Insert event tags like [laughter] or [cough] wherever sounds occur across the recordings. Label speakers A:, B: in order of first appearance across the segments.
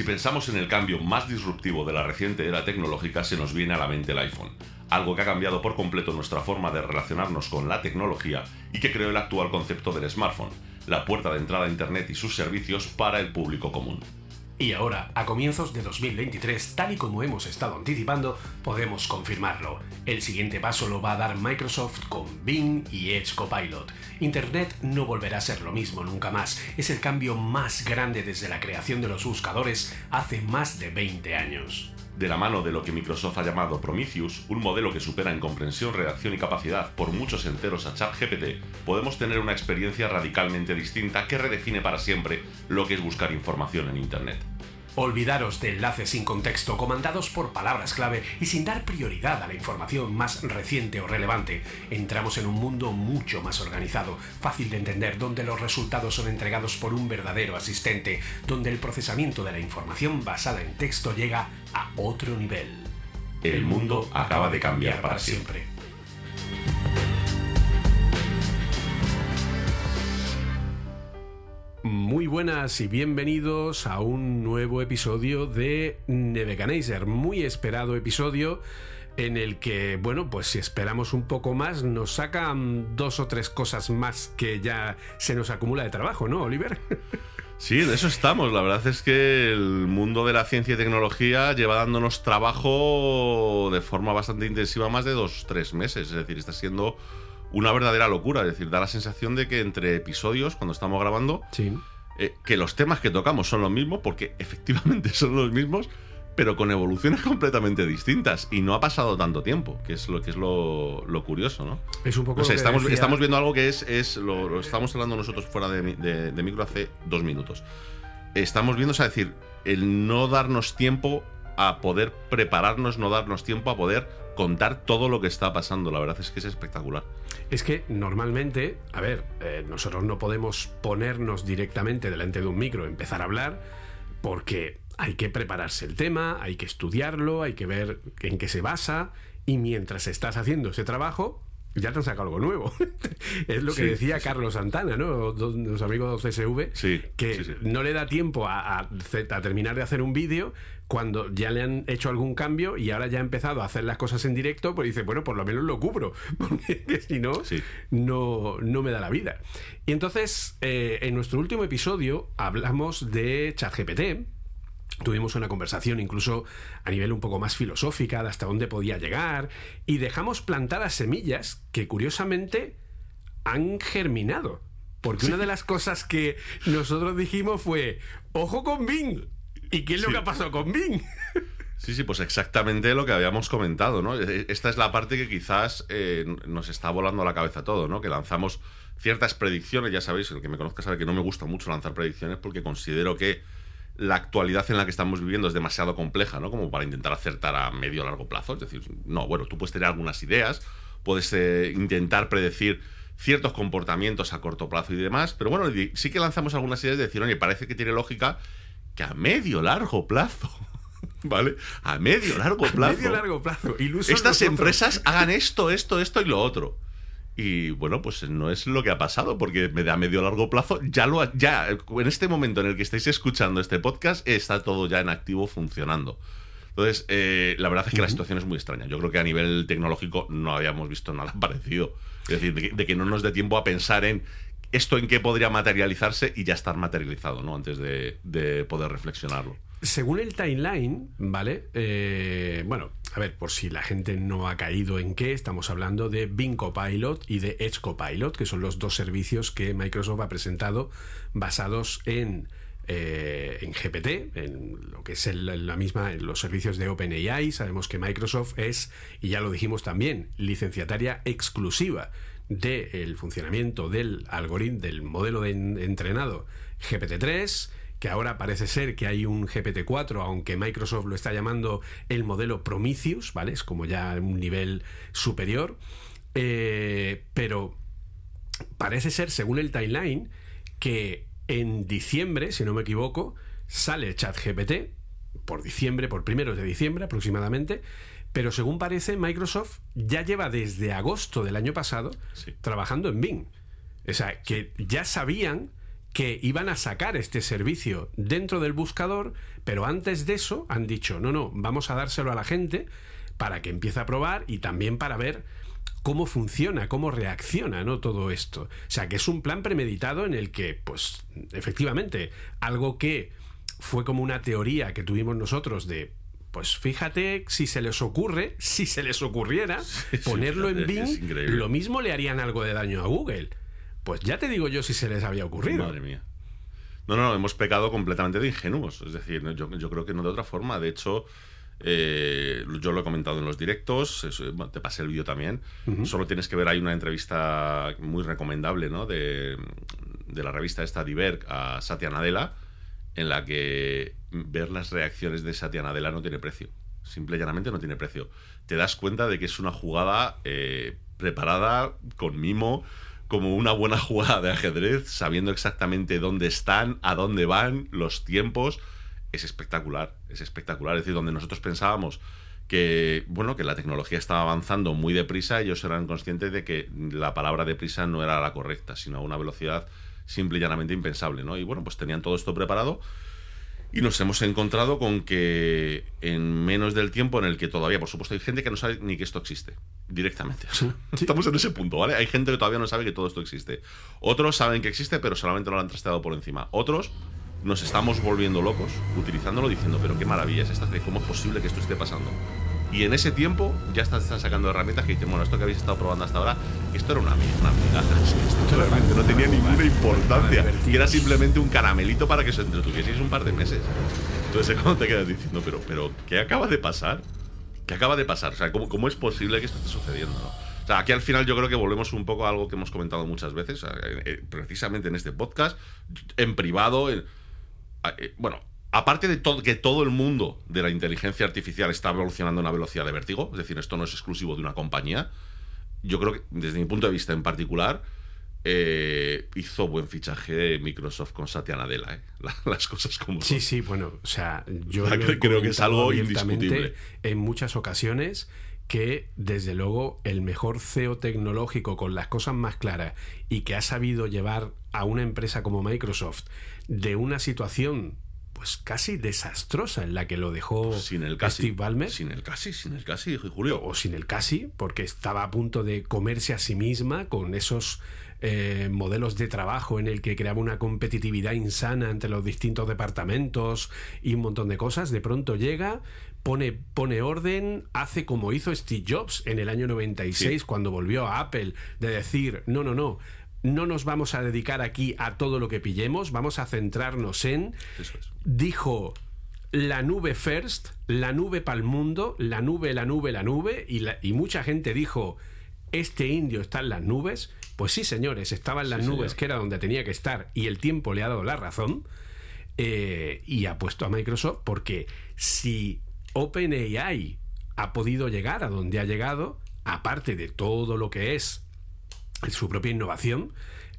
A: Si pensamos en el cambio más disruptivo de la reciente era tecnológica, se nos viene a la mente el iPhone, algo que ha cambiado por completo nuestra forma de relacionarnos con la tecnología y que creó el actual concepto del smartphone, la puerta de entrada a Internet y sus servicios para el público común.
B: Y ahora, a comienzos de 2023, tal y como hemos estado anticipando, podemos confirmarlo. El siguiente paso lo va a dar Microsoft con Bing y Edge Copilot. Internet no volverá a ser lo mismo nunca más. Es el cambio más grande desde la creación de los buscadores hace más de 20 años.
A: De la mano de lo que Microsoft ha llamado Prometheus, un modelo que supera en comprensión, redacción y capacidad por muchos enteros a ChatGPT, podemos tener una experiencia radicalmente distinta que redefine para siempre lo que es buscar información en Internet.
B: Olvidaros de enlaces sin contexto comandados por palabras clave y sin dar prioridad a la información más reciente o relevante. Entramos en un mundo mucho más organizado, fácil de entender, donde los resultados son entregados por un verdadero asistente, donde el procesamiento de la información basada en texto llega a otro nivel.
A: El mundo acaba de cambiar para siempre.
B: Muy buenas y bienvenidos a un nuevo episodio de Nebuchadnezzar, muy esperado episodio en el que, bueno, pues si esperamos un poco más, nos sacan dos o tres cosas más que ya se nos acumula de trabajo, ¿no, Oliver? [laughs]
A: Sí, en eso estamos. La verdad es que el mundo de la ciencia y tecnología lleva dándonos trabajo de forma bastante intensiva más de dos, tres meses. Es decir, está siendo una verdadera locura. Es decir, da la sensación de que entre episodios, cuando estamos grabando,
B: Sí.
A: eh, que los temas que tocamos son los mismos, porque [laughs] efectivamente son los mismos, pero con evoluciones [laughs] completamente distintas. Y no ha pasado tanto tiempo, que es lo que es lo, lo curioso, ¿no?
B: Es un poco
A: estamos,
B: decía-
A: estamos viendo algo que es, es lo, lo estamos hablando nosotros fuera de, de- de micro hace dos minutos. Estamos viendo, o sea, decir, el no darnos tiempo a poder prepararnos, no darnos tiempo a poder contar todo lo que está pasando. La verdad es que es espectacular.
B: Es que normalmente, a ver, eh, nosotros no podemos ponernos directamente delante de un micro, empezar a hablar, porque hay que prepararse el tema, hay que estudiarlo, hay que ver en qué se basa, y mientras estás haciendo ese trabajo, ya te han sacado algo nuevo. [laughs] es lo que
A: Sí,
B: decía
A: sí.
B: Carlos Santana, ¿no? Los amigos de CSV,
A: Sí,
B: que no le da tiempo a, a- a terminar de hacer un vídeo cuando ya le han hecho algún cambio y ahora ya ha empezado a hacer las cosas en directo, pues dice, bueno, por lo menos lo cubro, [laughs] porque si no,
A: Sí.
B: no, no me da la vida. Y entonces, eh, en nuestro último episodio hablamos de ChatGPT. Tuvimos una conversación incluso a nivel un poco más filosófica de hasta dónde podía llegar y dejamos plantadas semillas que curiosamente han germinado. Porque una de las cosas que nosotros dijimos fue, ojo con Bing. ¿Y qué es lo
A: Sí.
B: que ha pasado con Bing? [laughs]
A: Sí, sí, pues exactamente lo que habíamos comentado, ¿no? E- Esta es la parte que quizás eh, nos está volando a la cabeza todo, ¿no? Que lanzamos ciertas predicciones, ya sabéis, el que me conozca sabe que no me gusta mucho lanzar predicciones porque considero que la actualidad en la que estamos viviendo es demasiado compleja, ¿no? Como para intentar acertar a medio o largo plazo. Es decir, no, bueno, tú puedes tener algunas ideas, puedes eh, intentar predecir ciertos comportamientos a corto plazo y demás, pero bueno, sí que lanzamos algunas ideas de decir, oye, parece que tiene lógica que a medio largo plazo [laughs] ¿Vale? A medio [laughs] largo plazo. A
B: medio largo plazo.
A: Estas empresas hagan esto, esto, esto y lo otro. Y bueno, pues no es lo que ha pasado, porque a medio largo plazo ya lo ya en este momento en el que estáis escuchando este podcast está todo ya en activo funcionando. Entonces, eh, la verdad es que la situación es muy extraña. Yo creo que a nivel tecnológico no habíamos visto nada [laughs] parecido. Es decir, de que, no nos dé tiempo a pensar en esto en qué podría materializarse y ya estar materializado, ¿no? Antes de, de poder reflexionarlo.
B: Según el timeline, ¿vale? Eh, bueno, a ver, por si la gente no ha caído en qué, estamos hablando de Bing Copilot y de Edge Copilot, que son los dos servicios que Microsoft ha presentado basados en, eh, en GPT, en lo que es la misma, en los servicios de OpenAI. Sabemos que Microsoft es, y ya lo dijimos también, licenciataria exclusiva del funcionamiento del algoritmo, del modelo de entrenado GPT-3 que ahora parece ser que hay un GPT-4, aunque Microsoft lo está llamando el modelo Prometheus, ¿vale? Es como ya un nivel superior. Eh, pero parece ser, según el timeline, que en diciembre, si no me equivoco, sale ChatGPT, por diciembre, por primeros de diciembre aproximadamente, pero según parece, Microsoft ya lleva desde agosto del año pasado trabajando en Bing. O sea, que ya sabían que iban a sacar este servicio dentro del buscador, pero antes de eso han dicho, no, no, vamos a dárselo a la gente para que empiece a probar y también para ver cómo funciona, cómo reacciona, ¿no? Todo esto. O sea, que es un plan premeditado en el que, pues, efectivamente, algo que fue como una teoría que tuvimos nosotros de pues fíjate si se les ocurre, si se les ocurriera ponerlo en Bing, lo mismo le harían algo de daño a Google. Pues ya te digo yo si se les había ocurrido.
A: Madre mía. No, no, hemos pecado completamente de ingenuos. Es decir, yo, yo creo que no de otra forma. De hecho, eh, yo lo he comentado en los directos, te pasé el vídeo también. Solo tienes que ver, hay una entrevista muy recomendable ¿no? de, de la revista esta Diverg a Satya Nadella, en la que ver las reacciones de Satya Nadella no tiene precio. Simple y llanamente no tiene precio. Te das cuenta de que es una jugada eh, preparada, con mimo como una buena [laughs] jugada de ajedrez, sabiendo exactamente dónde están, a dónde van, los tiempos. Es espectacular, es espectacular. Es decir, donde nosotros pensábamos que, bueno, que la tecnología estaba avanzando muy deprisa, ellos eran conscientes de que la palabra deprisa no era la correcta, sino a una velocidad simple y llanamente impensable, ¿no? Y bueno, pues tenían todo esto preparado y nos hemos encontrado con que en menos del tiempo en el que todavía, por supuesto, hay gente que no sabe ni que esto existe directamente. [laughs] Estamos en ese punto, ¿vale? Hay gente que todavía no sabe que todo esto existe. Otros saben que existe, pero solamente lo han trasteado por encima. Otros nos estamos volviendo locos utilizándolo diciendo, pero qué maravilla es esta, ¿cómo es posible que esto esté pasando? Y en ese tiempo ya están, sacando herramientas que dicen, bueno, esto que habéis estado probando hasta ahora, esto era una, una [laughs] Esto realmente no tenía ninguna importancia. Y era simplemente un caramelito para que se entretuvieseis un par de meses. Entonces es cuando te quedas diciendo, pero, pero, ¿qué acaba de pasar? ¿Qué acaba de pasar? O sea, ¿cómo, cómo es posible que esto esté sucediendo? O sea, aquí al final yo creo que volvemos un poco a algo que hemos comentado muchas veces, eh, precisamente en este podcast, en privado. Eh, bueno, aparte de todo, que todo el mundo de la inteligencia artificial está evolucionando a una velocidad de vértigo, es decir, esto no es exclusivo de una compañía, yo creo que desde mi punto de vista en particular, eh, hizo buen fichaje Microsoft con Satya Nadella, ¿eh? [laughs] las cosas como
B: Sí, sí, bueno, o sea, yo [laughs]
A: creo que es algo indiscutible.
B: En muchas ocasiones que desde luego el mejor CEO tecnológico con las cosas más claras y que ha sabido llevar a una empresa como Microsoft de una situación pues casi desastrosa en la que lo dejó
A: sin el
B: casi, Steve Ballmer.
A: Sin el casi, sin el casi, Julio.
B: O sin el casi, porque estaba a punto de comerse a sí misma con esos eh, modelos de trabajo en el que creaba una competitividad insana entre los distintos departamentos y un montón de cosas. De pronto llega, pone, pone orden, hace como hizo Steve Jobs en el año 96 cuando volvió a Apple, de decir, no, no, no no nos vamos a dedicar aquí a todo lo que pillemos, vamos a centrarnos en... Dijo la nube first, la nube para el mundo, la nube, la nube, la nube, y, y, mucha gente dijo, este indio está en las nubes. Pues sí, señores, estaba en las nubes, que era donde tenía que estar, y el tiempo le ha dado la razón. eh, y ha puesto a Microsoft porque si OpenAI ha podido llegar a donde ha llegado, aparte de todo lo que es su propia innovación,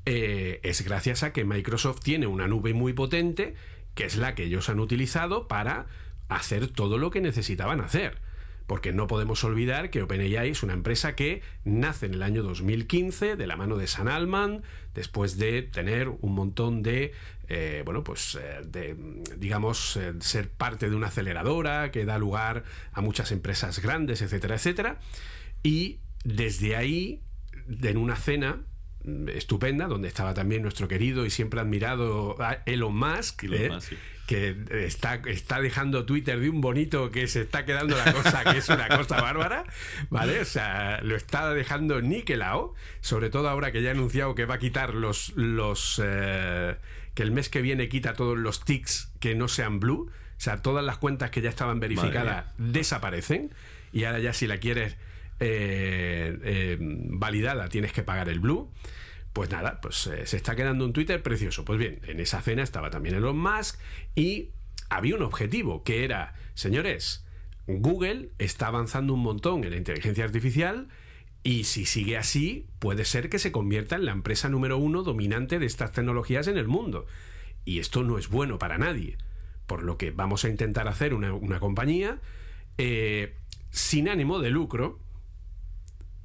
B: eh, es gracias a que Microsoft tiene una nube muy potente, que es la que ellos han utilizado para hacer todo lo que necesitaban hacer. Porque no podemos olvidar que OpenAI es una empresa que nace en el año 2015 de la mano de San Alman, después de tener un montón de, eh, bueno, pues, eh, de, digamos, ser parte de una aceleradora que da lugar a muchas empresas grandes, etcétera, etcétera. Y desde ahí, en una cena, estupenda, donde estaba también nuestro querido y siempre admirado Elon Musk, ¿eh? que está, está dejando Twitter de un bonito que se está quedando la cosa, que es una cosa bárbara, ¿vale? O sea, lo está dejando niquelado, sobre todo ahora que ya ha anunciado que va a quitar los... los eh, que el mes que viene quita todos los tics que no sean blue, o sea, todas las cuentas que ya estaban verificadas desaparecen y ahora ya si la quieres eh, eh, validada tienes que pagar el blue. Pues nada, pues eh, se está quedando un Twitter precioso. Pues bien, en esa cena estaba también Elon Musk y había un objetivo que era, señores, Google está avanzando un montón en la inteligencia artificial y si sigue así, puede ser que se convierta en la empresa número uno dominante de estas tecnologías en el mundo. Y esto no es bueno para nadie. Por lo que vamos a intentar hacer una, compañía sin ánimo de lucro,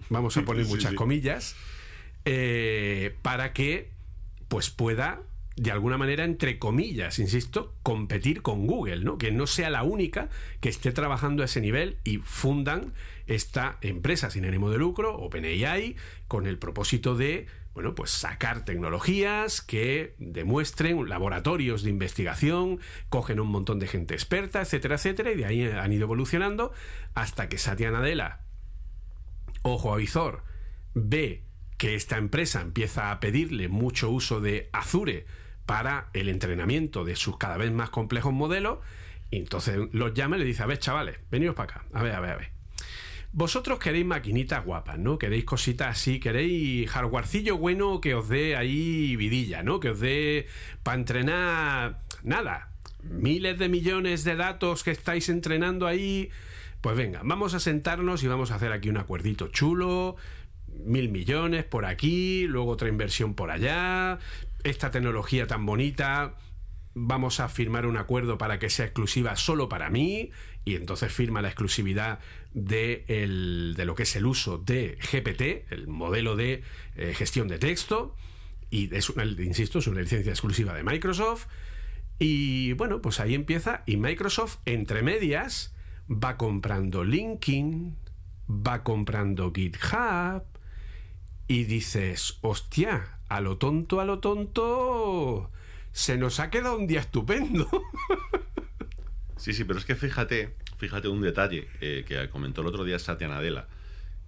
B: vamos a poner muchas comillas, eh, para que pues pueda de alguna manera, entre comillas, insisto, competir con Google, ¿no? Que no sea la única que esté trabajando a ese nivel y fundan esta empresa sin ánimo de lucro, OpenAI, con el propósito de, bueno, pues sacar tecnologías que demuestren laboratorios de investigación, cogen un montón de gente experta, etcétera, etcétera, y de ahí han ido evolucionando hasta que Satya Nadella ojo a visor, ve que esta empresa empieza a pedirle mucho uso de Azure para el entrenamiento de sus cada vez más complejos modelos, y entonces los llama y le dice, a ver, chavales, venidos para acá, a ver, a ver, a ver. Vosotros queréis maquinitas guapas, ¿no? Queréis cositas así, queréis hardwarecillo bueno que os dé ahí vidilla, ¿no? Que os dé para entrenar nada. Miles de millones de datos que estáis entrenando ahí pues venga, vamos a sentarnos y vamos a hacer aquí un acuerdito chulo, mil millones por aquí, luego otra inversión por allá, esta tecnología tan bonita, vamos a firmar un acuerdo para que sea exclusiva solo para mí y entonces firma la exclusividad de, de lo que es el uso de GPT, el modelo de eh, gestión de texto, y es insisto, es una licencia exclusiva de Microsoft. Y bueno, pues ahí empieza y Microsoft, entre medias, va comprando LinkedIn, va comprando GitHub y dices, hostia, a lo tonto, a lo tonto, se nos ha quedado un día estupendo. [laughs]
A: Sí, sí, pero es que fíjate, fíjate un detalle eh, que comentó el otro día Satya Nadella.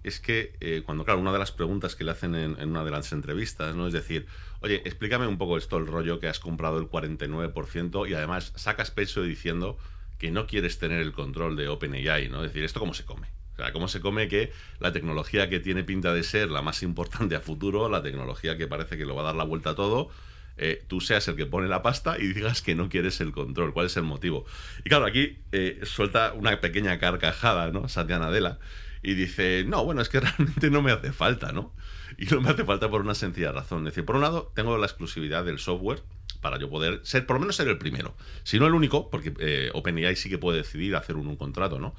A: Es que eh, cuando, claro, una de las preguntas que le hacen en, una de las entrevistas, ¿no? Es decir, oye, explícame un poco esto, el rollo que has comprado el 49% y además sacas pecho diciendo que no quieres tener el control de OpenAI, ¿no? Es decir, ¿esto cómo se come? O sea, ¿cómo se come que la tecnología que tiene pinta de ser la más importante a futuro, la tecnología que parece que lo va a dar la vuelta a todo, eh, tú seas el que pone la pasta y digas que no quieres el control? ¿Cuál es el motivo? Y claro, aquí eh, suelta una pequeña carcajada, ¿no? Satya Nadella, y dice, no, bueno, es que [laughs] realmente no me hace falta, ¿no? Y no me hace falta por una sencilla razón. Es decir, por un lado, tengo la exclusividad del software, para yo poder ser, por lo menos ser el primero. Si no el único, porque eh, OpenAI sí que puede decidir hacer un, contrato, ¿no?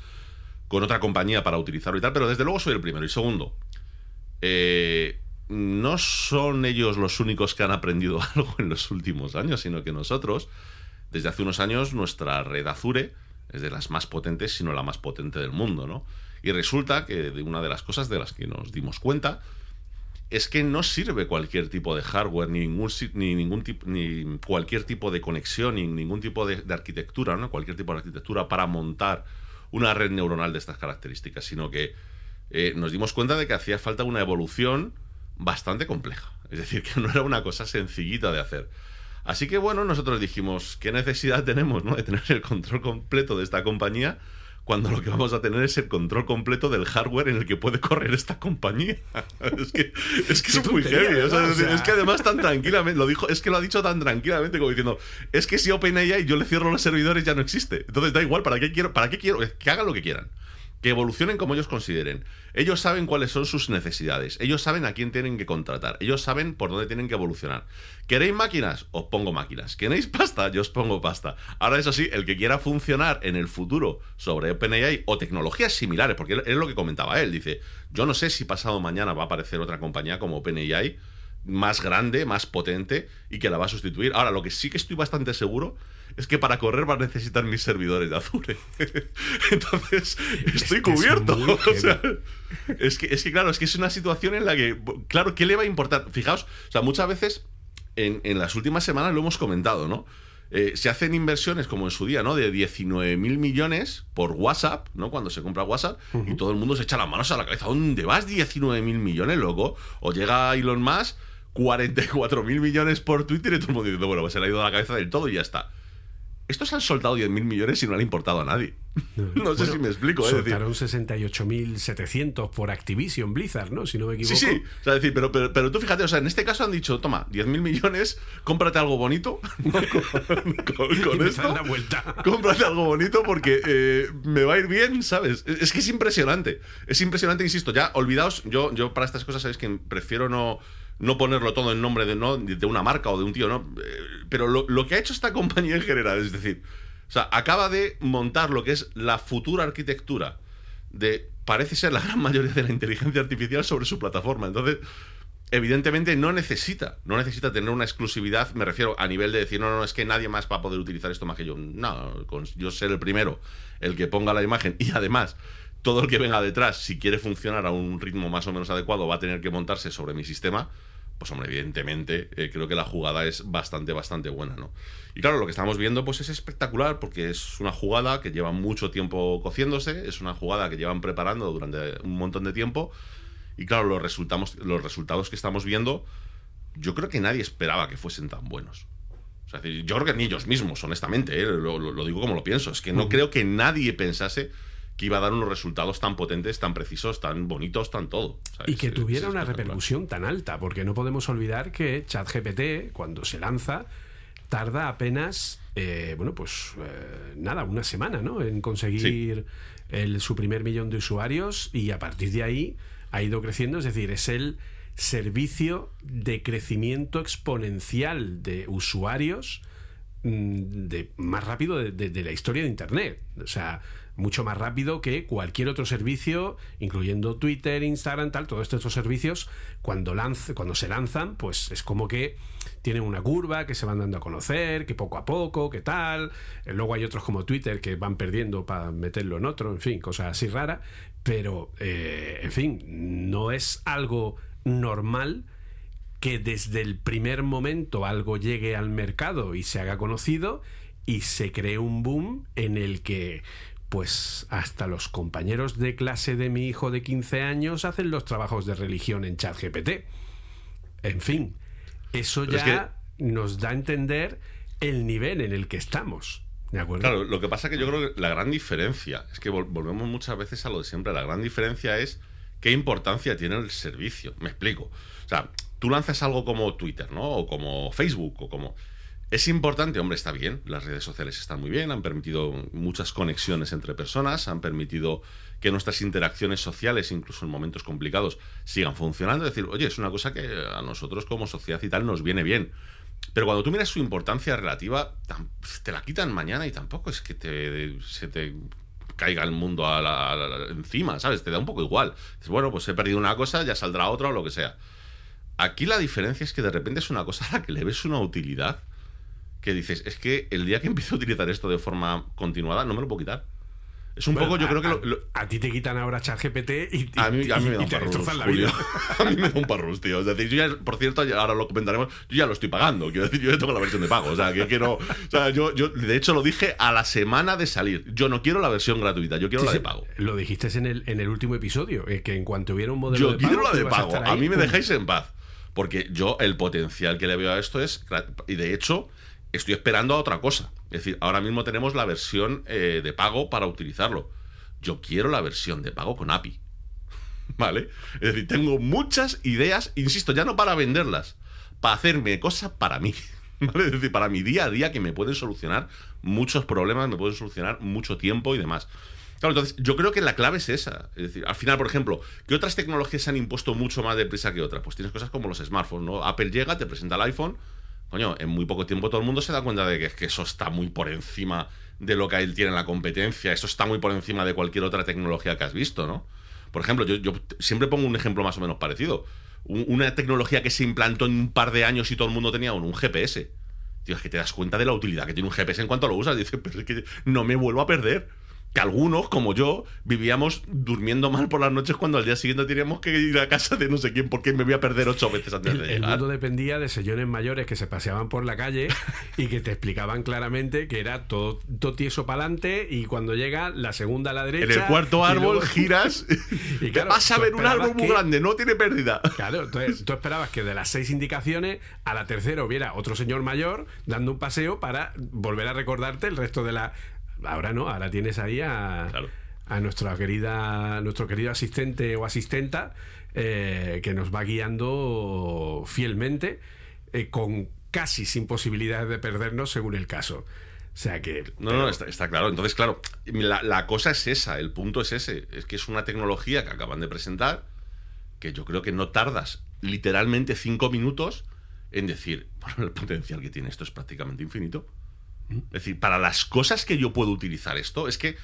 A: Con otra compañía para utilizarlo y tal, pero desde luego soy el primero. Y segundo, eh, no son ellos los únicos que han aprendido [laughs] algo en los últimos años, sino que nosotros, desde hace unos años, nuestra red Azure es de las más potentes, sino la más potente del mundo, ¿no? Y resulta que de una de las cosas de las que nos dimos cuenta es que no sirve cualquier tipo de hardware, ni ningún, ni ningún tipo, ni cualquier tipo de conexión, ni ningún tipo de, arquitectura, ¿no? Cualquier tipo de arquitectura para montar una red neuronal de estas características, sino que eh, nos dimos cuenta de que hacía falta una evolución bastante compleja. Es decir, que [laughs] no era una cosa sencillita de hacer. Así que bueno, nosotros dijimos, ¿qué necesidad tenemos ¿no? de tener el control completo de esta compañía? Cuando lo que vamos a tener es el control completo del hardware en el que puede correr esta compañía. [laughs] es que es, que es muy heavy. O sea, es que además tan tranquilamente, lo dijo, es que lo ha dicho tan tranquilamente como diciendo, es que si OpenAI yo le cierro los servidores ya no existe. Entonces da igual, ¿para qué quiero? ¿Para qué quiero? Que hagan lo que quieran que evolucionen como ellos consideren. Ellos saben cuáles son sus necesidades, ellos saben a quién tienen que contratar, ellos saben por dónde tienen que evolucionar. ¿Queréis máquinas? Os pongo máquinas. ¿Queréis pasta? Yo os pongo pasta. Ahora, eso sí, el que quiera funcionar en el futuro sobre OpenAI o tecnologías similares, porque es lo que comentaba él, dice, yo no sé si pasado mañana va a aparecer otra compañía como OpenAI más grande, más potente y que la va a sustituir. Ahora, lo que sí que estoy bastante seguro es que para correr va a necesitar mis servidores de Azure. [laughs] Entonces, estoy cubierto. [laughs] Es, que, es que, claro, es que es una situación en la que, claro, ¿qué le va a importar? Fijaos, o sea, muchas veces en, las últimas semanas lo hemos comentado, ¿no? Eh, se hacen inversiones como en su día, ¿no? De 19 mil millones por WhatsApp, ¿no? Cuando se compra WhatsApp y todo el mundo se echa las manos a la cabeza. ¿Dónde vas 19 mil millones, loco? O llega Elon Musk, 44 mil millones por Twitter y todo el mundo diciendo, bueno, pues se le ha ido a la cabeza del todo y ya está. Estos han soltado 10.000 millones y no le ha importado a nadie. No, [laughs] sé si me explico. ¿eh?
B: Soltaron 68.700 por Activision Blizzard, ¿no? Si no me equivoco.
A: Sí, sí. O sea, decir, pero, pero, tú fíjate, o sea, en este caso han dicho, toma, 10.000 millones, cómprate algo bonito. [laughs] con, [laughs] esto. La vuelta. Cómprate algo bonito porque eh, me va a ir bien, ¿sabes? Es que es impresionante. Es impresionante, insisto. Ya, olvidaos, yo, yo para estas cosas sabéis que prefiero no no ponerlo todo en nombre de, ¿no? de una marca o de un tío, ¿no? Eh, pero lo, que ha hecho esta [laughs] compañía en general, es decir, o sea, acaba de montar lo que es la futura arquitectura de, parece ser la gran mayoría de la inteligencia artificial sobre su plataforma. Entonces, evidentemente no necesita, no necesita tener una exclusividad, me refiero a nivel de decir, no, no, es que nadie más va a poder utilizar esto más que yo. No, yo ser el primero, el que ponga la imagen y además todo el que venga detrás, si quiere funcionar a un ritmo más o menos adecuado, va a tener que montarse sobre mi sistema pues hombre, evidentemente eh, creo que la jugada es bastante, bastante buena, ¿no? Y claro, lo que estamos viendo pues es espectacular porque es una jugada que lleva mucho tiempo cociéndose, es una jugada que llevan preparando durante un montón de tiempo y claro, los, resultados, los resultados que estamos viendo, yo creo que nadie esperaba que fuesen tan buenos. O sea, yo creo que ni ellos mismos, honestamente, ¿eh? lo, lo, digo como lo pienso, es que no creo que nadie pensase que iba a dar unos resultados tan potentes, tan precisos, tan bonitos, tan todo.
B: Y que tuviera una repercusión tan alta, porque no podemos olvidar que ChatGPT, cuando se lanza, tarda apenas, eh, bueno, pues eh, nada, una semana, ¿no? En conseguir el, su primer millón de usuarios y a partir de ahí ha ido creciendo, es decir, es el servicio de crecimiento exponencial de usuarios mm, de, más rápido de la historia de Internet. O sea, mucho más rápido que cualquier otro servicio, incluyendo Twitter, Instagram, tal, todos estos servicios, cuando, cuando se lanzan, pues es como que tienen una curva, que se van dando a conocer, que poco a poco, que tal. Eh, luego hay otros como Twitter que van perdiendo para meterlo en otro, en fin, cosas así raras. Pero, eh, en fin, no es algo normal que desde el primer momento algo llegue al mercado y se haga conocido y se cree un boom en el que pues hasta los compañeros de clase de mi hijo de 15 años hacen los trabajos de religión en ChatGPT. En fin, eso ya nos da a entender el nivel en el que estamos. ¿De acuerdo?
A: Claro, lo que pasa es que yo creo que la gran diferencia, es que volvemos muchas veces a lo de siempre, la gran diferencia es qué importancia tiene el servicio. Me explico. O sea, tú lanzas algo como Twitter, ¿no? O como Facebook, o como... Es importante, hombre, está bien, las redes sociales están muy bien, han permitido muchas conexiones entre personas, han permitido que nuestras interacciones sociales, incluso en momentos complicados, sigan funcionando. Es decir, oye, es una cosa que a nosotros como sociedad y tal nos viene bien. Pero cuando tú miras su importancia relativa, te la quitan mañana y tampoco es que te, se te caiga el mundo encima, ¿sabes? Te da un poco igual. bueno, pues he perdido una cosa, ya saldrá otra o lo que sea. Aquí la diferencia es que de repente es una cosa a la que le ves una utilidad que dices, es que el día que empiezo a utilizar esto de forma continuada, no me lo puedo quitar. Es un poco, yo creo que.
B: A, ti te quitan ahora ChatGPT y,
A: a mí, a mí me da un parrus, la vida. [laughs] a mí me da un parrus, tío. Es decir, yo ya, por cierto, ahora lo comentaremos, yo ya lo estoy pagando. Quiero decir, yo ya tengo la versión de pago. O sea, que quiero. O sea, yo, yo, de hecho, lo dije a la semana de salir. Yo no quiero la versión gratuita, yo quiero la de pago.
B: Lo dijiste en el, en el último episodio, eh, que en cuanto hubiera un modelo
A: yo de pago. Yo quiero la de pago. A, a, mí me dejáis en paz. Porque yo, el potencial que le veo a esto es. Y de hecho estoy esperando a otra cosa. Es decir, ahora mismo tenemos la versión eh, de pago para utilizarlo. yo quiero la versión de pago con API. [laughs] ¿Vale? Es decir, tengo muchas ideas, insisto, ya no para venderlas, para hacerme cosas para mí. [laughs] ¿Vale? Es decir, para mi día a día que me pueden solucionar muchos problemas, me pueden solucionar mucho tiempo y demás. Claro, entonces yo creo que la clave es esa. Es decir, al final, por ejemplo, ¿qué otras tecnologías se han impuesto mucho más deprisa que otras? Pues tienes cosas como los smartphones, ¿no? Apple llega, te presenta el iPhone, coño, en muy poco tiempo todo el mundo se da cuenta de que, que eso está muy por encima de lo que él tiene en la competencia, eso está muy por encima de cualquier otra tecnología que has visto, ¿no? Por ejemplo, yo, siempre pongo un ejemplo más o menos parecido. Un- una tecnología que se implantó en un par de años y todo el mundo tenía uno, un GPS. Tío, es que te das cuenta de la utilidad que tiene un GPS en cuanto lo usas. Dices, pero es que no me vuelvo a perder. Que algunos, como yo, vivíamos durmiendo mal por las noches cuando al día siguiente teníamos que ir a casa de no sé quién porque me voy a perder ocho veces antes
B: El,
A: de
B: el
A: llegar.
B: mundo dependía de señores mayores que se paseaban por la calle y que te explicaban claramente que era todo, todo tieso para adelante y cuando llega la segunda a la derecha.
A: En el cuarto árbol
B: luego-
A: giras [laughs]
B: Y claro,
A: vas a ver un árbol muy
B: que-
A: grande, no tiene pérdida.
B: Claro, entonces tú esperabas que de las seis indicaciones a la tercera hubiera otro señor mayor dando un paseo para volver a recordarte el resto de la. Ahora no, ahora tienes ahí a,
A: Claro.
B: a nuestra querida, nuestro querido asistente o asistenta eh, que nos va guiando fielmente eh, con casi sin posibilidades de perdernos según el caso. O sea que.
A: No, no, está, está claro. Entonces, claro, la, la cosa es esa, el punto es ese. Es que es una tecnología que acaban de presentar que yo creo que no tardas literalmente cinco minutos en decir, bueno, el potencial que tiene esto es prácticamente infinito. Es decir, para las cosas que yo puedo utilizar esto, es que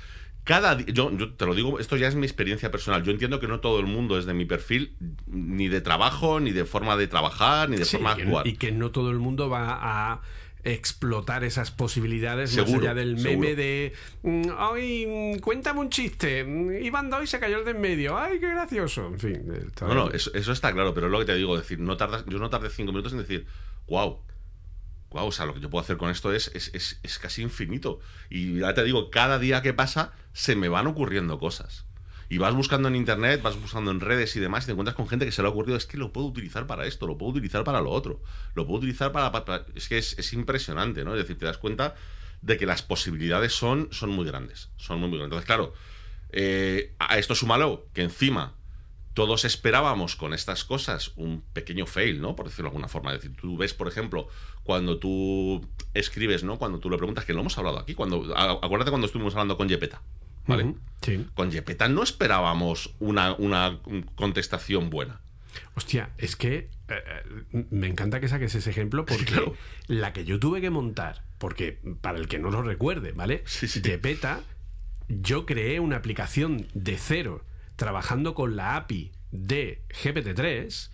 A: cada día, yo, yo te lo digo, esto ya es mi experiencia personal. Yo entiendo que no todo el mundo es de mi perfil, ni de trabajo, ni de forma de trabajar, ni de
B: Sí,
A: forma de
B: y que-
A: actuar.
B: y que no todo el mundo va a explotar esas posibilidades más
A: Seguro,
B: allá del
A: seguro.
B: meme de mm, ay mm, cuéntame un chiste mm, Iván Doy se cayó el de en medio ay qué gracioso en fin
A: No, no, eso, eso está claro, pero es lo que te digo, decir, no tardas, yo no tardé cinco minutos en decir, wow, o sea, lo que yo puedo hacer con esto es, es, es- es casi infinito. Y ya te digo, cada día que pasa se me van ocurriendo cosas. Y vas buscando en internet, vas buscando en redes y demás, y te encuentras con gente que se le ha ocurrido, es que lo puedo utilizar para esto, lo puedo utilizar para lo otro, lo puedo utilizar para- es que es, es impresionante, ¿no? Es decir, te das cuenta de que las posibilidades son, son muy grandes, son muy, muy grandes. Entonces, claro, eh, a esto súmalo, que encima todos esperábamos con estas cosas un pequeño fail, ¿no? Por decirlo de alguna forma. Es decir, tú ves, por ejemplo, cuando tú escribes, ¿no? Cuando tú le preguntas, que lo hemos hablado aquí, cuando acuérdate cuando estuvimos hablando con Yepeta, ¿vale?
B: Sí.
A: Con Yepeta no esperábamos una, una contestación buena.
B: hostia es que eh, eh, me encanta que saques ese ejemplo [laughs] porque
A: Claro.
B: la que yo tuve que montar porque para el que no lo recuerde vale
A: Sí, sí.
B: Gepeta, yo creé una aplicación de cero trabajando con la API de GPT-3,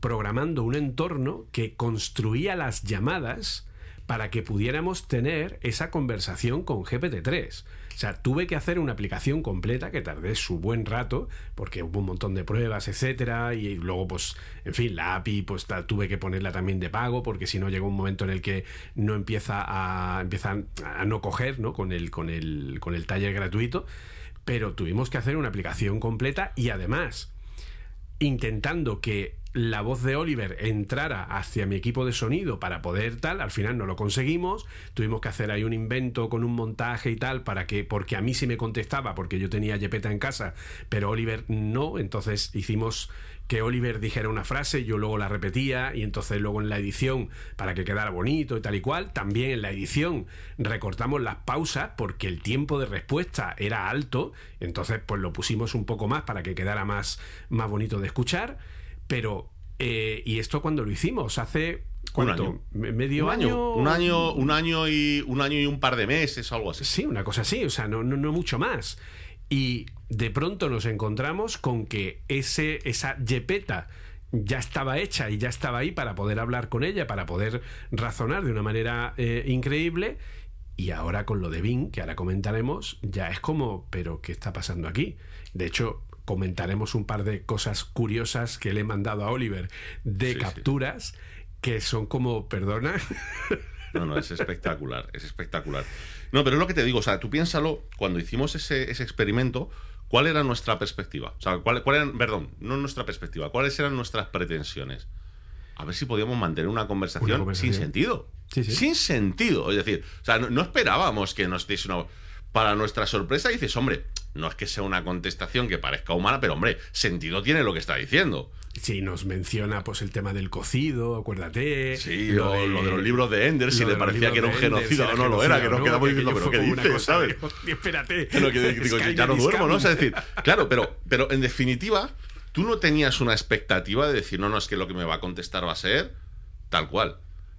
B: programando un entorno que construía las llamadas para que pudiéramos tener esa conversación con GPT-3. O sea, tuve que hacer una aplicación completa que tardé su buen rato, porque hubo un montón de pruebas, etcétera, y luego, pues, en fin, la API, pues tuve que ponerla también de pago, porque si no llega un momento en el que no empieza a a no coger, ¿no? Con el, con el, con el taller gratuito. Pero tuvimos que hacer una aplicación completa y además intentando que la voz de Oliver entrara hacia mi equipo de sonido para poder tal, al final no lo conseguimos, tuvimos que hacer ahí un invento con un montaje y tal para que porque a mí sí me contestaba porque yo tenía Yepeta en casa, pero Oliver no, entonces hicimos que Oliver dijera una frase, yo luego la repetía y entonces luego en la edición para que quedara bonito y tal y cual, también en la edición recortamos las pausas porque el tiempo de respuesta era alto, entonces pues lo pusimos un poco más para que quedara más, más bonito de escuchar, pero eh, y esto cuando lo hicimos hace ¿cuánto?
A: año.
B: Me- medio
A: un
B: año,
A: un año, un año y un año y un par de meses, algo así.
B: Sí, una cosa así, o sea, no, no, no mucho más. Y de pronto nos encontramos con que ese, esa yepeta ya estaba hecha y ya estaba ahí para poder hablar con ella, para poder razonar de una manera eh, increíble. Y ahora con lo de Bing, que ahora comentaremos, ya es como, pero ¿qué está pasando aquí? De hecho, comentaremos un par de cosas curiosas que le he mandado a Oliver de
A: Sí, sí.
B: capturas que son como, perdona,
A: No, no, es [laughs] espectacular, es espectacular. No, pero es lo que te digo, o sea, tú piénsalo, cuando hicimos ese, ese experimento, ¿cuál era nuestra perspectiva? O sea, ¿cuál, cuál eran, perdón, no nuestra perspectiva, ¿cuáles eran nuestras pretensiones? A ver si podíamos mantener una conversación,
B: Una conversación.
A: sin sentido.
B: Sí, sí.
A: Sin sentido. Es decir, o sea, no, no esperábamos que nos diese una... Para nuestra sorpresa dices, hombre, no es que sea una contestación que parezca humana, pero hombre, sentido tiene lo que está diciendo.
B: Sí, nos menciona pues el tema del cocido, acuérdate.
A: Sí, lo, de, los libros de Ender, si le parecía que era un genocidio o no lo era, que nos quedamos diciendo, pero ¿qué dices, sabes? [laughs]
B: Espérate.
A: que, ya no duermo, ¿no? O sea, es decir, claro, pero, pero en definitiva, tú no tenías una expectativa de decir, no, no, es que lo que me va a contestar va a ser tal cual.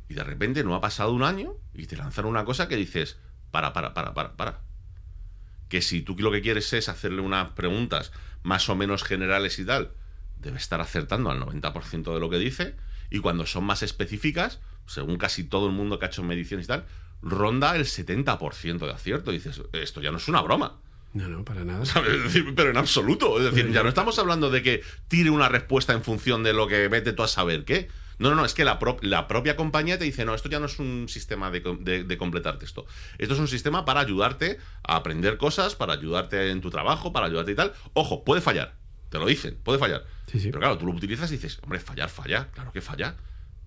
A: Y de repente no ha pasado un año y te lanzan una cosa que dices, para, para, para, para, para. Que si tú lo que quieres es hacerle unas preguntas más o menos generales y tal, debe estar acertando al 90% de lo que dice. Y cuando son más específicas, según casi todo el mundo que ha hecho mediciones y tal, ronda el 70% de acierto. Y dices, esto ya no es una broma.
B: No, no, para nada. [laughs]
A: Pero en absoluto. Es decir, ya no estamos hablando de que tire una respuesta en función de lo que vete tú a saber qué. No, no, no, es que la, la propia compañía te dice, no, esto ya no es un sistema de, de, completar texto. Esto es un sistema para ayudarte a aprender cosas, para ayudarte en tu trabajo, para ayudarte y tal. Ojo, puede fallar. Te lo dicen, puede fallar. Pero claro, tú lo utilizas y dices, hombre, fallar, falla, claro que falla.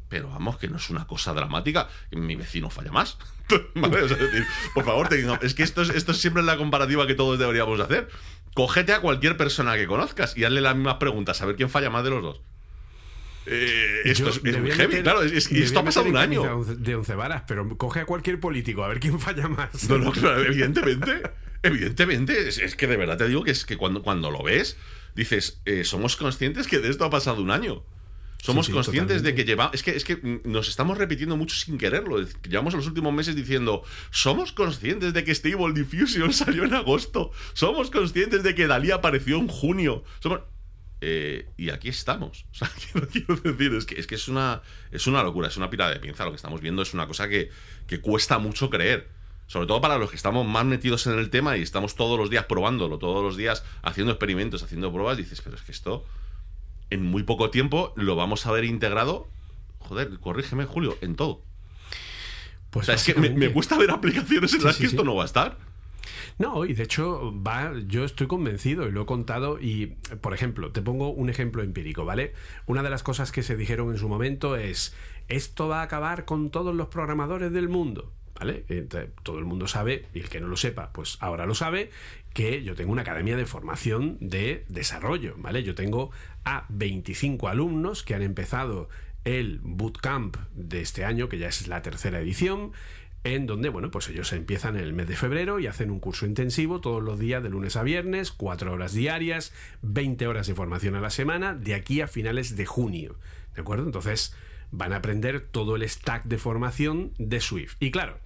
A: Pero vamos, que no es una cosa dramática. Mi vecino falla más. [laughs] decir, por favor, es que esto es, esto es siempre la comparativa que todos deberíamos hacer. Cógete a cualquier persona que conozcas y hazle las mismas preguntas, a ver quién falla más de los dos. Eh, esto es, muy heavy, claro. Es, esto ha pasado un año.
B: De once varas, pero coge a cualquier político a ver quién falla más.
A: No, no, claro, evidentemente. evidentemente. Es, que de verdad te digo que es que cuando, cuando lo ves dices, eh, somos conscientes que de esto ha pasado un año. Somos conscientes de que llevamos. Es que, es que nos estamos repitiendo mucho sin quererlo. Llevamos los últimos meses diciendo. Somos conscientes de que Stable Diffusion [laughs] salió en agosto. Somos conscientes de que Dalí apareció en junio. Somos. Eh, y aquí estamos. [laughs] O sea, quiero, decir, es que, es que es una. Es una locura, es una pira de pinza. Lo que estamos viendo es una cosa que, que cuesta mucho creer sobre todo para los que estamos más metidos en el tema y estamos todos los días probándolo, todos los días haciendo experimentos, haciendo pruebas, dices, pero es que esto en muy poco tiempo lo vamos a ver integrado, joder, corrígeme Julio, en todo. Pues o sea, es que me, cuesta ver aplicaciones en las que esto no va a estar.
B: No, y de hecho, va, yo estoy convencido y lo he contado. Y, por ejemplo, te pongo un ejemplo empírico, ¿vale? Una de las cosas que se dijeron en su momento es: esto va a acabar con todos los programadores del mundo. ¿vale? todo el mundo sabe, y el que no lo sepa, pues ahora lo sabe, que yo tengo una academia de formación de desarrollo, ¿vale? Yo tengo a 25 alumnos que han empezado el bootcamp de este año, que ya es la tercera edición, en donde, bueno, pues ellos empiezan en el mes de febrero y hacen un curso intensivo todos los días de lunes a viernes, cuatro horas diarias, 20 horas de formación a la semana, de aquí a finales de junio, ¿de acuerdo? Entonces, van a aprender todo el stack de formación de Swift. Y claro,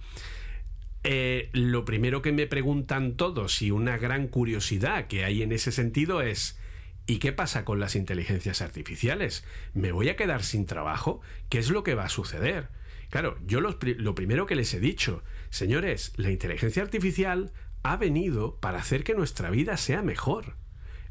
B: eh, lo primero que me preguntan todos y una gran curiosidad que hay en ese sentido es, ¿y qué pasa con las inteligencias artificiales? ¿Me voy a quedar sin trabajo? ¿Qué es lo que va a suceder? Claro, yo lo, primero que les he dicho, señores, la inteligencia artificial ha venido para hacer que nuestra vida sea mejor.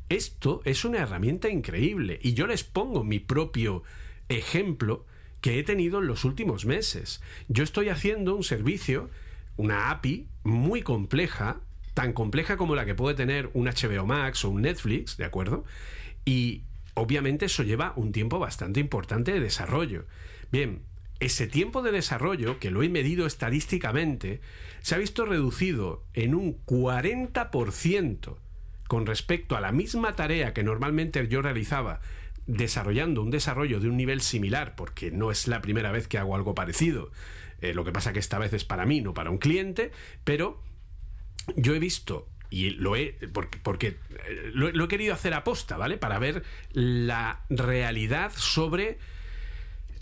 B: Esto es una herramienta increíble y yo les pongo mi propio ejemplo que he tenido en los últimos meses. Yo estoy haciendo un servicio, una API muy compleja, tan compleja como la que puede tener un HBO Max o un Netflix, ¿de acuerdo? Y obviamente eso lleva un tiempo bastante importante de desarrollo. Bien, ese tiempo de desarrollo, que lo he medido estadísticamente, se ha visto reducido en un 40% con respecto a la misma tarea que normalmente yo realizaba desarrollando un desarrollo de un nivel similar, porque no es la primera vez que hago algo parecido, eh, lo que pasa que esta vez es para mí, no para un cliente, pero yo he visto y lo he porque, porque eh, lo, lo, he querido hacer aposta, ¿vale? Para ver la realidad sobre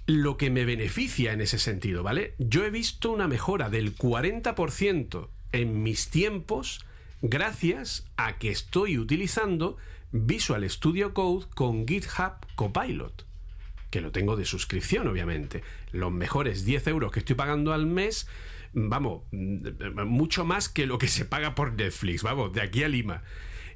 B: lo que me beneficia en ese sentido, ¿vale? Yo he visto una mejora del 40% en mis tiempos gracias a que estoy utilizando Visual Studio Code con GitHub Copilot, que lo tengo de suscripción, obviamente. Los mejores 10 euros que estoy pagando al mes, vamos, mucho más que lo que se paga por Netflix, vamos, de aquí a Lima.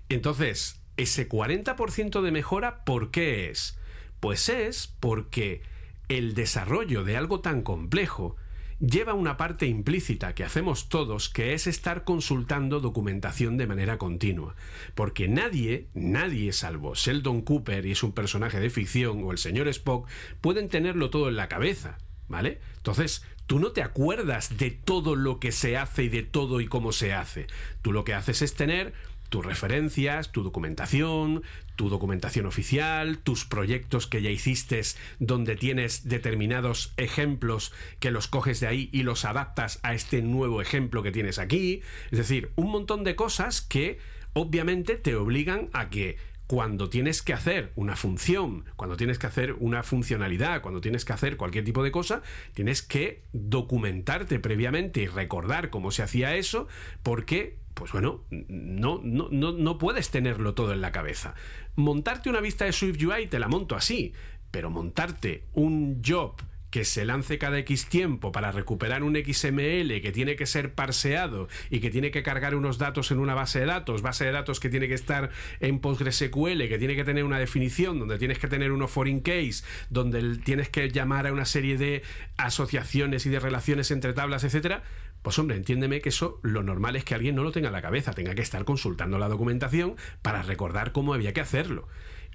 B: Entonces, ese 40% de mejora, ¿por qué es? Pues es porque el desarrollo de algo tan complejo lleva una parte implícita que hacemos todos, que es estar consultando documentación de manera continua. Porque nadie, nadie salvo Sheldon Cooper, y es un personaje de ficción, o el señor Spock, pueden tenerlo todo en la cabeza. ¿Vale? Entonces, tú no te acuerdas de todo lo que se hace y de todo y cómo se hace. Tú lo que haces es tener tus referencias, tu documentación, tu documentación oficial, tus proyectos que ya hiciste donde tienes determinados ejemplos que los coges de ahí y los adaptas a este nuevo ejemplo que tienes aquí. Es decir, un montón de cosas que obviamente te obligan a que cuando tienes que hacer una función, cuando tienes que hacer una funcionalidad, cuando tienes que hacer cualquier tipo de cosa, tienes que documentarte previamente y recordar cómo se hacía eso, porque, pues bueno, no, no, no, no puedes tenerlo todo en la cabeza. Montarte una vista de Swift UI te la monto así, pero montarte un job que se lance cada X tiempo para recuperar un XML que tiene que ser parseado y que tiene que cargar unos datos en una base de datos, base de datos que tiene que estar en PostgreSQL, que tiene que tener una definición, donde tienes que tener unos foreign case, donde tienes que llamar a una serie de asociaciones y de relaciones entre tablas, etcétera, pues hombre, entiéndeme que eso lo normal es que alguien no lo tenga en la cabeza, tenga que estar consultando la documentación para recordar cómo había que hacerlo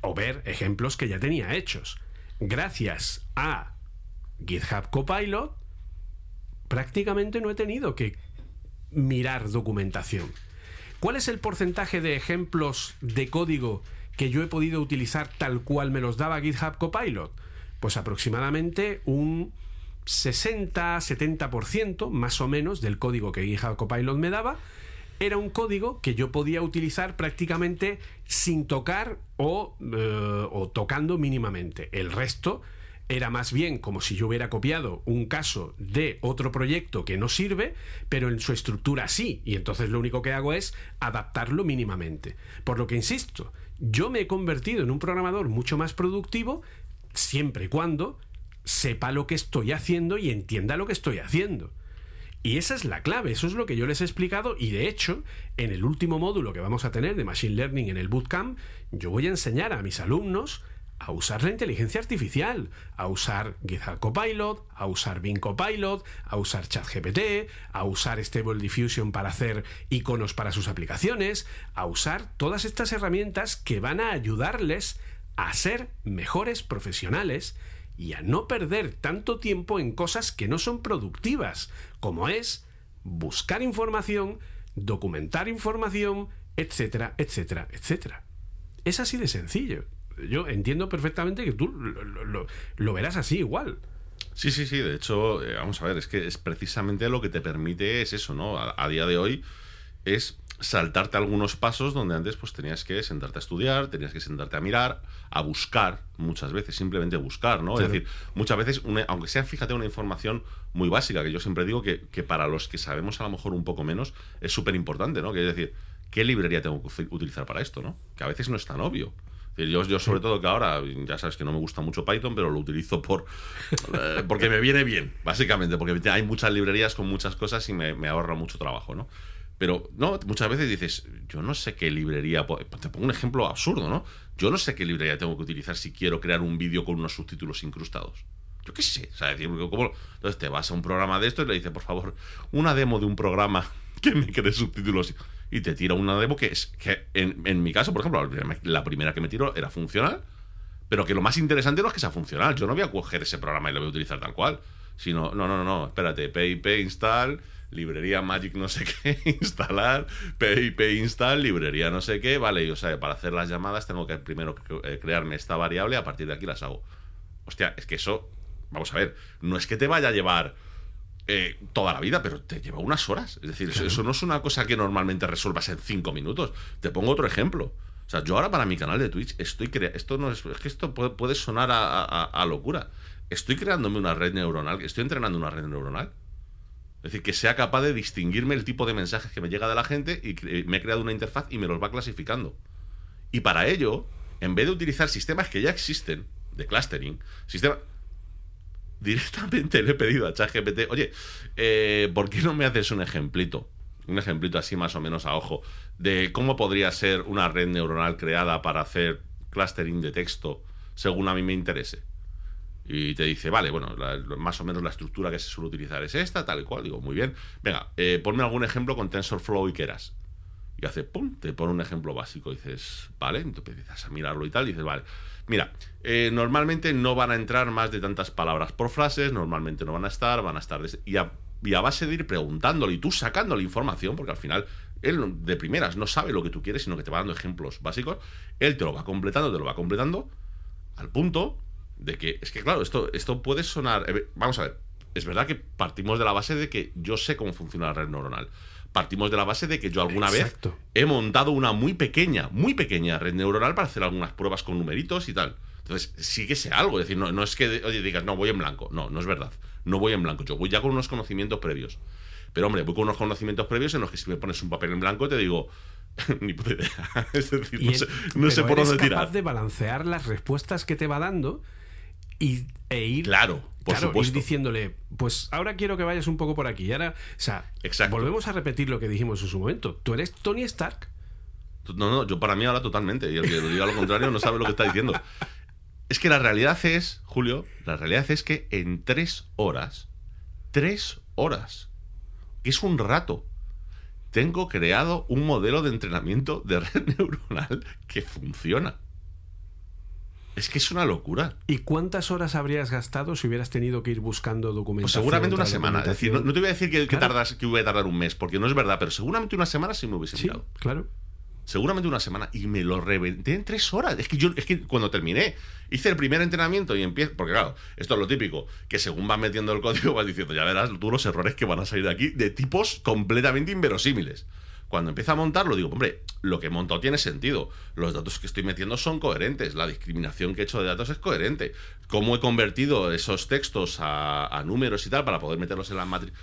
B: o ver ejemplos que ya tenía hechos. Gracias a GitHub Copilot, prácticamente no he tenido que mirar documentación. ¿Cuál es el porcentaje de ejemplos de código que yo he podido utilizar tal cual me los daba GitHub Copilot? Pues aproximadamente un 60-70% más o menos del código que GitHub Copilot me daba era un código que yo podía utilizar prácticamente sin tocar o, eh, o tocando mínimamente. El resto era más bien como si yo hubiera copiado un caso de otro proyecto que no sirve, pero en su estructura sí, y entonces lo único que hago es adaptarlo mínimamente. Por lo que insisto, yo me he convertido en un programador mucho más productivo siempre y cuando sepa lo que estoy haciendo y entienda lo que estoy haciendo. Y esa es la clave, eso es lo que yo les he explicado y de hecho, en el último módulo que vamos a tener de Machine Learning en el Bootcamp, yo voy a enseñar a mis alumnos a usar la inteligencia artificial, a usar GitHub Copilot, a usar Bing Copilot, a usar ChatGPT, a usar Stable Diffusion para hacer iconos para sus aplicaciones, a usar todas estas herramientas que van a ayudarles a ser mejores profesionales y a no perder tanto tiempo en cosas que no son productivas, como es buscar información, documentar información, etcétera, etcétera, etcétera. Es así de sencillo yo entiendo perfectamente que tú lo, verás así igual.
A: Sí, sí, sí. De hecho, eh, vamos a ver, es que es precisamente lo que te permite es eso, ¿no? A, día de hoy es saltarte algunos pasos donde antes pues tenías que sentarte a estudiar, tenías que sentarte a mirar, a buscar, muchas veces, simplemente buscar, ¿no? Es decir, muchas veces, aunque sea, fíjate, una información muy básica, que yo siempre digo que, que para los que sabemos a lo mejor un poco menos, es súper importante, ¿no? Que es decir, ¿qué librería tengo que utilizar para esto, ¿no? Que a veces no es tan obvio. Yo, yo sobre todo que ahora, ya sabes que no me gusta mucho Python, pero lo utilizo por eh, porque me viene bien, básicamente, porque hay muchas librerías con muchas cosas y me, ahorra mucho trabajo, ¿no? Pero no, muchas veces dices, yo no sé qué librería, te pongo un ejemplo absurdo, ¿no? Yo no sé qué librería tengo que utilizar si quiero crear un vídeo con unos subtítulos incrustados. Yo qué sé, ¿sabes? Entonces te vas a un programa de esto y le dices, por favor, una demo de un programa [laughs] que me cree subtítulos y te tira una demo que es que en, mi caso, por ejemplo, la primera que me tiró era funcional, pero que lo más interesante no es que sea funcional. Yo no voy a coger ese programa y lo voy a utilizar tal cual. Sino, no, no, no, no, espérate, PIP install, librería Magic no sé [laughs] qué, instalar, PIP install, librería no sé qué, vale, y o sea, para hacer las llamadas tengo que primero eh, crearme esta variable, a partir de aquí las hago. Hostia, es que eso, vamos a ver, no es que te vaya a llevar eh, toda la vida, pero te lleva unas horas. Es decir, eso, no es una cosa que normalmente resuelvas en cinco minutos. Te pongo otro ejemplo. O sea, yo ahora para mi canal de Twitch estoy creando. Esto no es. Es que esto puede, sonar a, locura. Estoy creándome una red neuronal, estoy entrenando una red neuronal. Es decir, que sea capaz de distinguirme el tipo de mensajes que me llega de la gente y me he creado una interfaz y me los va clasificando. Y para ello, en vez de utilizar sistemas que ya existen de clustering, sistemas directamente le he pedido a ChatGPT, oye, eh, ¿por qué no me haces un ejemplito? Un ejemplito así más o menos a ojo de cómo podría ser una red neuronal creada para hacer clustering de texto según a mí me interese. Y te dice, vale, bueno, más o menos la estructura que se suele utilizar es esta, tal y cual. Digo, muy bien. Venga, eh, ponme algún ejemplo con TensorFlow y Keras. Y hace, pum, te pone un ejemplo básico. Y dices, vale, entonces empiezas a mirarlo y tal. Dices, vale, Mira, eh, normalmente no van a entrar más de tantas palabras por frases, normalmente no van a estar, van a estar... Y y a base de ir preguntándole y tú sacándole información, porque al final él de primeras no sabe lo que tú quieres, sino que te va dando ejemplos básicos, él te lo va completando, te lo va completando, al punto de que, es que claro, esto, esto puede sonar, eh, vamos a ver, es verdad que partimos de la base de que yo sé cómo funciona la red neuronal. Partimos de la base de que yo alguna
B: Exacto.
A: vez he montado una muy pequeña, muy pequeña red neuronal para hacer algunas pruebas con numeritos y tal. Entonces, sí que sé algo. Es decir, no, no es que oye, digas, no, voy en blanco. No, no es verdad. No voy en blanco. Yo voy ya con unos conocimientos previos. Pero, hombre, voy con unos conocimientos previos en los que si me pones un papel en blanco te digo, [laughs] ni puta idea. [laughs] Es decir, no sé, no sé por
B: eres
A: dónde
B: capaz
A: tirar.
B: de balancear las respuestas que te va dando y, e ir
A: Claro, por
B: claro, ir
A: supuesto.
B: diciéndole, pues ahora quiero que vayas un poco por aquí. Y ahora, o sea,
A: Exacto.
B: volvemos a repetir lo que dijimos en su momento. Tú eres Tony Stark.
A: No, no, yo para mí ahora totalmente. Y el que lo diga lo contrario no sabe lo que está diciendo. Es que la realidad es, Julio, la realidad es que en tres horas, tres horas, que es un rato, tengo creado un modelo de entrenamiento de red neuronal que funciona. Es que es una locura.
B: ¿Y cuántas horas habrías gastado si hubieras tenido que ir buscando
A: Pues
B: documentación?
A: seguramente una semana. Es decir, no, no te voy a decir que, que
B: Claro.
A: tardas, que voy a tardar un mes, porque no es verdad, pero seguramente una semana sí me hubiese
B: Sí,
A: tirado.
B: claro.
A: seguramente una semana y me lo reventé en tres horas. Es que yo, es que cuando terminé, hice el primer entrenamiento y empiezo, porque claro, esto es lo típico, que según vas metiendo el código vas diciendo, ya verás tú los errores que van a salir de aquí de tipos completamente inverosímiles. Cuando empieza a montarlo, digo, hombre, lo que he montado tiene sentido. Los datos que estoy metiendo son coherentes. La discriminación que he hecho de datos es coherente. Cómo he convertido esos textos a, números y tal para poder meterlos en la matriz.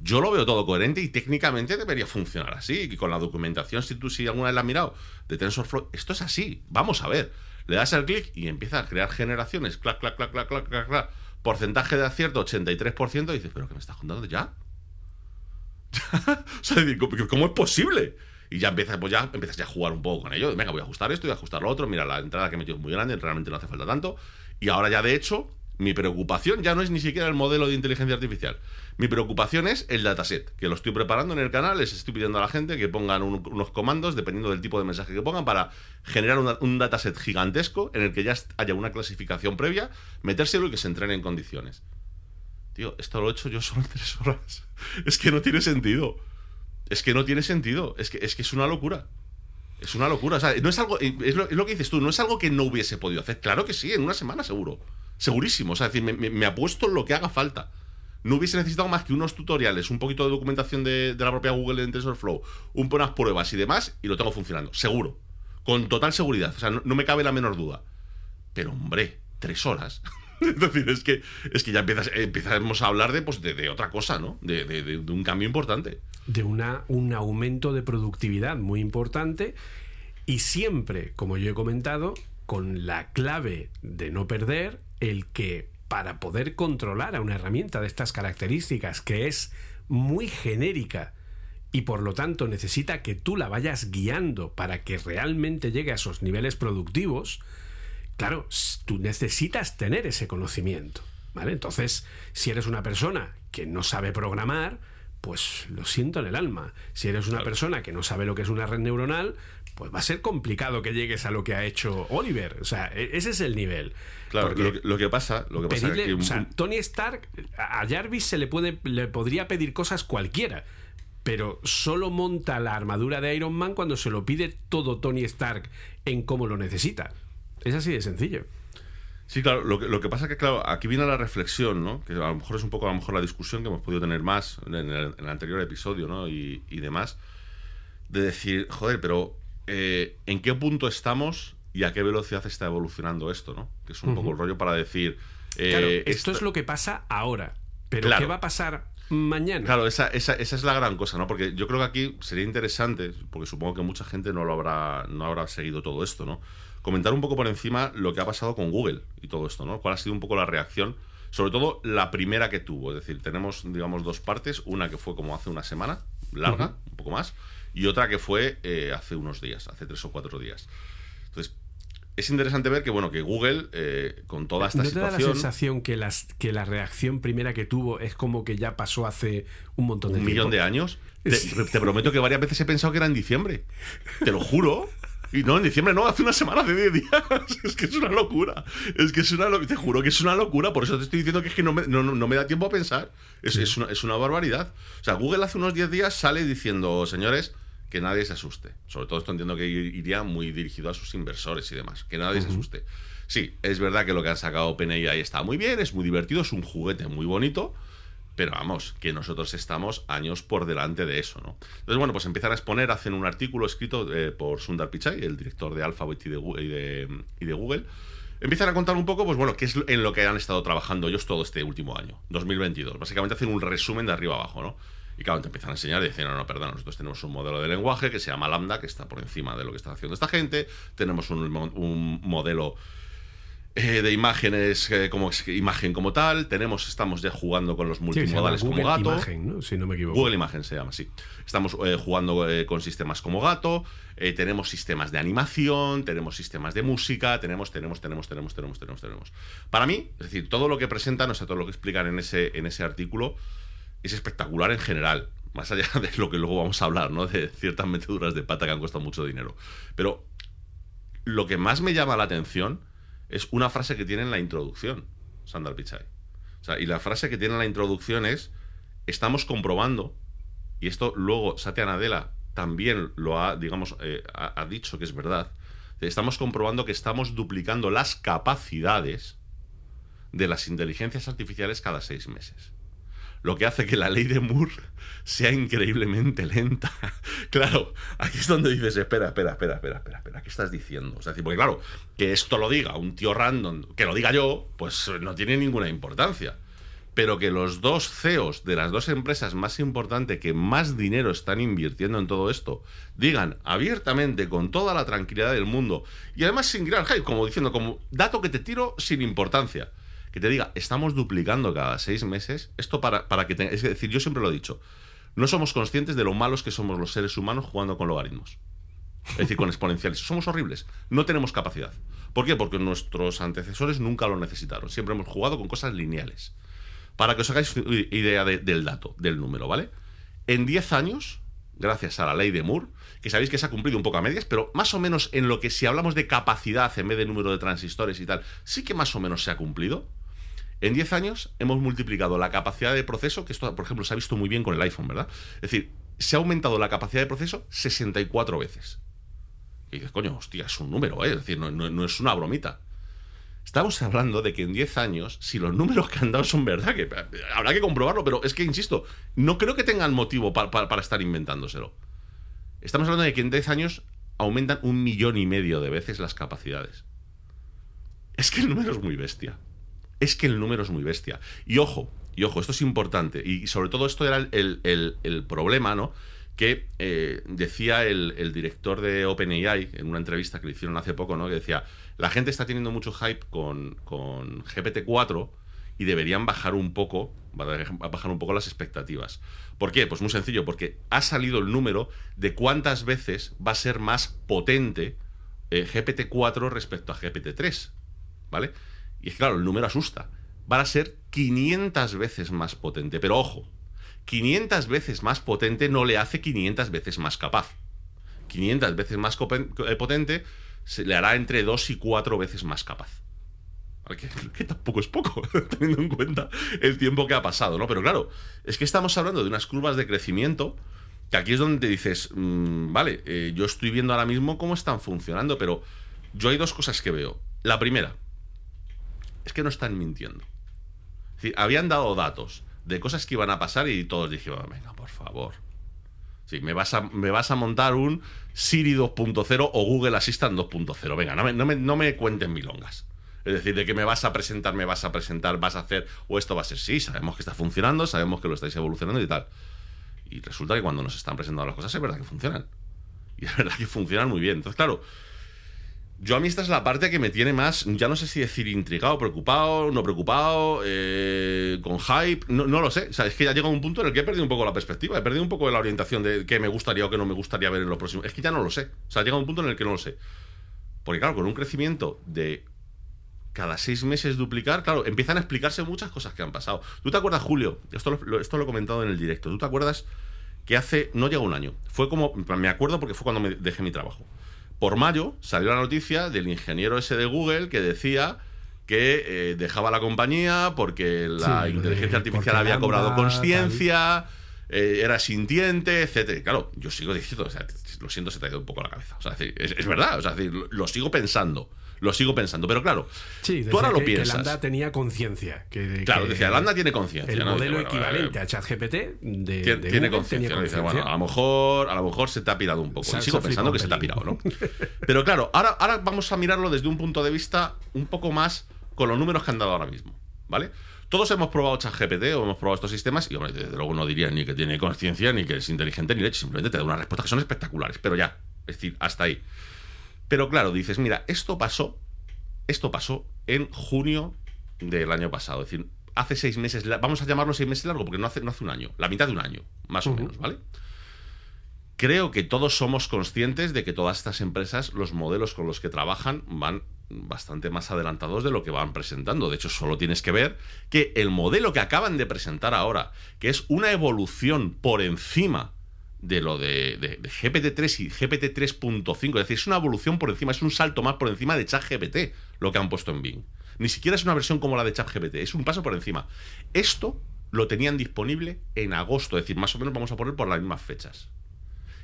A: Yo lo veo todo coherente y técnicamente debería funcionar así. Y con la documentación, si tú si alguna vez la has mirado, de TensorFlow, esto es así. Vamos a ver. Le das al clic y empieza a crear generaciones. Clac, clac, clac, clac, clac, clac, clac. Porcentaje de acierto 83%. Y dices, ¿pero qué me estás contando ya? [laughs] o sea, ¿cómo- ¿cómo es posible? Y ya empiezas, pues ya empiezas a jugar un poco con ello. Venga, voy a ajustar esto, voy a ajustar lo otro. Mira, la entrada que he metido es muy grande, realmente no hace falta tanto. Y ahora ya, de hecho, mi preocupación ya no es ni siquiera el modelo de inteligencia artificial. Mi preocupación es el dataset, que lo estoy preparando en el canal. Les estoy pidiendo a la gente que pongan un- unos comandos, dependiendo del tipo de mensaje que pongan, para generar una- un dataset gigantesco en el que ya haya una clasificación previa, metérselo y que se entrene en condiciones. Tío, esto lo he hecho yo solo en tres horas. [laughs] Es que no tiene sentido. Es que no tiene sentido. Es que es, que es una locura. Es una locura. O sea, no es algo. Es lo, es lo que dices tú, no es algo que no hubiese podido hacer. Claro que sí, en una semana seguro. Segurísimo. O sea, es decir, me, me, apuesto lo que haga falta. No hubiese necesitado más que unos tutoriales, un poquito de documentación de, la propia Google en TensorFlow, un, unas pruebas y demás, y lo tengo funcionando. Seguro. Con total seguridad. O sea, no me cabe la menor duda. Pero, hombre, tres horas. [laughs] [laughs] es decir, es que, es que ya empiezas, empezamos a hablar de, pues, de, otra cosa, ¿no? De- de un cambio importante.
B: de una, un aumento de productividad muy importante y siempre, como yo he comentado, con la clave de no perder el que para poder controlar a una herramienta de estas características que es muy genérica y por lo tanto necesita que tú la vayas guiando para que realmente llegue a esos niveles productivos, claro, tú necesitas tener ese conocimiento. ¿Vale? Entonces, si eres una persona que no sabe programar, pues lo siento en el alma. Si eres una persona que no sabe lo que es una red neuronal, pues va a ser complicado que llegues a lo que ha hecho Oliver. O sea, e- ese es el nivel.
A: Claro, lo, que- lo que pasa, lo que pasa es que un-
B: o sea, Tony Stark, a a Jarvis se le puede le podría pedir cosas cualquiera, pero solo monta la armadura de Iron Man cuando se lo pide todo Tony Stark en cómo lo necesita. Es así de sencillo.
A: Sí, claro, lo que, lo que pasa es que, claro, aquí viene la reflexión, ¿no? Que a lo mejor es un poco a lo mejor la discusión que hemos podido tener más en el, en el anterior episodio, ¿no? Y, y demás. De decir, joder, pero eh, ¿en qué punto estamos y a qué velocidad está evolucionando esto, ¿no? Que es un poco el rollo para decir. eh,
B: Claro, esto
A: esta-
B: es lo que pasa ahora, pero
A: Claro.
B: ¿qué va a pasar mañana?
A: Claro, esa, esa, esa es la gran cosa, ¿no? Porque yo creo que aquí sería interesante, porque supongo que mucha gente no lo habrá, no habrá seguido todo esto, ¿no? Comentar un poco por encima lo que ha pasado con Google y todo esto, ¿no? ¿Cuál ha sido un poco la reacción? Sobre todo la primera que tuvo. Es decir, tenemos, digamos, dos partes. Una que fue como hace una semana, larga, un poco más, y otra que fue eh, hace unos días, hace tres o cuatro días. Entonces, es interesante ver que, bueno, que Google, eh, con toda esta
B: ¿No te da la
A: situación.
B: sensación que, las, que la reacción primera que tuvo es como que ya pasó hace un montón de
A: un
B: tiempo?
A: millón de años. Te prometo que varias veces he pensado que era en diciembre. Te lo juro. Y no, en diciembre no, hace una semana, hace 10 días. [laughs] Es que es una locura. Es que es una locura. Te juro que es una locura. Por eso te estoy diciendo que es que no me, no, no me da tiempo a pensar. Es, es, una, es una barbaridad. O sea, Google hace unos 10 días sale diciendo, señores, que nadie se asuste. Sobre todo esto entiendo que iría muy dirigido a sus inversores y demás. Que nadie se asuste. Sí, es verdad que lo que han sacado OpenAI está muy bien, es muy divertido, es un juguete muy bonito. Pero vamos, que nosotros estamos años por delante de eso, ¿no? Entonces, bueno, pues empiezan a exponer, hacen un artículo escrito eh, por Sundar Pichai, el director de Alphabet y de, Google. Empiezan a contar un poco, pues bueno, qué es en lo que han estado trabajando ellos todo este último año, 2022. Básicamente hacen un resumen de arriba abajo, ¿no? Y claro, te empiezan a enseñar y dicen, no, no, perdón, nosotros tenemos un modelo de lenguaje que se llama Lambda, que está por encima de lo que está haciendo esta gente. Tenemos un modelo eh, de imágenes eh, como imagen como tal. Tenemos, estamos ya jugando con los multimodales como gato.
B: Imagen, ¿no? Si no me equivoco.
A: Google Imagen se llama, sí. Estamos eh, jugando con sistemas como gato. tenemos sistemas de animación, tenemos sistemas de música, tenemos, tenemos, tenemos, tenemos, tenemos, tenemos, tenemos. Para mí, es decir, todo lo que presentan, o sea, todo lo que explican en ese, en ese artículo, es espectacular en general. Más allá [laughs] de lo que luego vamos a hablar, ¿no? De ciertas meteduras de pata que han costado mucho dinero. Pero lo que más me llama la atención es una frase que tiene en la introducción, Sandal Pichai. Y la frase que tiene en la introducción es, estamos comprobando, y esto luego Satya Nadella también lo ha, digamos, eh, ha, dicho que es verdad, estamos comprobando que estamos duplicando las capacidades de las inteligencias artificiales cada seis meses lo que hace que la ley de Moore sea increíblemente lenta. [laughs] claro, aquí es donde dices, espera, espera, espera, espera, espera, espera, ¿qué estás diciendo? O sea, porque claro, que esto lo diga un tío random, que lo diga yo, pues no tiene ninguna importancia. Pero que los dos CEOs de las dos empresas más importantes que más dinero están invirtiendo en todo esto digan abiertamente, con toda la tranquilidad del mundo, y además sin gran hype, como diciendo, como dato que te tiro sin importancia que te diga, estamos duplicando cada seis meses, esto para, para que Es decir, yo siempre lo he dicho, no somos conscientes de lo malos que somos los seres humanos jugando con logaritmos. Es decir, con exponenciales. Somos horribles. No tenemos capacidad. ¿Por qué? Porque nuestros antecesores nunca lo necesitaron. Siempre hemos jugado con cosas lineales. Para que os hagáis idea del dato, del número, ¿vale? En 10 años, gracias a la ley de Moore, que sabéis que se ha cumplido un poco a medias, pero más o menos en lo que si hablamos de capacidad en vez de número de transistores y tal, sí que más o menos se ha cumplido. En 10 años hemos multiplicado la capacidad de proceso, que esto, por ejemplo, se ha visto muy bien con el iPhone, ¿verdad? Es decir, se ha aumentado la capacidad de proceso 64 veces. Y dices, coño, hostia, es un número, ¿eh? Es decir, no, es una bromita. Estamos hablando de que en 10 años, si los números que han dado son verdad, que habrá que comprobarlo, pero es que, insisto, no creo que tengan motivo para, para estar inventándoselo. Estamos hablando de que en 10 años aumentan un millón y medio de veces las capacidades. Es que el número es muy bestia es que el número es muy bestia. Y ojo, y ojo, esto es importante. Y sobre todo esto era el, problema, ¿no? Que eh, decía el, director de OpenAI en una entrevista que le hicieron hace poco, ¿no? Que decía, la gente está teniendo mucho hype con, con GPT-4 y deberían bajar un poco, bajar un poco las expectativas. ¿Por qué? Pues muy sencillo, porque ha salido el número de cuántas veces va a ser más potente eh, GPT-4 respecto a GPT-3, ¿vale? Y es claro, el número asusta. Va a ser 500 veces más potente. Pero ojo, 500 veces más potente no le hace 500 veces más capaz. 500 veces más eh, potente se le hará entre 2 y 4 veces más capaz. Que, tampoco es poco, [laughs] teniendo en cuenta el tiempo que ha pasado, ¿no? Pero claro, es que estamos hablando de unas curvas de crecimiento que aquí es donde te dices, mm, vale, eh, yo estoy viendo ahora mismo cómo están funcionando, pero yo hay dos cosas que veo. La primera, es que no están mintiendo. habían dado datos de cosas que iban a pasar y todos dijeron, venga, por favor. Sí, me vas a, me vas a montar un Siri 2.0 o Google Assistant 2.0. Venga, no me, no, me, no me cuenten milongas. Es decir, de que me vas a presentar, me vas a presentar, vas a hacer, o esto va a ser, sí, sabemos que está funcionando, sabemos que lo estáis evolucionando y tal. Y resulta que cuando nos están presentando las cosas es verdad que funcionan. Y es verdad que funcionan muy bien. Entonces, claro, yo a mí esta es la parte que me tiene más, ya no sé si decir intrigado, preocupado, no preocupado, eh, con hype, no, lo sé. O sea, es que ya llega un punto en el que he perdido un poco la perspectiva, he perdido un poco la orientación de qué me gustaría o qué no me gustaría ver en los próximos. Es que ya no lo sé. O sea, llega un punto en el que no lo sé. Porque claro, con un crecimiento de cada seis meses duplicar, claro, empiezan a explicarse muchas cosas que han pasado. ¿Tú te acuerdas, Julio? Esto lo, esto lo he comentado en el directo. ¿Tú te acuerdas que hace, no llega un año, fue como, me acuerdo porque fue cuando me dejé mi trabajo por mayo salió la noticia del ingeniero ese de Google que decía que eh, dejaba la compañía porque la
B: Sí,
A: inteligencia artificial había cobrado conciencia, eh, era sintiente, etcétera. Y Claro, yo sigo diciendo, o sea, lo siento, se te ha ido un poco la cabeza. O sea, es, es- verdad, o sea, lo sigo pensando, lo sigo pensando, pero claro,
B: Sí,
A: tú ahora lo
B: que, que
A: piensas.
B: Lambda tenía conciencia. que-
A: Claro,
B: que
A: decía, Lambda tiene conciencia.
B: El
A: ¿no? Dice,
B: modelo
A: bueno,
B: equivalente a ChatGPT de,
A: Tien-
B: de
A: tiene
B: Google
A: conciencia. ¿no? Bueno, a lo mejor, a lo mejor se te ha pirado un poco. Y sigo pensando que se te ha pirado, ¿no? [laughs] Pero claro, ahora, ahora vamos a mirarlo desde un punto de vista un poco más con los números que han dado ahora mismo, ¿vale? Todos hemos probado ChatGPT o hemos probado estos sistemas y, hombre, desde luego no diría ni que tiene conciencia, ni que es inteligente, ni leche. Simplemente te da unas respuestas que son espectaculares, pero ya. Es decir, hasta ahí. Pero claro, dices, mira, esto pasó, esto pasó en junio del año pasado. Es decir, hace seis meses, vamos a llamarlo seis meses largo, porque no hace, no hace un año, la mitad de un año, más o menos, ¿vale? Creo que todos somos conscientes de que todas estas empresas, los modelos con los que trabajan, van bastante más adelantados de lo que van presentando. De hecho, solo tienes que ver que el modelo que acaban de presentar ahora, que es una evolución por encima de lo de, de- de GPT-3 y GPT-3.5, es decir, es una evolución por encima, es un salto más por encima de ChatGPT, lo que han puesto en Bing. Ni siquiera es una versión como la de ChatGPT, es un paso por encima. Esto lo tenían disponible en agosto, es decir, más o menos vamos a poner por las mismas fechas.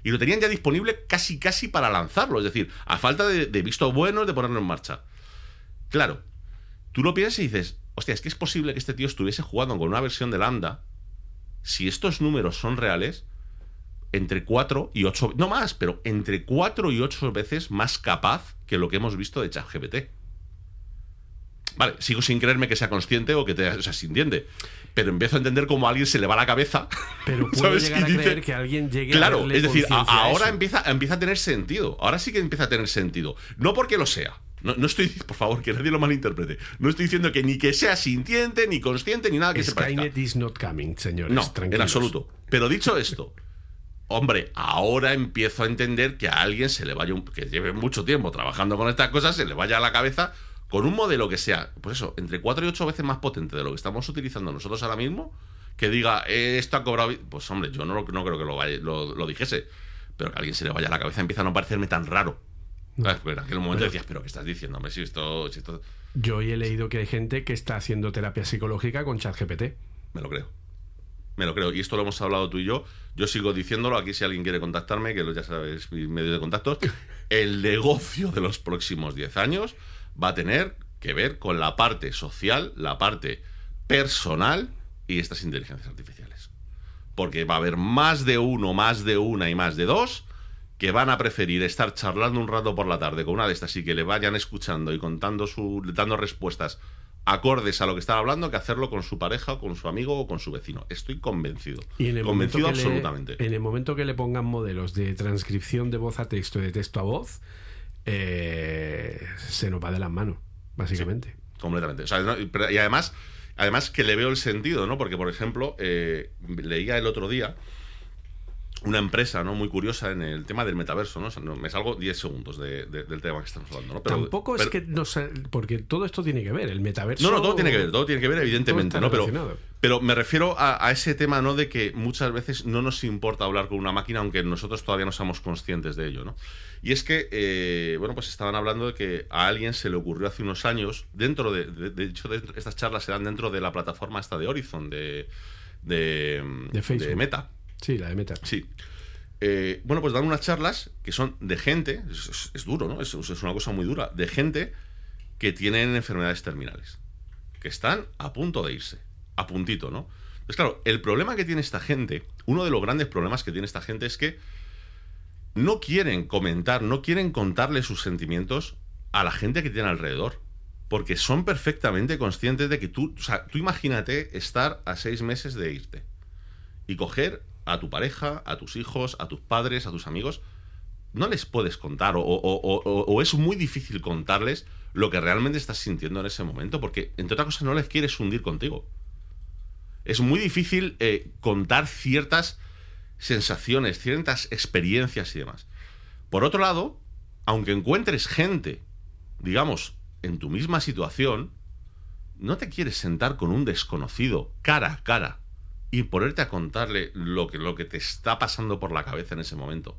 A: Y lo tenían ya disponible casi casi para lanzarlo, es decir, a falta de, visto buenos de ponerlo en marcha. Claro, tú lo piensas y dices, hostia, es que es posible que este tío estuviese jugando con una versión de Lambda, si estos números son reales, entre 4 y 8, no más, pero entre 4 y 8 veces más capaz que lo que hemos visto de ChatGPT. Vale, sigo sin creerme que sea consciente o que te, o sea, sintiente. Pero empiezo a entender cómo a alguien se le va la cabeza.
B: Pero [laughs] puedo
A: ¿sabes?
B: llegar a
A: dice-
B: creer que alguien llegue
A: Claro, es decir, a-
B: conciencia a
A: ahora empieza, empieza a tener sentido. Ahora sí que empieza a tener sentido. No porque lo sea. No, no estoy, [laughs] por favor, que nadie lo malinterprete. No estoy diciendo que ni que sea sintiente, ni consciente, ni nada que se parezca.
B: Skynet is not coming, señores.
A: No, en
B: tranquilos.
A: absoluto. Pero dicho esto, hombre, ahora empiezo a entender que a alguien se le vaya un, que lleve mucho tiempo trabajando con estas cosas, se le vaya a la cabeza con un modelo que sea, pues eso, entre 4 y 8 veces más potente de lo que estamos utilizando nosotros ahora mismo, que diga, eh, esto ha cobrado. vi-". Pues hombre, yo no, lo- no creo que lo, vaya- lo, lo dijese, pero que a alguien se le vaya a la cabeza empieza a no parecerme tan raro. ¿Sabes? Porque en aquel momento decías, pero ¿qué estás diciendo? Hombre, si esto, si esto.
B: Yo hoy he leído que hay gente que está haciendo terapia psicológica con ChatGPT.
A: Me lo creo. Me lo creo. Y esto lo hemos hablado tú y yo. Yo sigo diciéndolo. Aquí, si alguien quiere contactarme, que lo- ya sabes, mi medio de contactos. [laughs] El negocio de los próximos 10 años va a tener que ver con la parte social, la parte personal y estas inteligencias artificiales. Porque va a haber más de uno, más de una y más de dos que van a preferir estar charlando un rato por la tarde con una de estas y que le vayan escuchando y contando su, dando respuestas acordes a lo que están hablando que hacerlo con su pareja, con su amigo o con su vecino. Estoy convencido.
B: Y en el
A: convencido
B: le-
A: absolutamente.
B: en el momento que le pongan modelos de transcripción de voz a texto y de texto a voz, eh, se nos va de las manos, básicamente.
A: Completamente. O sea, no, y además, además que le veo el sentido, ¿no? Porque, por ejemplo, eh, leía el otro día una empresa, ¿no? Muy curiosa en el tema del metaverso, ¿no? O sea, no, me salgo 10 segundos de- de- del tema que estamos hablando, ¿no? Pero-
B: Tampoco es que no sé, porque todo esto tiene que ver, el metaverso.
A: No, no, todo tiene que ver, todo tiene que ver, evidentemente, ¿no? Pero, pero me refiero a, a ese tema, ¿no? De que muchas veces no nos importa hablar con una máquina, aunque nosotros todavía no somos conscientes de ello, ¿no? Y es que, eh, bueno, pues estaban hablando de que a alguien se le ocurrió hace unos años, dentro de, de, de hecho, estas charlas se dan dentro de la plataforma esta de Horizon, de, de,
B: De Facebook.
A: Meta.
B: Sí, la de Meta.
A: Sí. Eh, bueno, pues dan unas charlas que son de gente, es, duro, ¿no? Es, es una cosa muy dura, de gente que tienen enfermedades terminales, que están a punto de irse, a puntito, ¿no? Entonces, claro, el problema que tiene esta gente, uno de los grandes problemas que tiene esta gente es que no quieren comentar, no quieren contarle sus sentimientos a la gente que tiene alrededor. Porque son perfectamente conscientes de que tú, o sea, tú imagínate estar a seis meses de irte y coger a tu pareja, a tus hijos, a tus padres, a tus amigos, no les puedes contar o, es muy difícil contarles lo que realmente estás sintiendo en ese momento, porque entre otras cosas no les quieres hundir contigo. Es muy difícil eh, contar ciertas sensaciones, ciertas experiencias y demás. Por otro lado, aunque encuentres gente, digamos, en tu misma situación, no te quieres sentar con un desconocido cara a cara y ponerte a contarle lo que, lo que te está pasando por la cabeza en ese momento.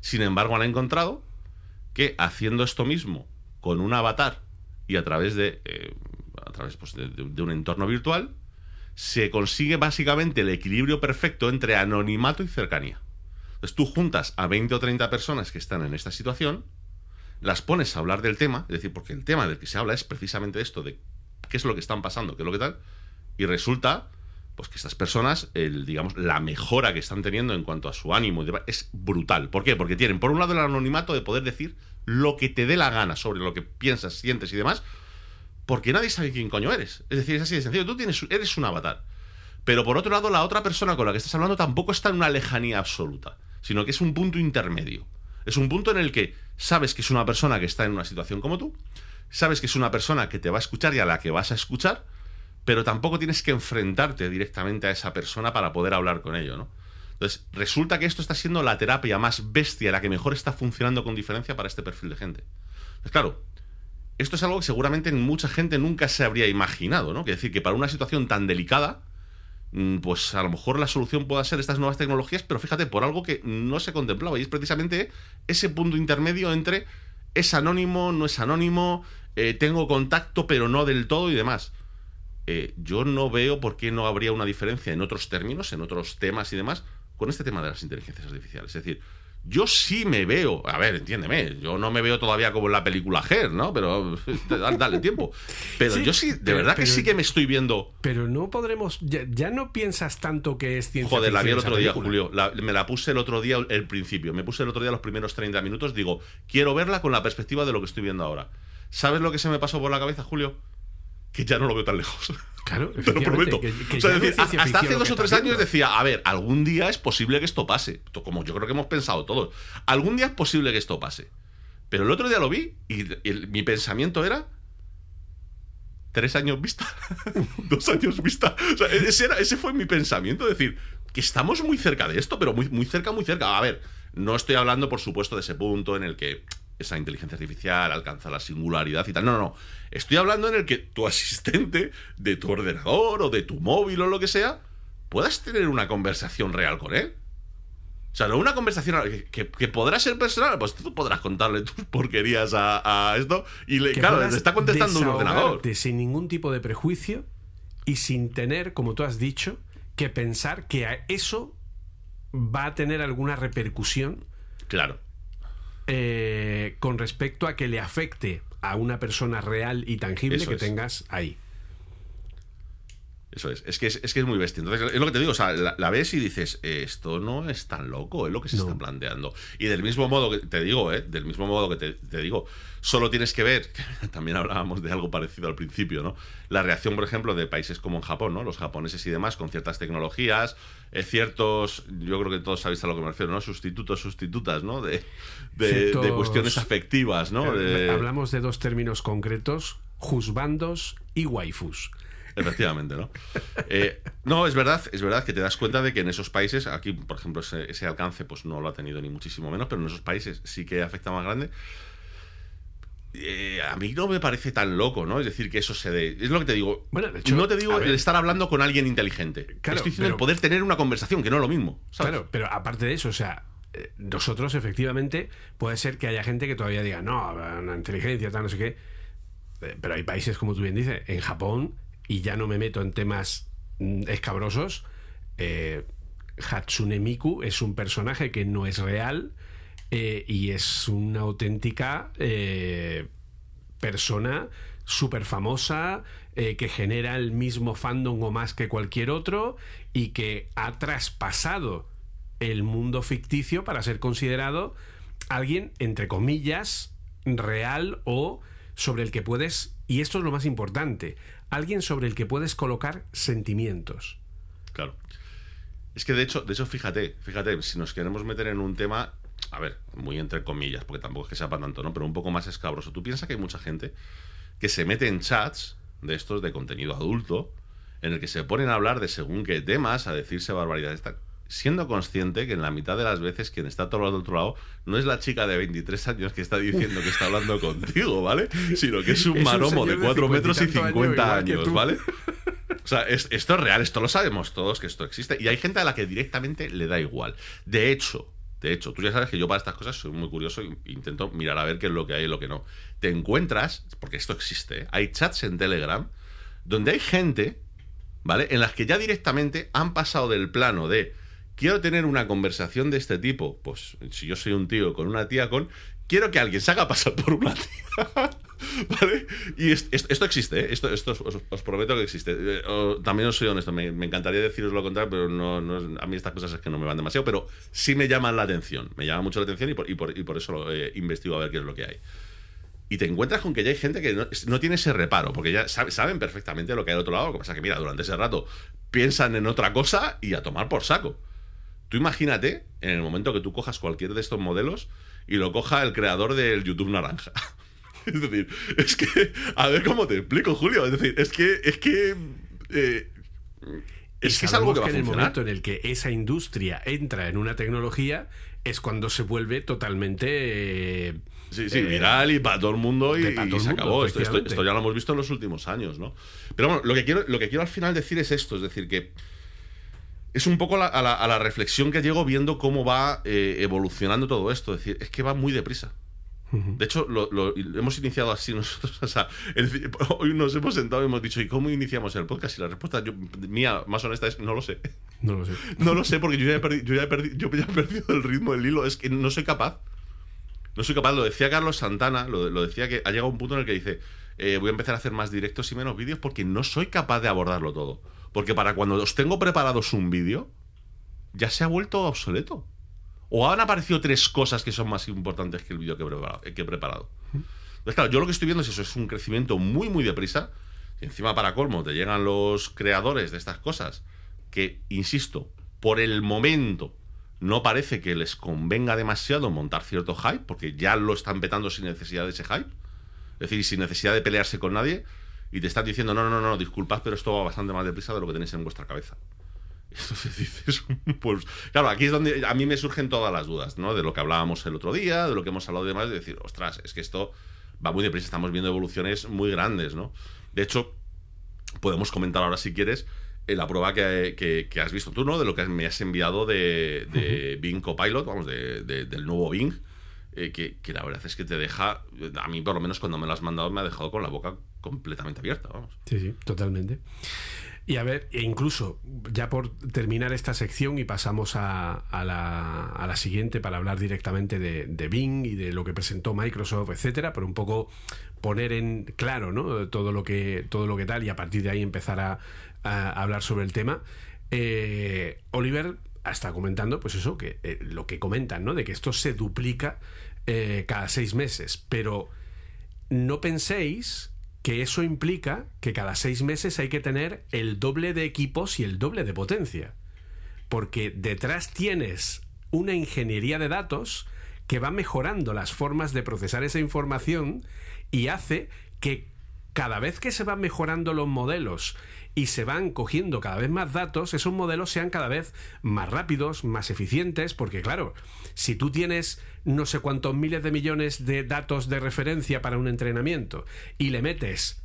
A: Sin embargo, han encontrado que haciendo esto mismo con un avatar y a través de, eh, a través pues, de, de un entorno virtual, se consigue básicamente el equilibrio perfecto entre anonimato y cercanía. Entonces tú juntas a 20 o 30 personas que están en esta situación, las pones a hablar del tema, es decir, porque el tema del que se habla es precisamente esto, de qué es lo que están pasando, qué es lo que tal, y resulta pues que estas personas, el, digamos, la mejora que están teniendo en cuanto a su ánimo es brutal. ¿Por qué? Porque tienen, por un lado, el anonimato de poder decir lo que te dé la gana sobre lo que piensas, sientes y demás, porque nadie sabe quién coño eres. Es decir, es así de sencillo. Tú tienes, eres un avatar. Pero por otro lado, la otra persona con la que estás hablando tampoco está en una lejanía absoluta, sino que es un punto intermedio. Es un punto en el que sabes que es una persona que está en una situación como tú, sabes que es una persona que te va a escuchar y a la que vas a escuchar, pero tampoco tienes que enfrentarte directamente a esa persona para poder hablar con ello, ¿no? Entonces, resulta que esto está siendo la terapia más bestia, la que mejor está funcionando con diferencia para este perfil de gente. Pues claro, esto es algo que seguramente mucha gente nunca se habría imaginado, ¿no? Es decir, que para una situación tan delicada, mm, pues a lo mejor la solución pueda ser estas nuevas tecnologías, pero fíjate, por algo que no se contemplaba, y es precisamente ese punto intermedio entre es anónimo, no es anónimo, eh, tengo contacto, pero no del todo y demás. Eh, yo no veo por qué no habría una diferencia en otros términos, en otros temas y demás, con este tema de las inteligencias artificiales. Es decir, yo sí me veo, a ver, entiéndeme, yo no me veo todavía como en la película Her, ¿no? Pero [laughs] dale tiempo. Pero yo sí, de verdad que sí que me estoy viendo.
B: Pero no podremos, ya, no piensas tanto que es ciencia
A: Joder, la vi el otro
B: día,
A: Julio. me la puse el otro día, el principio. Me puse el otro día los primeros 30 minutos. Digo, quiero verla con la perspectiva de lo que estoy viendo ahora. ¿Sabes lo que se me pasó por la cabeza, Julio? Que ya no lo veo tan lejos.
B: Claro, [laughs]
A: te lo prometo. hasta hace dos o tres años decía, a ver, algún día es posible que esto pase. Como yo creo que hemos pensado todos. Algún día es posible que esto pase. Pero el otro día lo vi y, mi pensamiento era. Tres años vista. [laughs] dos años vista. ese, ese fue mi pensamiento. decir, que estamos muy cerca de esto, pero muy, muy cerca, muy cerca. A ver, no estoy hablando, por supuesto, de ese punto en el que esa inteligencia artificial alcanza la singularidad y tal. No, no, no. Estoy hablando en el que tu asistente de tu ordenador o de tu móvil o lo que sea, puedas tener una conversación real con él. O sea, no una conversación que, podrá ser personal, pues tú podrás contarle tus porquerías a, esto y le, claro, le está contestando un ordenador.
B: Sin ningún tipo de prejuicio y sin tener, como tú has dicho, que pensar que eso va a tener alguna repercusión.
A: Claro.
B: Eh, con respecto a que le afecte a una persona real y tangible que tengas ahí.
A: Eso es. Es que es, que es muy bestia. Entonces, es lo que te digo, o sea, la, ves y dices, esto no es tan loco, es lo que se está planteando. Y del mismo modo que te digo, ¿eh? Del mismo modo que te, digo, solo tienes que ver, [laughs] también hablábamos de algo parecido al principio, ¿no? La reacción, por ejemplo, de países como en Japón, ¿no? Los japoneses y demás, con ciertas tecnologías, eh, ciertos, yo creo que todos sabéis a lo que me refiero, ¿no? Sustitutos, sustitutas, ¿no? De, de, cuestiones afectivas, ¿no?
B: Eh, hablamos de dos términos concretos, juzbandos y waifus.
A: Efectivamente, ¿no? Eh, no, es verdad, es verdad que te das cuenta de que en esos países, aquí, por ejemplo, ese, alcance pues no lo ha tenido ni muchísimo menos, pero en esos países sí que afecta más grande. Eh, a mí no me parece tan loco, ¿no? Es decir, que eso se dé. Es lo que te digo. Bueno, de hecho, no te digo el estar hablando con alguien inteligente. Claro, Estoy diciendo el poder tener una conversación, que no es lo mismo.
B: Claro, pero aparte de eso, o sea, eh, nosotros efectivamente puede ser que haya gente que todavía diga, no, una inteligencia, tal, no sé qué. Pero hay países, como tú bien dices, en Japón y ya no me meto en temas mm, escabrosos, eh, Hatsune Miku es un personaje que no es real eh, y es una auténtica eh, persona súper famosa que genera el mismo fandom o más que cualquier otro y que ha traspasado el mundo ficticio para ser considerado alguien, entre comillas, real o sobre el que puedes, y esto es lo más importante, alguien sobre el que puedes colocar sentimientos.
A: Claro. Es que de hecho, de hecho, fíjate, fíjate, si nos queremos meter en un tema, a ver, muy entre comillas, porque tampoco es que sea para tanto, ¿no? Pero un poco más escabroso. Tú piensas que hay mucha gente que se mete en chats de estos de contenido adulto, en el que se ponen a hablar de según qué temas, a decirse barbaridades siendo consciente que en la mitad de las veces quien está todo al otro lado no es la chica de 23 años que está diciendo que está hablando contigo, ¿vale? Sino que es un [laughs] maromo de 4 metros y 50 años, ¿vale? [laughs] O sea, esto es real, esto lo sabemos todos que esto existe. Y hay gente a la que directamente le da igual. De hecho, De hecho, tú ya sabes que yo para estas cosas soy muy curioso e intento mirar a ver qué es lo que hay y lo que no. Te encuentras, porque esto existe, ¿eh? hay chats en Telegram donde hay gente, ¿vale? En las que ya directamente han pasado del plano de quiero tener una conversación de este tipo, pues si yo soy un tío con una tía con, quiero que alguien se haga pasar por una tía. [laughs] ¿Vale? Y esto existe, ¿eh? esto, esto os, prometo que existe. Eh, también os soy honesto, me, encantaría deciros lo contrario, pero no, a mí estas cosas es que no me van demasiado, pero sí me llaman la atención, me llama mucho la atención y por, y por, y por eso lo, eh, investigo a ver qué es lo que hay. Y te encuentras con que ya hay gente que no, tiene ese reparo, porque ya saben perfectamente lo que hay al otro lado. Lo que pasa es que, mira, durante ese rato piensan en otra cosa y a tomar por saco. Tú imagínate, en el momento que tú cojas cualquier de estos modelos y lo coja el creador del YouTube Naranja. [laughs] Es decir, es que, a ver cómo te explico, Julio. Es decir, es que, es que, eh,
B: es que es algo que, va a en el momento en el que esa industria entra en una tecnología es cuando se vuelve totalmente
A: eh, sí, sí, viral y para todo el mundo y, se acabó. Esto, esto, ya lo hemos visto en los últimos años, ¿no? Pero bueno, lo que quiero, lo que quiero al final decir es esto, es decir, que es un poco a, la, reflexión que llego viendo cómo va eh, evolucionando todo esto. Es decir, es que va muy deprisa. De hecho, lo, hemos iniciado así [laughs] nosotros. O sea, hoy nos hemos sentado y hemos dicho, ¿y cómo iniciamos el podcast? Y la respuesta mía, más honesta, es no lo sé.
B: No lo sé. [laughs]
A: No lo sé porque yo ya he perdido, yo ya he perdido, yo ya he perdido el ritmo del hilo. Es que no soy capaz. No soy capaz. Lo decía Carlos Santana, lo, decía que ha llegado un punto en el que dice, eh, voy a empezar a hacer más directos y menos vídeos porque no soy capaz de abordarlo todo. Porque para cuando os tengo preparados un vídeo, ya se ha vuelto obsoleto. ¿O han aparecido tres cosas que son más importantes que el vídeo que, he preparado? Entonces, claro, yo lo que estoy viendo es eso, es un crecimiento muy, muy deprisa. Y encima, para colmo, te llegan los creadores de estas cosas que, insisto, por el momento no parece que les convenga demasiado montar cierto hype, porque ya lo están petando sin necesidad de ese hype. Es decir, sin necesidad de pelearse con nadie. Y te están diciendo, no, no, no, no, disculpad, pero esto va bastante más deprisa de lo que tenéis en vuestra cabeza. [laughs] Entonces dices, [laughs] pues claro, aquí es donde a mí me surgen todas las dudas, ¿no? De lo que hablábamos el otro día, de lo que hemos hablado de más, de decir, ostras, es que esto va muy deprisa, estamos viendo evoluciones muy grandes, ¿no? De hecho, podemos comentar ahora si quieres en la prueba que, has visto tú, ¿no? De lo que me has enviado de, Bing Copilot, vamos, del nuevo Bing, eh, que, que, la verdad es que te deja, a mí por lo menos cuando me lo has mandado me ha dejado con la boca completamente abierta, vamos.
B: Sí, sí, totalmente. Y a ver, e incluso ya por terminar esta sección y pasamos a, la, siguiente para hablar directamente de, Bing y de lo que presentó Microsoft, etcétera, pero un poco poner en claro ¿no? todo, lo que, todo lo que tal y a partir de ahí empezar a, hablar sobre el tema. Eh, Oliver está comentando, pues eso, que eh, lo que comentan, ¿no? De que esto se duplica eh, cada seis meses, pero no penséis que eso implica que cada seis meses hay que tener el doble de equipos y el doble de potencia. Porque detrás tienes una ingeniería de datos que va mejorando las formas de procesar esa información y hace que cada vez que se van mejorando los modelos y se van cogiendo cada vez más datos, esos modelos sean cada vez más rápidos, más eficientes, porque claro, si tú tienes no sé cuántos miles de millones de datos de referencia para un entrenamiento y le metes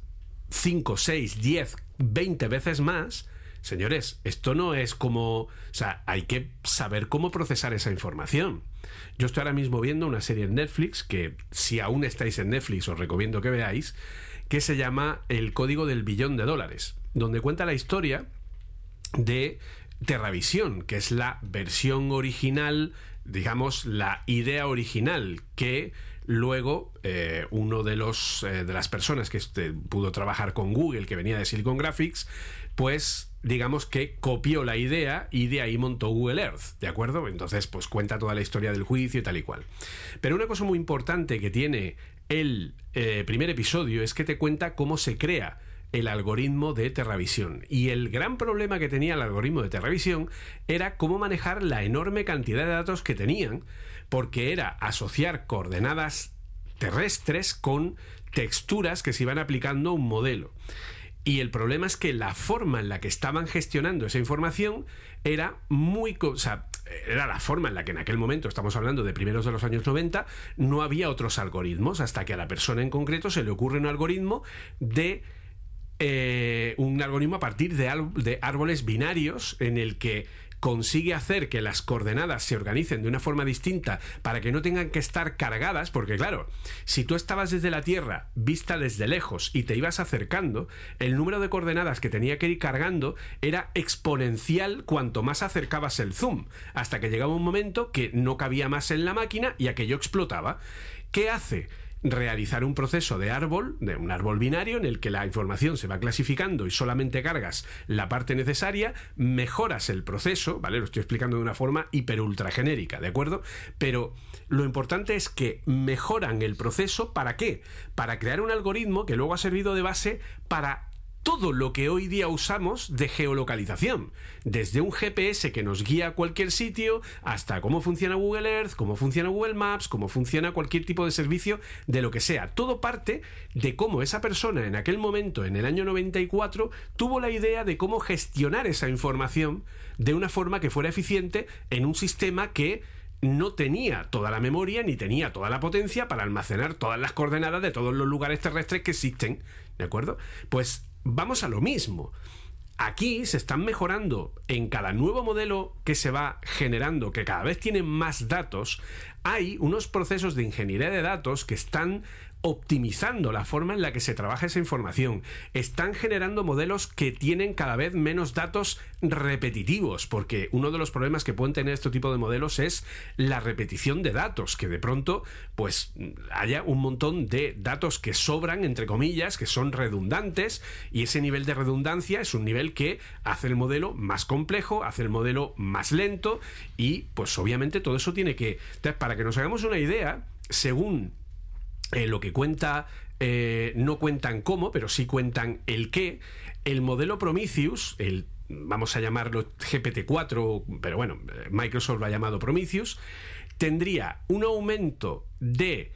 B: 5, 6, 10, 20 veces más, señores, esto no es como... O sea, hay que saber cómo procesar esa información. Yo estoy ahora mismo viendo una serie en Netflix que si aún estáis en Netflix os recomiendo que veáis, que se llama El Código del Billón de Dólares, donde cuenta la historia de Terravisión, que es la versión original, digamos, la idea original que luego eh, uno de los eh, de las personas que este, pudo trabajar con Google, que venía de Silicon Graphics, pues digamos que copió la idea y de ahí montó Google Earth, ¿de acuerdo? Entonces, pues cuenta toda la historia del juicio y tal y cual. Pero una cosa muy importante que tiene el eh, primer episodio es que te cuenta cómo se crea el algoritmo de Terravisión. Y el gran problema que tenía el algoritmo de Terravisión era cómo manejar la enorme cantidad de datos que tenían, porque era asociar coordenadas terrestres con texturas que se iban aplicando a un modelo. Y el problema es que la forma en la que estaban gestionando esa información era muy... O sea, era la forma en la que en aquel momento, estamos hablando de primeros de los años 90, no había otros algoritmos, hasta que a la persona en concreto se le ocurre un algoritmo de eh, un algoritmo a partir de, de, árboles binarios en el que consigue hacer que las coordenadas se organicen de una forma distinta para que no tengan que estar cargadas, porque claro, si tú estabas desde la Tierra vista desde lejos y te ibas acercando, el número de coordenadas que tenía que ir cargando era exponencial cuanto más acercabas el zoom, hasta que llegaba un momento que no cabía más en la máquina y aquello explotaba. ¿Qué hace? Realizar un proceso de árbol, de un árbol binario en el que la información se va clasificando y solamente cargas la parte necesaria, mejoras el proceso, ¿vale? Lo estoy explicando de una forma hiper ultra genérica, ¿de acuerdo? Pero lo importante es que mejoran el proceso ¿para qué? Para crear un algoritmo que luego ha servido de base para todo lo que hoy día usamos de geolocalización, desde un GPS que nos guía a cualquier sitio hasta cómo funciona Google Earth, cómo funciona Google Maps, cómo funciona cualquier tipo de servicio de lo que sea. Todo parte de cómo esa persona en aquel momento, en el año 94, tuvo la idea de cómo gestionar esa información de una forma que fuera eficiente en un sistema que no tenía toda la memoria ni tenía toda la potencia para almacenar todas las coordenadas de todos los lugares terrestres que existen. ¿De acuerdo? Pues vamos a lo mismo. Aquí se están mejorando en cada nuevo modelo que se va generando, que cada vez tienen más datos, hay unos procesos de ingeniería de datos que están optimizando la forma en la que se trabaja esa información. Están generando modelos que tienen cada vez menos datos repetitivos, porque uno de los problemas que pueden tener este tipo de modelos es la repetición de datos, que de pronto pues haya un montón de datos que sobran, entre comillas, que son redundantes, y ese nivel de redundancia es un nivel que hace el modelo más complejo, hace el modelo más lento, y pues obviamente todo eso tiene que... para que nos hagamos una idea, según eh, lo que cuenta eh, no cuentan cómo, pero sí cuentan el qué. El modelo Prometheus, el vamos a llamarlo GPT-4, pero bueno, Microsoft lo ha llamado Prometheus, tendría un aumento de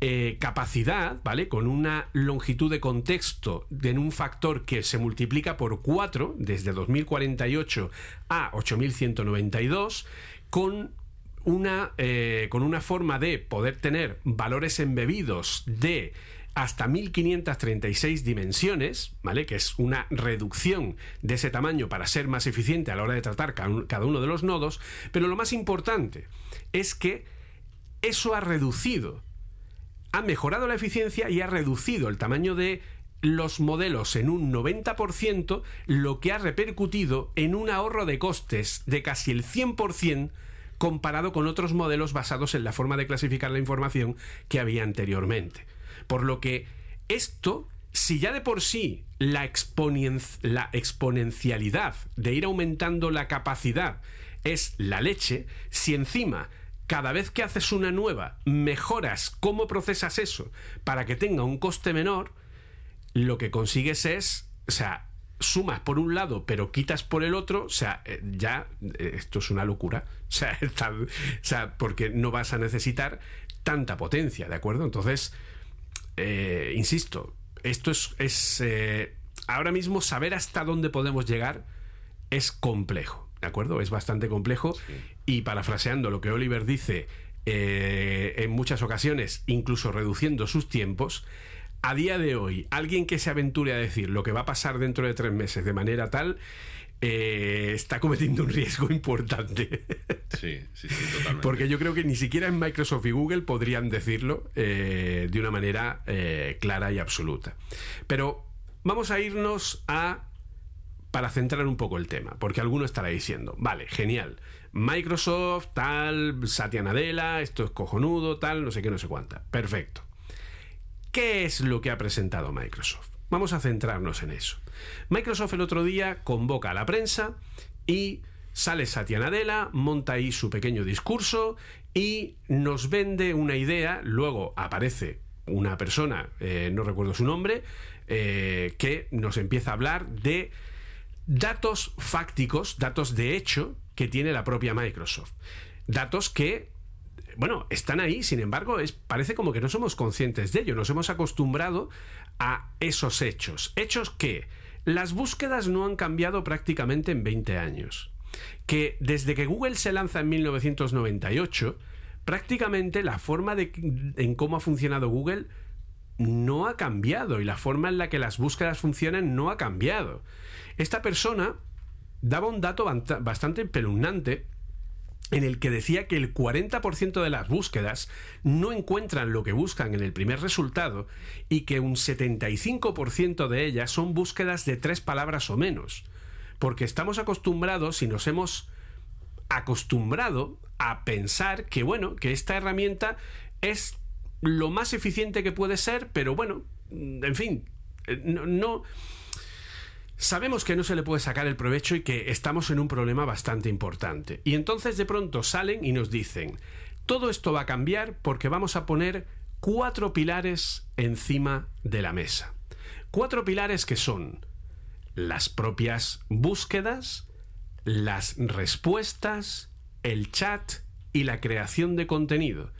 B: eh, capacidad, ¿vale? Con una longitud de contexto en un factor que se multiplica por 4 desde 2048 a 8192, con una, eh, con una forma de poder tener valores embebidos de hasta 1536 dimensiones, ¿vale? Que es una reducción de ese tamaño para ser más eficiente a la hora de tratar cada uno de los nodos, pero lo más importante es que eso ha reducido, ha mejorado la eficiencia y ha reducido el tamaño de los modelos en un 90%, lo que ha repercutido en un ahorro de costes de casi el 100% comparado con otros modelos basados en la forma de clasificar la información que había anteriormente. Por lo que esto, si ya de por sí la, exponencialidad de ir aumentando la capacidad es la leche, si encima cada vez que haces una nueva mejoras cómo procesas eso para que tenga un coste menor, lo que consigues es, sumas por un lado, pero quitas por el otro, o sea, eh, ya eh, esto es una locura. O sea, [laughs] o sea, porque no vas a necesitar tanta potencia, ¿de acuerdo? Entonces, eh, insisto, esto es, es ahora mismo saber hasta dónde podemos llegar es complejo, ¿de acuerdo? Es bastante complejo y parafraseando lo que Oliver dice en muchas ocasiones, incluso reduciendo sus tiempos, a día de hoy, alguien que se aventure a decir lo que va a pasar dentro de tres meses de manera tal, eh, está cometiendo un riesgo [laughs] importante.
A: Sí, sí, sí, totalmente.
B: Porque yo creo que ni siquiera en Microsoft y Google podrían decirlo eh, de una manera eh, clara y absoluta. Pero vamos a irnos a para centrar un poco el tema, porque alguno estará diciendo, vale, genial, Microsoft, tal, Satya Nadella, esto es cojonudo, tal, no sé qué, no sé cuánta. Perfecto. ¿Qué es lo que ha presentado Microsoft? Vamos a centrarnos en eso. Microsoft el otro día convoca a la prensa y sale Satya Nadella, monta ahí su pequeño discurso y nos vende una idea, luego aparece una persona, eh, no recuerdo su nombre, eh, que nos empieza a hablar de datos fácticos, datos de hecho que tiene la propia Microsoft. Datos que bueno, están ahí, sin embargo, es, parece como que no somos conscientes de ello, nos hemos acostumbrado a esos hechos. Hechos que las búsquedas no han cambiado prácticamente en 20 años. Que desde que Google se lanza en 1998, prácticamente la forma de, en cómo ha funcionado Google no ha cambiado y la forma en la que las búsquedas funcionan no ha cambiado. Esta persona daba un dato bastante espeluznante en el que decía que el 40% de las búsquedas no encuentran lo que buscan en el primer resultado y que un 75% de ellas son búsquedas de tres palabras o menos. Porque estamos acostumbrados y nos hemos acostumbrado a pensar que, bueno, que esta herramienta es lo más eficiente que puede ser, pero bueno, en fin, eh, no, no- sabemos que no se le puede sacar el provecho y que estamos en un problema bastante importante. Y entonces de pronto salen y nos dicen, todo esto va a cambiar porque vamos a poner cuatro pilares encima de la mesa. Cuatro pilares que son las propias búsquedas, las respuestas, el chat y la creación de contenido.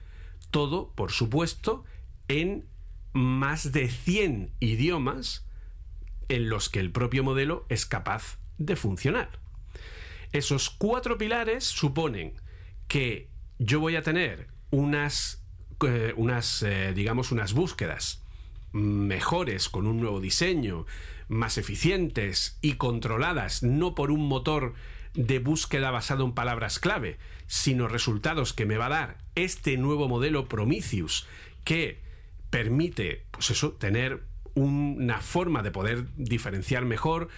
B: Todo, por supuesto, en más de 100 idiomas en los que el propio modelo es capaz de funcionar. Esos cuatro pilares suponen que yo voy a tener unas, eh, unas eh, digamos, unas búsquedas mejores con un nuevo diseño, más eficientes y controladas no por un motor de búsqueda basado en palabras clave, sino resultados que me va a dar este nuevo modelo Prometheus que permite, pues eso, tener una forma de poder diferenciar mejor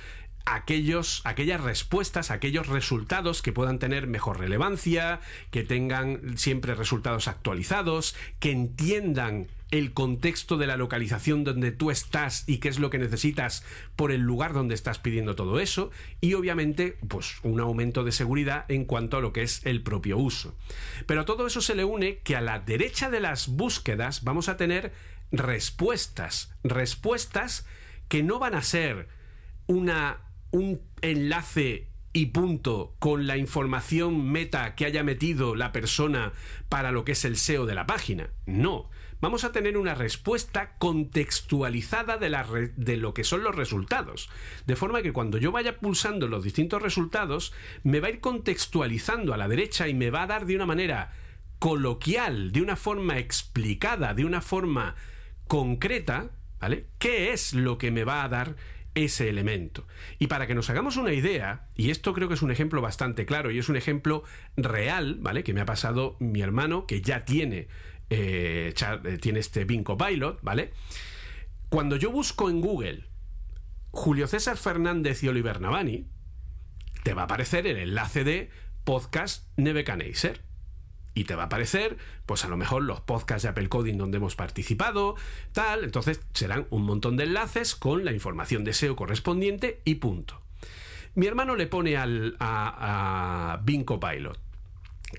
B: aquellos, aquellas respuestas, aquellos resultados que puedan tener mejor relevancia, que tengan siempre resultados actualizados, que entiendan el contexto de la localización donde tú estás y qué es lo que necesitas por el lugar donde estás pidiendo todo eso y obviamente pues un aumento de seguridad en cuanto a lo que es el propio uso. Pero a todo eso se le une que a la derecha de las búsquedas vamos a tener respuestas, respuestas que no van a ser una un enlace y punto con la información meta que haya metido la persona para lo que es el SEO de la página. No, vamos a tener una respuesta contextualizada de, la de lo que son los resultados. De forma que cuando yo vaya pulsando los distintos resultados, me va a ir contextualizando a la derecha y me va a dar de una manera coloquial, de una forma explicada, de una forma concreta, ¿vale? ¿Qué es lo que me va a dar ese elemento? Y para que nos hagamos una idea, y esto creo que es un ejemplo bastante claro y es un ejemplo real, ¿vale? Que me ha pasado mi hermano, que ya tiene, eh, eh, tiene este Bing Copilot, ¿vale? Cuando yo busco en Google Julio César Fernández y Oliver Navani, te va a aparecer el enlace de podcast Nebuchadnezzar y te va a aparecer, pues a lo mejor los podcasts de Apple Coding donde hemos participado, tal, entonces serán un montón de enlaces con la información de SEO correspondiente y punto. Mi hermano le pone al, a, a Bing Copilot.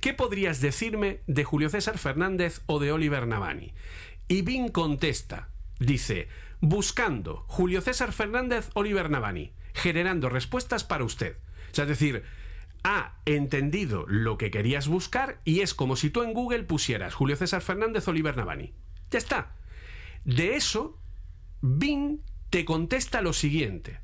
B: ¿Qué podrías decirme de Julio César Fernández o de Oliver Navani? Y Bing contesta, dice, buscando Julio César Fernández, Oliver Navani, generando respuestas para usted. O sea, es decir, ha entendido lo que querías buscar y es como si tú en Google pusieras Julio César Fernández, Oliver Navani. Ya está. De eso, Bing te contesta lo siguiente.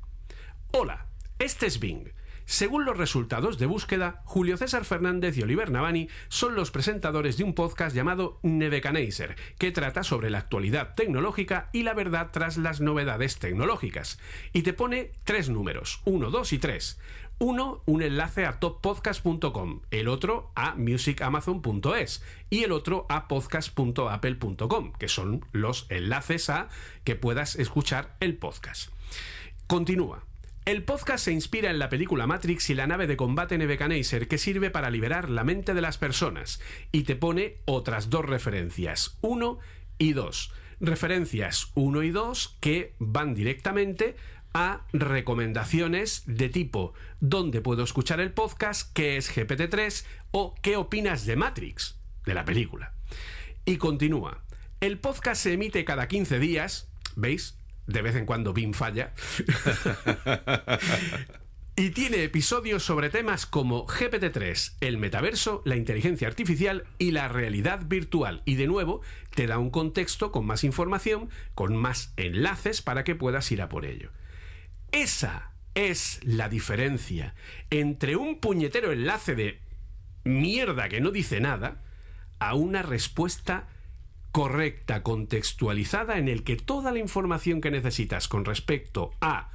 B: Hola, este es Bing. Según los resultados de búsqueda, Julio César Fernández y Oliver Navani son los presentadores de un podcast llamado Nebuchadnezzar, que trata sobre la actualidad tecnológica y la verdad tras las novedades tecnológicas. Y te pone tres números, 1, 2 y 3. Uno, un enlace a toppodcast.com, el otro a musicamazon.es y el otro a podcast.apple.com, que son los enlaces a que puedas escuchar el podcast. Continúa. El podcast se inspira en la película Matrix y la nave de combate Nebuchadnezzar que sirve para liberar la mente de las personas y te pone otras dos referencias, 1 y 2. Referencias 1 y 2 que van directamente a recomendaciones de tipo ¿dónde puedo escuchar el podcast? ¿Qué es GPT-3? o ¿qué opinas de Matrix? de la película. Y continúa. El podcast se emite cada 15 días, ¿veis? De vez en cuando BIM falla. [laughs] y tiene episodios sobre temas como GPT-3, el metaverso, la inteligencia artificial y la realidad virtual. Y de nuevo, te da un contexto con más información, con más enlaces para que puedas ir a por ello. Esa es la diferencia entre un puñetero enlace de mierda que no dice nada a una respuesta correcta, contextualizada, en el que toda la información que necesitas con respecto a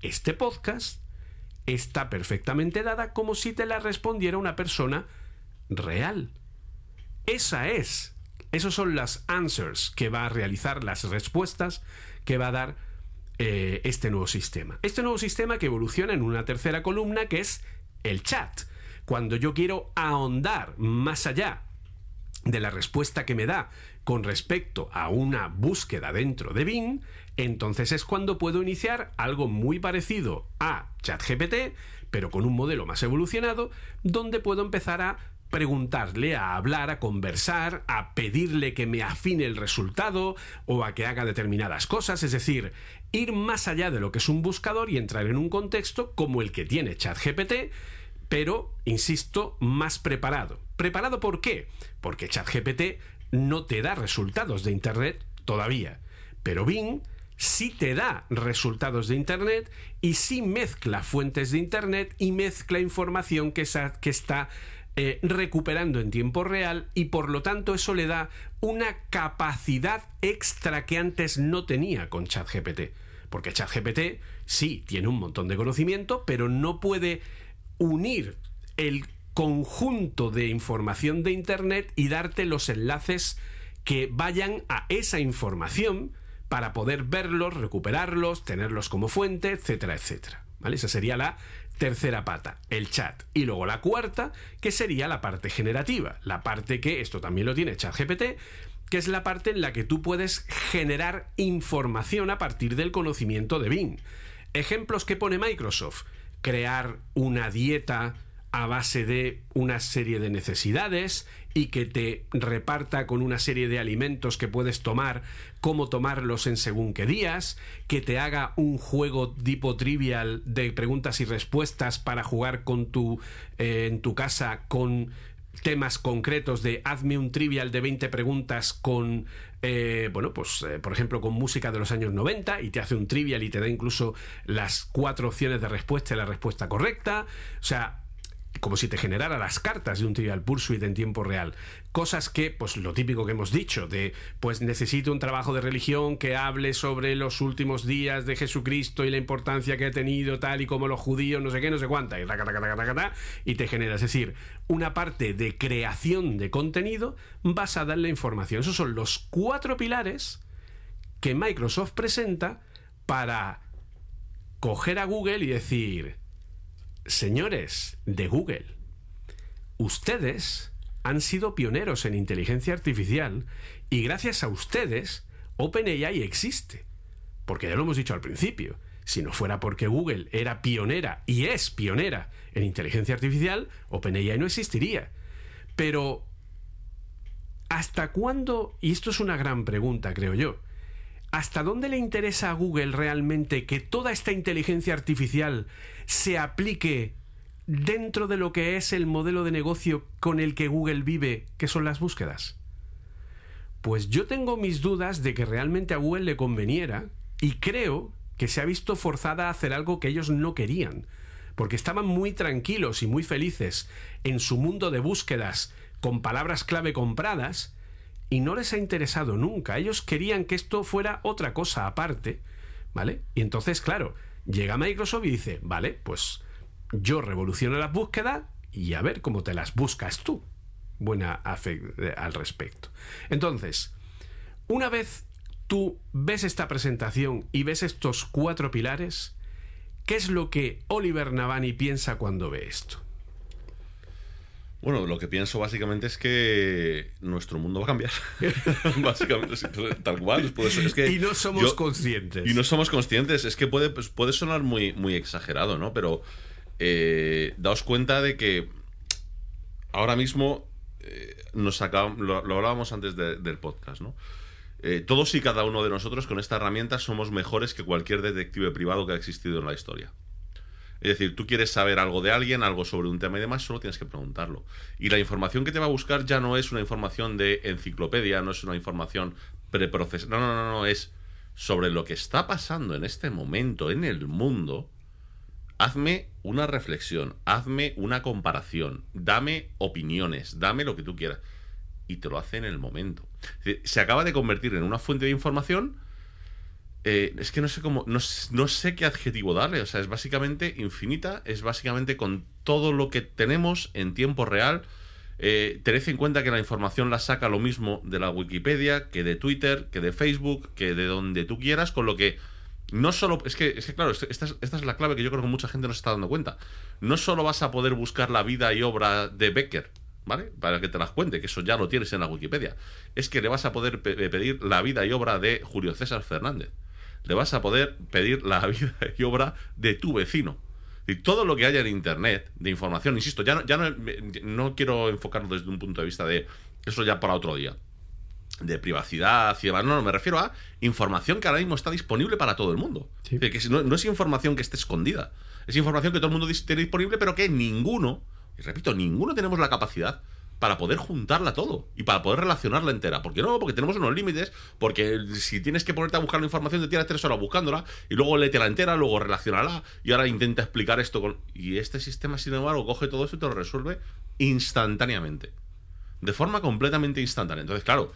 B: este podcast está perfectamente dada como si te la respondiera una persona real. Esa es. Esos son las answers que va a realizar, las respuestas que va a dar eh, este nuevo sistema. Este nuevo sistema que evoluciona en una tercera columna que es el chat. Cuando yo quiero ahondar más allá de la respuesta que me da con respecto a una búsqueda dentro de Bing, entonces es cuando puedo iniciar algo muy parecido a ChatGPT, pero con un modelo más evolucionado, donde puedo empezar a preguntarle, a hablar, a conversar, a pedirle que me afine el resultado o a que haga determinadas cosas, es decir, ir más allá de lo que es un buscador y entrar en un contexto como el que tiene ChatGPT, pero, insisto, más preparado. ¿Preparado por qué? Porque ChatGPT no te da resultados de Internet todavía, pero Bing sí te da resultados de Internet y sí mezcla fuentes de Internet y mezcla información que, está eh, recuperando en tiempo real y por lo tanto eso le da una capacidad extra que antes no tenía con ChatGPT. Porque ChatGPT sí tiene un montón de conocimiento, pero no puede unir el conjunto de información de Internet y darte los enlaces que vayan a esa información para poder verlos, recuperarlos, tenerlos como fuente, etcétera, etcétera. ¿Vale? Esa sería la tercera pata, el chat. Y luego la cuarta, que sería la parte generativa, la parte que, esto también lo tiene ChatGPT, que es la parte en la que tú puedes generar información a partir del conocimiento de Bing. Ejemplos que pone Microsoft, crear una dieta a base de una serie de necesidades y que te reparta con una serie de alimentos que puedes tomar, cómo tomarlos en según qué días, que te haga un juego tipo trivial de preguntas y respuestas para jugar con tu eh, en tu casa con temas concretos de hazme un trivial de 20 preguntas con, eh, bueno, pues eh, por ejemplo con música de los años 90 y te hace un trivial y te da incluso las cuatro opciones de respuesta y la respuesta correcta. O sea, como si te generara las cartas de un Trivial Pursuit en tiempo real. Cosas que, pues lo típico que hemos dicho, de pues necesito un trabajo de religión que hable sobre los últimos días de Jesucristo y la importancia que ha tenido, tal y como los judíos, no sé qué, no sé cuánta, y, y te genera. Es decir, una parte de creación de contenido basada en la información. Esos son los cuatro pilares que Microsoft presenta para coger a Google y decir señores de Google, ustedes han sido pioneros en inteligencia artificial y gracias a ustedes OpenAI existe. Porque ya lo hemos dicho al principio, si no fuera porque Google era pionera y es pionera en inteligencia artificial, OpenAI no existiría. Pero, ¿hasta cuándo? Y esto es una gran pregunta, creo yo. ¿Hasta dónde le interesa a Google realmente que toda esta inteligencia artificial se aplique dentro de lo que es el modelo de negocio con el que Google vive, que son las búsquedas? Pues yo tengo mis dudas de que realmente a Google le conveniera y creo que se ha visto forzada a hacer algo que ellos no querían, porque estaban muy tranquilos y muy felices en su mundo de búsquedas con palabras clave compradas, y no les ha interesado nunca. Ellos querían que esto fuera otra cosa aparte, ¿vale? Y entonces, claro, llega Microsoft y dice, vale, pues yo revoluciono las búsquedas y a ver cómo te las buscas tú. Buena eh, al respecto. Entonces, una vez tú ves esta presentación y ves estos cuatro pilares, ¿qué es lo que Oliver Navani piensa cuando ve esto?
A: Bueno, lo que pienso básicamente es que nuestro mundo va a cambiar. [laughs] básicamente, tal cual.
B: y no somos conscientes.
A: Y no somos conscientes. Es que puede, pues, puede sonar muy, muy exagerado, ¿no? Pero eh, daos cuenta de que ahora mismo eh, nos lo, hablábamos antes del podcast, ¿no? Eh, todos y cada uno de nosotros con esta herramienta somos mejores que cualquier detective privado que ha existido en la historia. Es decir, tú quieres saber algo de alguien, algo sobre un tema y demás, solo tienes que preguntarlo. Y la información que te va a buscar ya no es una información de enciclopedia, no es una información preprocesada. No, no, no, no, es sobre lo que está pasando en este momento en el mundo. Hazme una reflexión, hazme una comparación, dame opiniones, dame lo que tú quieras. Y te lo hace en el momento. Se acaba de convertir en una fuente de información eh, es que no sé cómo, no, no sé qué adjetivo darle, o sea, es básicamente infinita, es básicamente con todo lo que tenemos en tiempo real. Eh, tened en cuenta que la información la saca lo mismo de la Wikipedia, que de Twitter, que de Facebook, que de donde tú quieras, con lo que no solo, es que, es que claro, esta es, esta es la clave que yo creo que mucha gente no se está dando cuenta. No solo vas a poder buscar la vida y obra de Becker, ¿vale? Para que te las cuente, que eso ya lo tienes en la Wikipedia. Es que le vas a poder pe- pedir la vida y obra de Julio César Fernández. Le vas a poder pedir la vida y obra de tu vecino. Y todo lo que haya en internet de información, insisto, ya no, ya no, no quiero enfocarlo desde un punto de vista de eso ya para otro día de privacidad y demás. No, no, me refiero a información que ahora mismo está disponible para todo el mundo.
B: Sí.
A: Que no, no es información que esté escondida. Es información que todo el mundo tiene disponible, pero que ninguno, y repito, ninguno tenemos la capacidad para poder juntarla todo y para poder relacionarla entera. ¿Por qué no? Porque tenemos unos límites, porque si tienes que ponerte a buscar la información, te tiras tres horas buscándola y luego léetela entera, luego relacionala y ahora intenta explicar esto con... Y este sistema, sin embargo, coge todo eso y te lo resuelve instantáneamente. De forma completamente instantánea. Entonces, claro,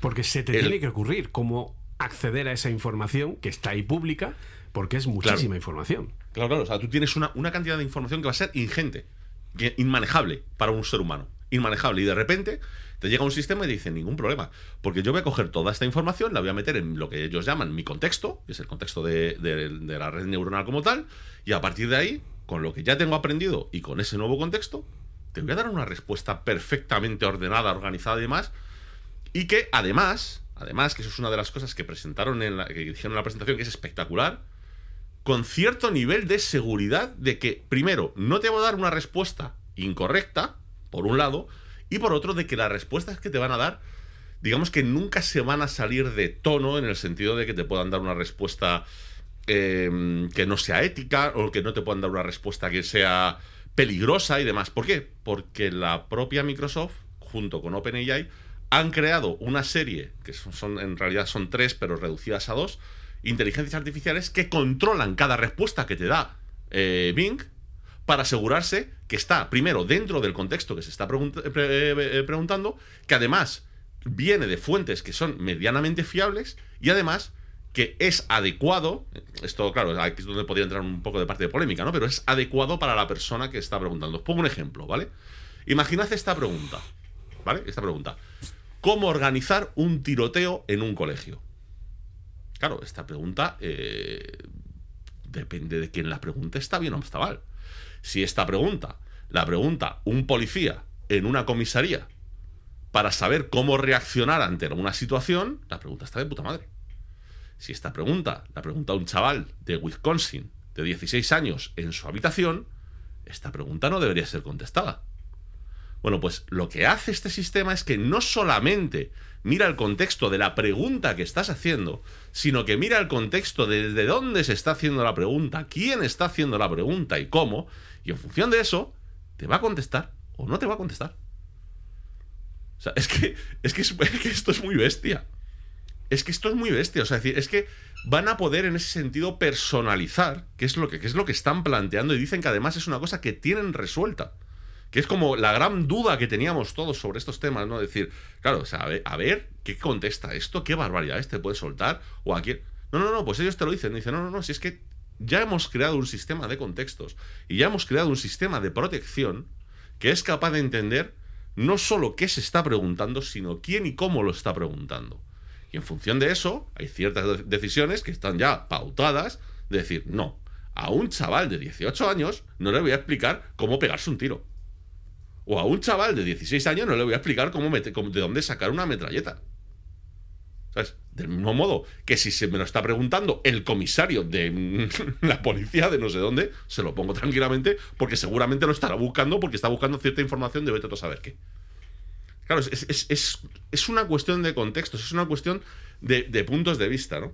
B: Porque se te
A: El-
B: tiene que ocurrir cómo acceder a esa información que está ahí pública, porque es muchísima información.
A: Claro, claro. O sea, tú tienes una, una cantidad de información que va a ser ingente, inmanejable para un ser humano. Inmanejable. Y de repente te llega un sistema y te dice, ningún problema. Porque yo voy a coger toda esta información, la voy a meter en lo que ellos llaman mi contexto, que es el contexto de, la red neuronal como tal, y a partir de ahí, con lo que ya tengo aprendido y con ese nuevo contexto, te voy a dar una respuesta perfectamente ordenada, organizada y demás, y que además, además, que eso es una de las cosas que presentaron en la, que dijeron en la presentación, que es espectacular, con cierto nivel de seguridad de que, primero, no te va a dar una respuesta incorrecta, por un lado, y por otro, de que las respuestas que te van a dar, digamos que nunca se van a salir de tono en el sentido de que te puedan dar una respuesta eh, que no sea ética o que no te puedan dar una respuesta que sea peligrosa y demás. ¿Por qué? Porque la propia Microsoft, junto con OpenAI, han creado una serie, que son, son- en realidad son tres, pero reducidas a dos, inteligencias artificiales que controlan cada respuesta que te da eh, Bing para asegurarse que está, primero, dentro del contexto que se está eh, eh, eh, preguntando, que además viene de fuentes que son medianamente fiables y además que es adecuado, esto claro, aquí es donde podría entrar un poco de parte de polémica, ¿no? Pero es adecuado para la persona que está preguntando. Os pongo un ejemplo, ¿vale? Imaginad esta pregunta, ¿vale? Esta pregunta. ¿Cómo organizar un tiroteo en un colegio? Claro, esta pregunta depende de quién la pregunte, está bien o está mal. Si esta pregunta la pregunta un policía en una comisaría para saber cómo reaccionar ante una situación, la pregunta está de puta madre. Si esta pregunta la pregunta un chaval de Wisconsin de 16 años en su habitación, esta pregunta no debería ser contestada. Bueno, pues lo que hace este sistema es que no solamente mira el contexto de la pregunta que estás haciendo, sino que mira el contexto de desde dónde se está haciendo la pregunta, quién está haciendo la pregunta y cómo, y en función de eso, te va a contestar o no te va a contestar. O sea, es que, es que, es [laughs] que esto es muy bestia. Es que esto es muy bestia. O sea, es es que van a poder en ese sentido personalizar, que es lo que, es lo que están planteando, y dicen que además es una cosa que tienen resuelta. Que es como la gran duda que teníamos todos sobre estos temas, ¿no? Decir, claro, o sea, a ver, qué contesta esto, qué barbaridades te puede soltar, o a quién. No, no, no, pues ellos te lo dicen. Dicen, no, no, no, si es que ya hemos creado un sistema de contextos y ya hemos creado un sistema de protección que es capaz de entender no solo qué se está preguntando, sino quién y cómo lo está preguntando. Y en función de eso, hay ciertas de- decisiones que están ya pautadas de decir, no, a un chaval de 18 años no le voy a explicar cómo pegarse un tiro. O a un chaval de 16 años no le voy a explicar cómo mete- cómo- de dónde sacar una metralleta. Del mismo modo que si se me lo está preguntando el comisario de mm, [laughs] la policía de no sé dónde, se lo pongo tranquilamente porque seguramente lo estará buscando porque está buscando cierta información de vete a saber qué. Claro, es, es- es- es una cuestión de contextos, es una cuestión de, puntos de vista, ¿no?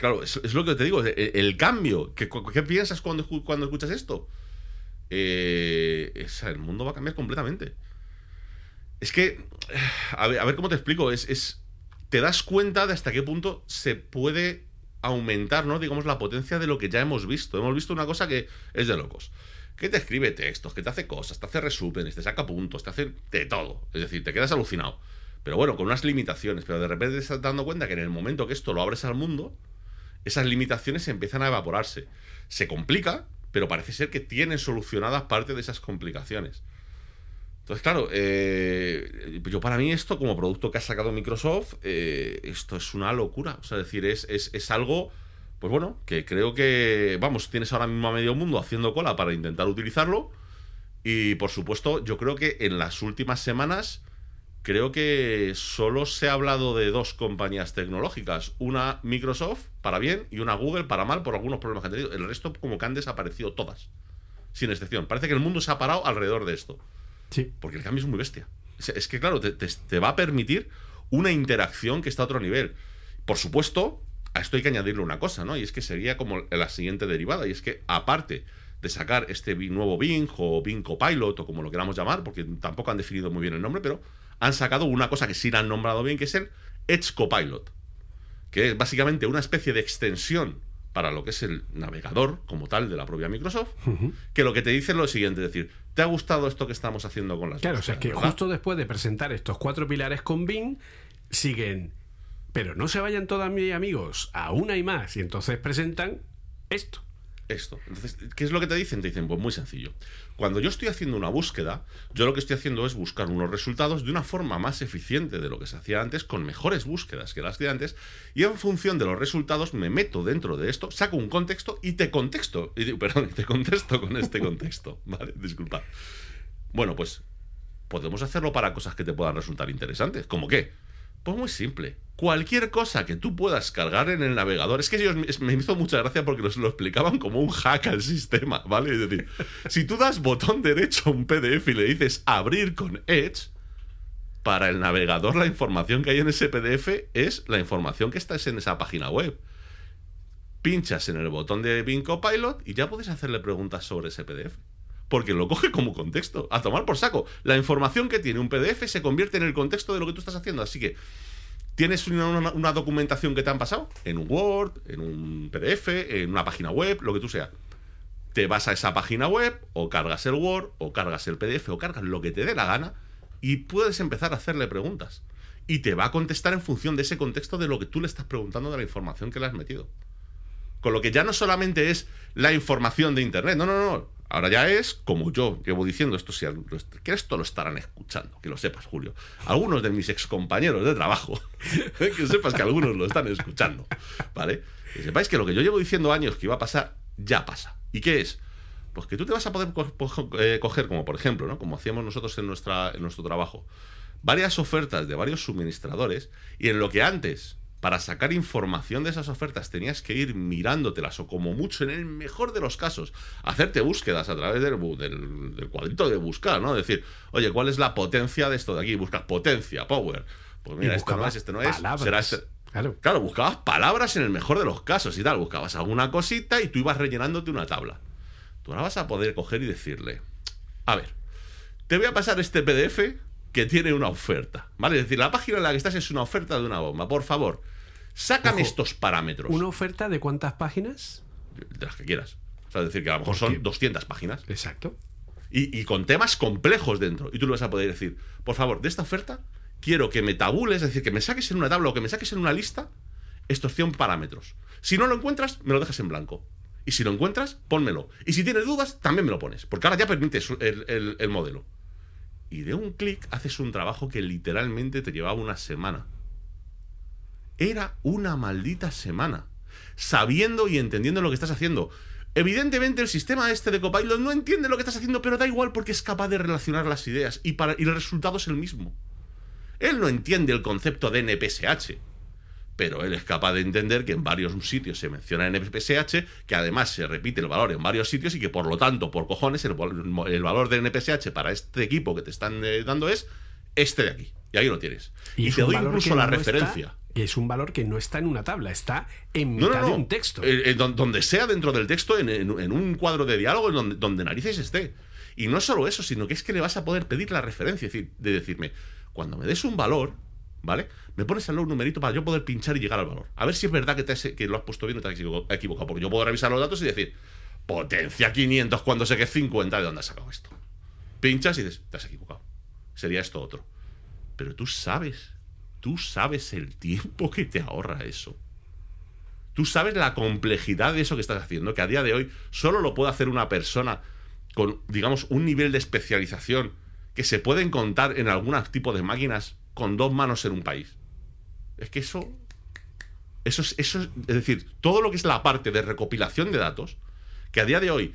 A: Claro, es, lo que te digo, el, el cambio. ¿Qué, piensas cuando, cuando escuchas esto? Eh, el mundo va a cambiar completamente. Es que, a ver, a ver cómo te explico, es- te das cuenta de hasta qué punto se puede aumentar, ¿no? Digamos, la potencia de lo que ya hemos visto. Hemos visto una cosa que es de locos. Que te escribe textos, que te hace cosas, te hace resúmenes, te saca puntos, te hace de todo. Es decir, te quedas alucinado. Pero bueno, con unas limitaciones. Pero de repente te estás dando cuenta que en el momento que esto lo abres al mundo, esas limitaciones empiezan a evaporarse. Se complica, pero parece ser que tienen solucionadas parte de esas complicaciones. Entonces, claro, eh, yo para mí esto, como producto que ha sacado Microsoft, eh, esto es una locura. O sea, es decir, es, es, es algo, pues bueno, que creo que, vamos, tienes ahora mismo a medio mundo haciendo cola para intentar utilizarlo. Y por supuesto, yo creo que en las últimas semanas, creo que solo se ha hablado de dos compañías tecnológicas. Una Microsoft, para bien, y una Google, para mal, por algunos problemas que han tenido. El resto como que han desaparecido todas, sin excepción. Parece que el mundo se ha parado alrededor de esto.
B: Sí.
A: Porque el cambio es muy bestia. Es, es que, claro, te, te- te va a permitir una interacción que está a otro nivel. Por supuesto, a esto hay que añadirle una cosa, ¿no? Y es que sería como la siguiente derivada. Y es que, aparte de sacar este nuevo Bing o Bing Copilot o como lo queramos llamar, porque tampoco han definido muy bien el nombre, pero han sacado una cosa que sí la han nombrado bien, que es el Edge Copilot. Que es básicamente una especie de extensión para lo que es el navegador como tal de la propia Microsoft, que lo que te dice es lo siguiente, es decir, ¿te ha gustado esto que estamos haciendo con las
B: Claro, o sea, que
A: verdad?
B: justo después de presentar estos cuatro pilares con Bing, siguen. Pero no se vayan todos mis amigos a una y más. Y entonces presentan esto.
A: Esto. Entonces, ¿qué es lo que te dicen? Te dicen, pues muy sencillo. Cuando yo estoy haciendo una búsqueda, yo lo que estoy haciendo es buscar unos resultados de una forma más eficiente de lo que se hacía antes, con mejores búsquedas que las de antes, y en función de los resultados me meto dentro de esto, saco un contexto y te contexto, y [laughs] perdón, te contesto con este contexto, [laughs] ¿vale? Disculpa. Bueno, pues podemos hacerlo para cosas que te puedan resultar interesantes. ¿Cómo qué? Pues muy simple. Cualquier cosa que tú puedas cargar en el navegador. Es que ellos me hizo mucha gracia porque nos lo explicaban como un hack al sistema, ¿vale? Es decir, si tú das botón derecho a un PDF y le dices abrir con Edge, para el navegador la información que hay en ese PDF es la información que está en esa página web. Pinchas en el botón de Bing Copilot y ya puedes hacerle preguntas sobre ese PDF. Porque lo coge como contexto. A tomar por saco. La información que tiene un PDF se convierte en el contexto de lo que tú estás haciendo. Así que, ¿tienes una, documentación que te han pasado? En un Word, en un PDF, en una página web, lo que tú sea. Te vas a esa página web, o cargas el Word, o cargas el PDF, o cargas lo que te dé la gana, y puedes empezar a hacerle preguntas. Y te va a contestar en función de ese contexto de lo que tú le estás preguntando de la información que le has metido. Con lo que ya no solamente es la información de Internet, no, no, no. Ahora ya es, como yo llevo diciendo, esto si que esto lo estarán escuchando, que lo sepas, Julio. Algunos de mis excompañeros de trabajo, [laughs] que sepas que algunos lo están escuchando, ¿vale? Que sepáis que lo que yo llevo diciendo años que iba a pasar, ya pasa. ¿Y qué es? Pues que tú te vas a poder eh, coger, como por ejemplo, ¿no? Como hacíamos nosotros en, nuestra, en nuestro trabajo, varias ofertas de varios suministradores y en lo que antes, para sacar información de esas ofertas, tenías que ir mirándotelas o como mucho, en el mejor de los casos, hacerte búsquedas a través del, del- del cuadrito de buscar, ¿no? Decir, oye, ¿cuál es la potencia de esto de aquí? Buscas potencia, power. Pues mira, esto no es, este no es.
B: palabras.
A: Será este.
B: Claro.
A: Claro, buscabas palabras en el mejor de los casos y tal. Buscabas alguna cosita y tú ibas rellenándote una tabla. Tú ahora vas a poder coger y decirle, a ver, te voy a pasar este PDF que tiene una oferta, ¿vale? Es decir, la página en la que estás es una oferta de una bomba. Por favor, sácame
B: Ojo,
A: estos parámetros.
B: ¿Una oferta de cuántas páginas?
A: De las que quieras. O sea, es decir, que a lo mejor
B: ¿Por qué?
A: son 200 páginas.
B: Exacto.
A: Y, y con temas complejos dentro. Y tú le vas a poder decir, por favor, de esta oferta quiero que me tabules, es decir, que me saques en una tabla o que me saques en una lista estos 100 parámetros. Si no lo encuentras, me lo dejas en blanco. Y si lo encuentras, pónmelo. Y si tienes dudas, también me lo pones. Porque ahora ya permites el, el- el modelo. Y de un clic haces un trabajo que literalmente te llevaba una semana. Era una maldita semana. Sabiendo y entendiendo lo que estás haciendo. Evidentemente el sistema este de Copilot no entiende lo que estás haciendo, pero da igual porque es capaz de relacionar las ideas y, para, y el resultado es el mismo. Él no entiende el concepto de NPSH, pero él es capaz de entender que en varios sitios se menciona NPSH, que además se repite el valor en varios sitios y que por lo tanto, por cojones, el, val- el valor de NPSH para este equipo que te están eh, dando es este de aquí. Y ahí lo tienes. Y, te doy incluso la
B: no
A: referencia.
B: está- y es un valor que no está en una tabla, está en mitad
A: no, no.
B: de un texto.
A: Eh, eh, don- donde sea dentro del texto, en, en- en un cuadro de diálogo, en donde, donde narices esté. Y no solo eso, sino que es que le vas a poder pedir la referencia, es decir, de decirme, cuando me des un valor, ¿vale? Me pones al lado un numerito para yo poder pinchar y llegar al valor. A ver si es verdad que, te que lo has puesto bien o te has equivo- equivocado. Porque yo puedo revisar los datos y decir, potencia 500 cuando sé que es 50, ¿de dónde has sacado esto? Pinchas y dices, te has equivocado. Sería esto otro. Pero tú sabes, tú sabes el tiempo que te ahorra eso. Tú sabes la complejidad de eso que estás haciendo, que a día de hoy solo lo puede hacer una persona con, digamos, un nivel de especialización que se pueden contar en algún tipo de máquinas con dos manos en un país. Es que eso. Eso es, eso es, es decir, todo lo que es la parte de recopilación de datos, que a día de hoy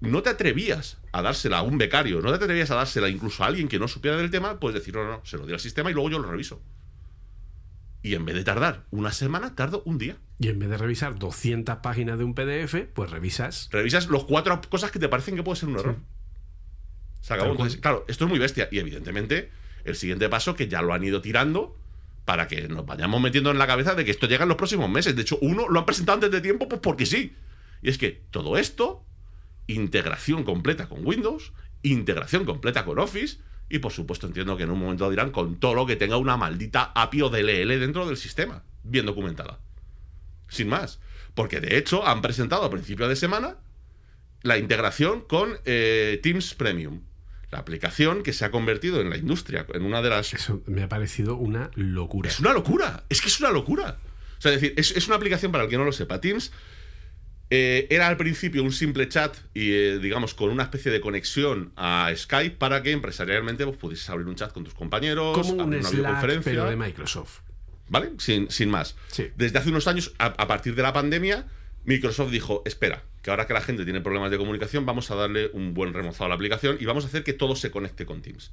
A: no te atrevías a dársela a un becario, no te atrevías a dársela incluso a alguien que no supiera del tema, puedes decir, no, no, no, se lo doy al sistema y luego yo lo reviso. Y en vez de tardar una semana, tardo un día.
B: Y en vez de revisar 200 páginas de un PDF, pues revisas.
A: Revisas los cuatro cosas que te parecen que puede ser un error. Se acabó. Entonces, claro, esto es muy bestia. Y evidentemente, el siguiente paso que ya lo han ido tirando para que nos vayamos metiendo en la cabeza de que esto llega en los próximos meses. De hecho, uno lo han presentado antes de tiempo, pues porque sí. Y es que todo esto, integración completa con Windows, integración completa con Office, y por supuesto entiendo que en un momento dirán con todo lo que tenga una maldita API o DLL dentro del sistema, bien documentada. Sin más. Porque de hecho han presentado a principio de semana la integración con eh, Teams Premium. La aplicación que se ha convertido en la industria, en una de las
B: Eso me ha parecido una locura.
A: es una locura. Es que es una locura. O sea, es decir, es, es una aplicación para el que no lo sepa. Teams eh, era al principio un simple chat y, eh, digamos, con una especie de conexión a Skype para que empresarialmente pues, pudieses abrir un chat con tus compañeros,
B: Como un
A: una
B: Slack,
A: videoconferencia.
B: pero de Microsoft.
A: ¿Vale? Sin, sin más.
B: Sí.
A: Desde hace unos años, a, a partir de la pandemia, Microsoft dijo, espera, que ahora que la gente tiene problemas de comunicación, vamos a darle un buen remozado a la aplicación y vamos a hacer que todo se conecte con Teams.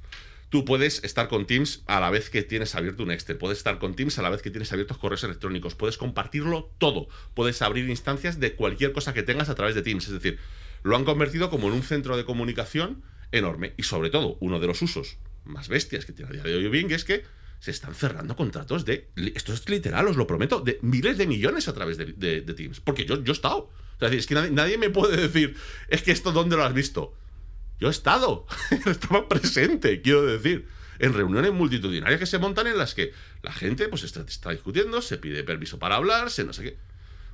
A: Tú puedes estar con Teams a la vez que tienes abierto un Excel, puedes estar con Teams a la vez que tienes abiertos correos electrónicos, puedes compartirlo todo, puedes abrir instancias de cualquier cosa que tengas a través de Teams. Es decir, lo han convertido como en un centro de comunicación enorme y sobre todo uno de los usos más bestias que tiene a día de hoy Bing es que se están cerrando contratos de, esto es literal, os lo prometo, de miles de millones a través de, de- Teams. Porque yo, yo he estado. O sea, es decir, es que nadie, nadie me puede decir, es que esto dónde lo has visto. Yo he estado, [laughs] estaba presente, quiero decir, en reuniones multitudinarias que se montan en las que la gente pues está, está discutiendo, se pide permiso para hablar, se no sé qué.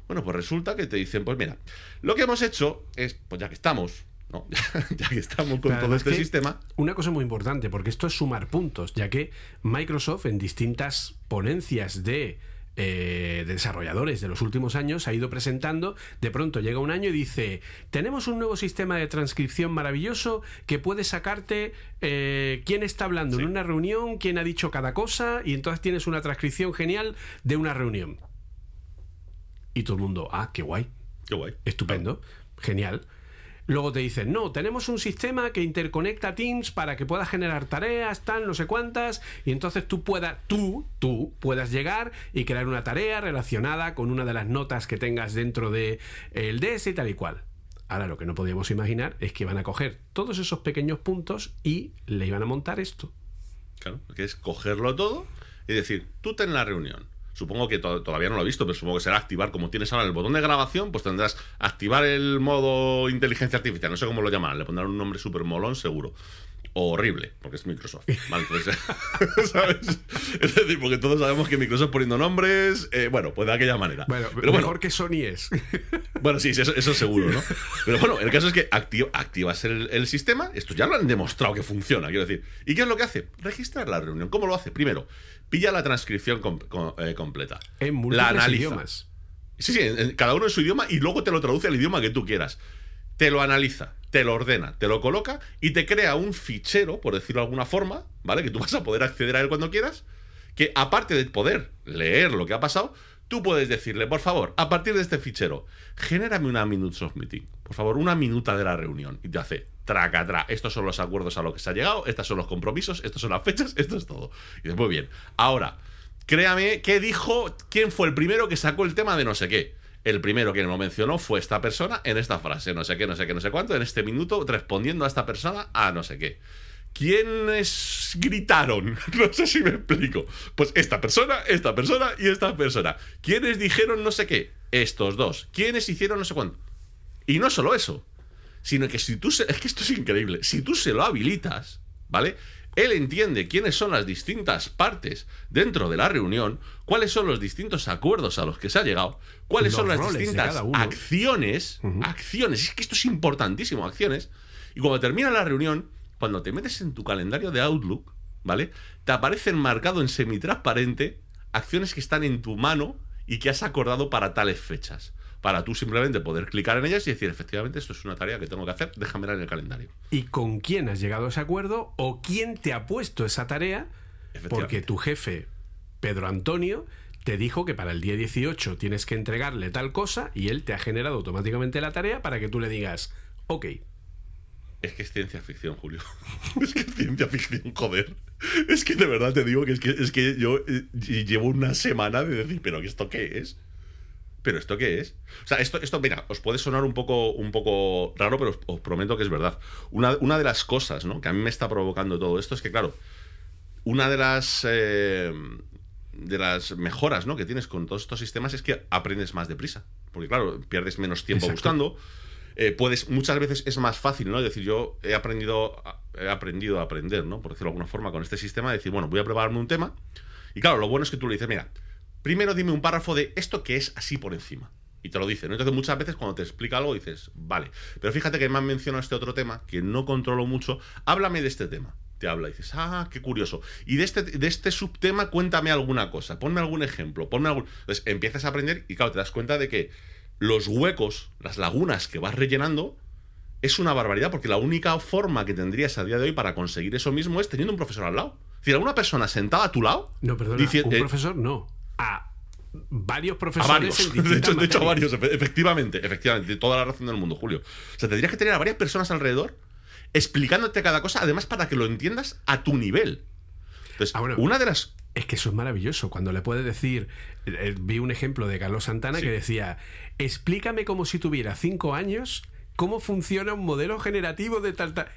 A: Bueno, pues resulta que te dicen, pues mira, lo que hemos hecho es, pues ya que estamos, ¿no? [laughs] ya que estamos con todo este sistema,
B: Una cosa muy importante, porque esto es sumar puntos, ya que Microsoft en distintas ponencias de eh, de desarrolladores de los últimos años ha ido presentando, de pronto llega un año y dice, tenemos un nuevo sistema de transcripción maravilloso que puede sacarte eh, quién está hablando en una reunión, quién ha dicho cada cosa, y entonces tienes una transcripción genial de una reunión. Y todo el mundo, ah, qué guay,
A: qué guay.
B: Estupendo, genial. Luego te dicen, no, tenemos un sistema que interconecta Teams para que puedas generar tareas, tal, no sé cuántas, y entonces tú puedas, tú, tú, puedas llegar y crear una tarea relacionada con una de las notas que tengas dentro de el DS y tal y cual. Ahora lo que no podíamos imaginar es que iban a coger todos esos pequeños puntos y le iban a montar esto.
A: Claro, que es cogerlo todo y decir, tú ten la reunión. Supongo que to- todavía no lo he visto, pero supongo que será activar, como tienes ahora el botón de grabación, pues tendrás activar el modo inteligencia artificial, no sé cómo lo llamarán, le pondrán un nombre súper molón seguro. O horrible, porque es Microsoft. [laughs] Vale, pues, [laughs] ¿sabes? Es decir, porque todos sabemos que Microsoft poniendo nombres, eh, bueno, pues de aquella manera.
B: Bueno,
A: pero bueno,
B: mejor que Sony es. [laughs]
A: bueno, sí, eso, eso seguro, ¿no? Pero bueno, el caso es que acti- activas el, el sistema, esto ya lo han demostrado que funciona, quiero decir. ¿Y qué es lo que hace? Registrar la reunión. ¿Cómo lo hace? Primero, pilla la transcripción com- com- eh, completa.
B: En
A: la
B: múltiples
A: analiza.
B: idiomas.
A: Sí, sí, en- en cada uno en su idioma y luego te lo traduce al idioma que tú quieras. Te lo analiza, te lo ordena, te lo coloca y te crea un fichero, por decirlo de alguna forma, ¿vale? Que tú vas a poder acceder a él cuando quieras. Que aparte de poder leer lo que ha pasado, tú puedes decirle, por favor, a partir de este fichero, genérame una minutes of meeting. Por favor, una minuta de la reunión. Y te hace traca, tra. Estos son los acuerdos a los que se ha llegado, estos son los compromisos, estas son las fechas, [laughs] esto es todo. Y muy bien. Ahora, créame, ¿qué dijo? ¿Quién fue el primero que sacó el tema de no sé qué? El primero que lo mencionó fue esta persona en esta frase, no sé qué, no sé qué, no sé cuánto, en este minuto, respondiendo a esta persona a no sé qué. ¿Quiénes gritaron? [laughs] No sé si me explico. Pues esta persona, esta persona y esta persona. ¿Quiénes dijeron no sé qué? Estos dos. ¿Quiénes hicieron no sé cuánto? Y no solo eso, sino que si tú se, es que esto es increíble, si tú se lo habilitas, ¿vale? Él entiende quiénes son las distintas partes dentro de la reunión, cuáles son los distintos acuerdos a los que se ha llegado, cuáles
B: Los
A: son las distintas acciones, acciones, es que esto es importantísimo, acciones. Y cuando termina la reunión, cuando te metes en tu calendario de Outlook, ¿vale? Te aparecen marcado en semitransparente acciones que están en tu mano y que has acordado para tales fechas. Para tú simplemente poder clicar en ellas y decir, efectivamente, esto es una tarea que tengo que hacer, déjamela en el calendario.
B: ¿Y con quién has llegado a ese acuerdo o quién te ha puesto esa tarea? Porque tu jefe, Pedro Antonio, te dijo que para el día 18 tienes que entregarle tal cosa y él te ha generado automáticamente la tarea para que tú le digas, ok.
A: Es que es ciencia ficción, Julio. [laughs] es que es ciencia ficción, joder. Es que de verdad te digo que es que, es que yo eh, llevo una semana de decir, pero ¿esto qué es? ¿Pero esto qué es? O sea, esto, esto mira, os puede sonar un poco, un poco raro, pero os, prometo que es verdad. Una, una, de las cosas ¿no? que a mí me está provocando todo esto es que, claro, una de las, eh, de las mejoras ¿no? que tienes con todos estos sistemas es que aprendes más deprisa. Porque, claro, pierdes menos tiempo buscando. Eh, puedes, muchas veces es más fácil, ¿no? Es decir, yo he aprendido, he aprendido a aprender, ¿no? Por decirlo de alguna forma, con este sistema, decir, bueno, voy a prepararme un tema. Y claro, lo bueno es que tú le dices, mira, primero dime un párrafo de esto que es así por encima. Y te lo dice, ¿no? Entonces muchas veces cuando te explica algo dices, vale. Pero fíjate que me han mencionado este otro tema, que no controlo mucho, háblame de este tema. Te habla y dices, ah, qué curioso. Y de este, de este subtema cuéntame alguna cosa, ponme algún ejemplo, ponme algún... Entonces empiezas a aprender y claro, te das cuenta de que los huecos, las lagunas que vas rellenando, es una barbaridad, porque la única forma que tendrías a día de hoy para conseguir eso mismo es teniendo un profesor al lado. Es decir, alguna persona sentada a tu lado.
B: No, perdona, un eh, profesor no a varios profesores.
A: A varios. [laughs] De hecho, de hecho, a varios, efectivamente, efectivamente, toda la razón del mundo, Julio. O sea, tendrías que tener a varias personas alrededor explicándote cada cosa, además para que lo entiendas a tu nivel. Entonces, ah, una de las.
B: Es que eso es maravilloso. Cuando le puedes decir. Eh, vi un ejemplo de Carlos Santana que decía: Explícame como si tuviera cinco años cómo funciona un modelo generativo de tal. tal.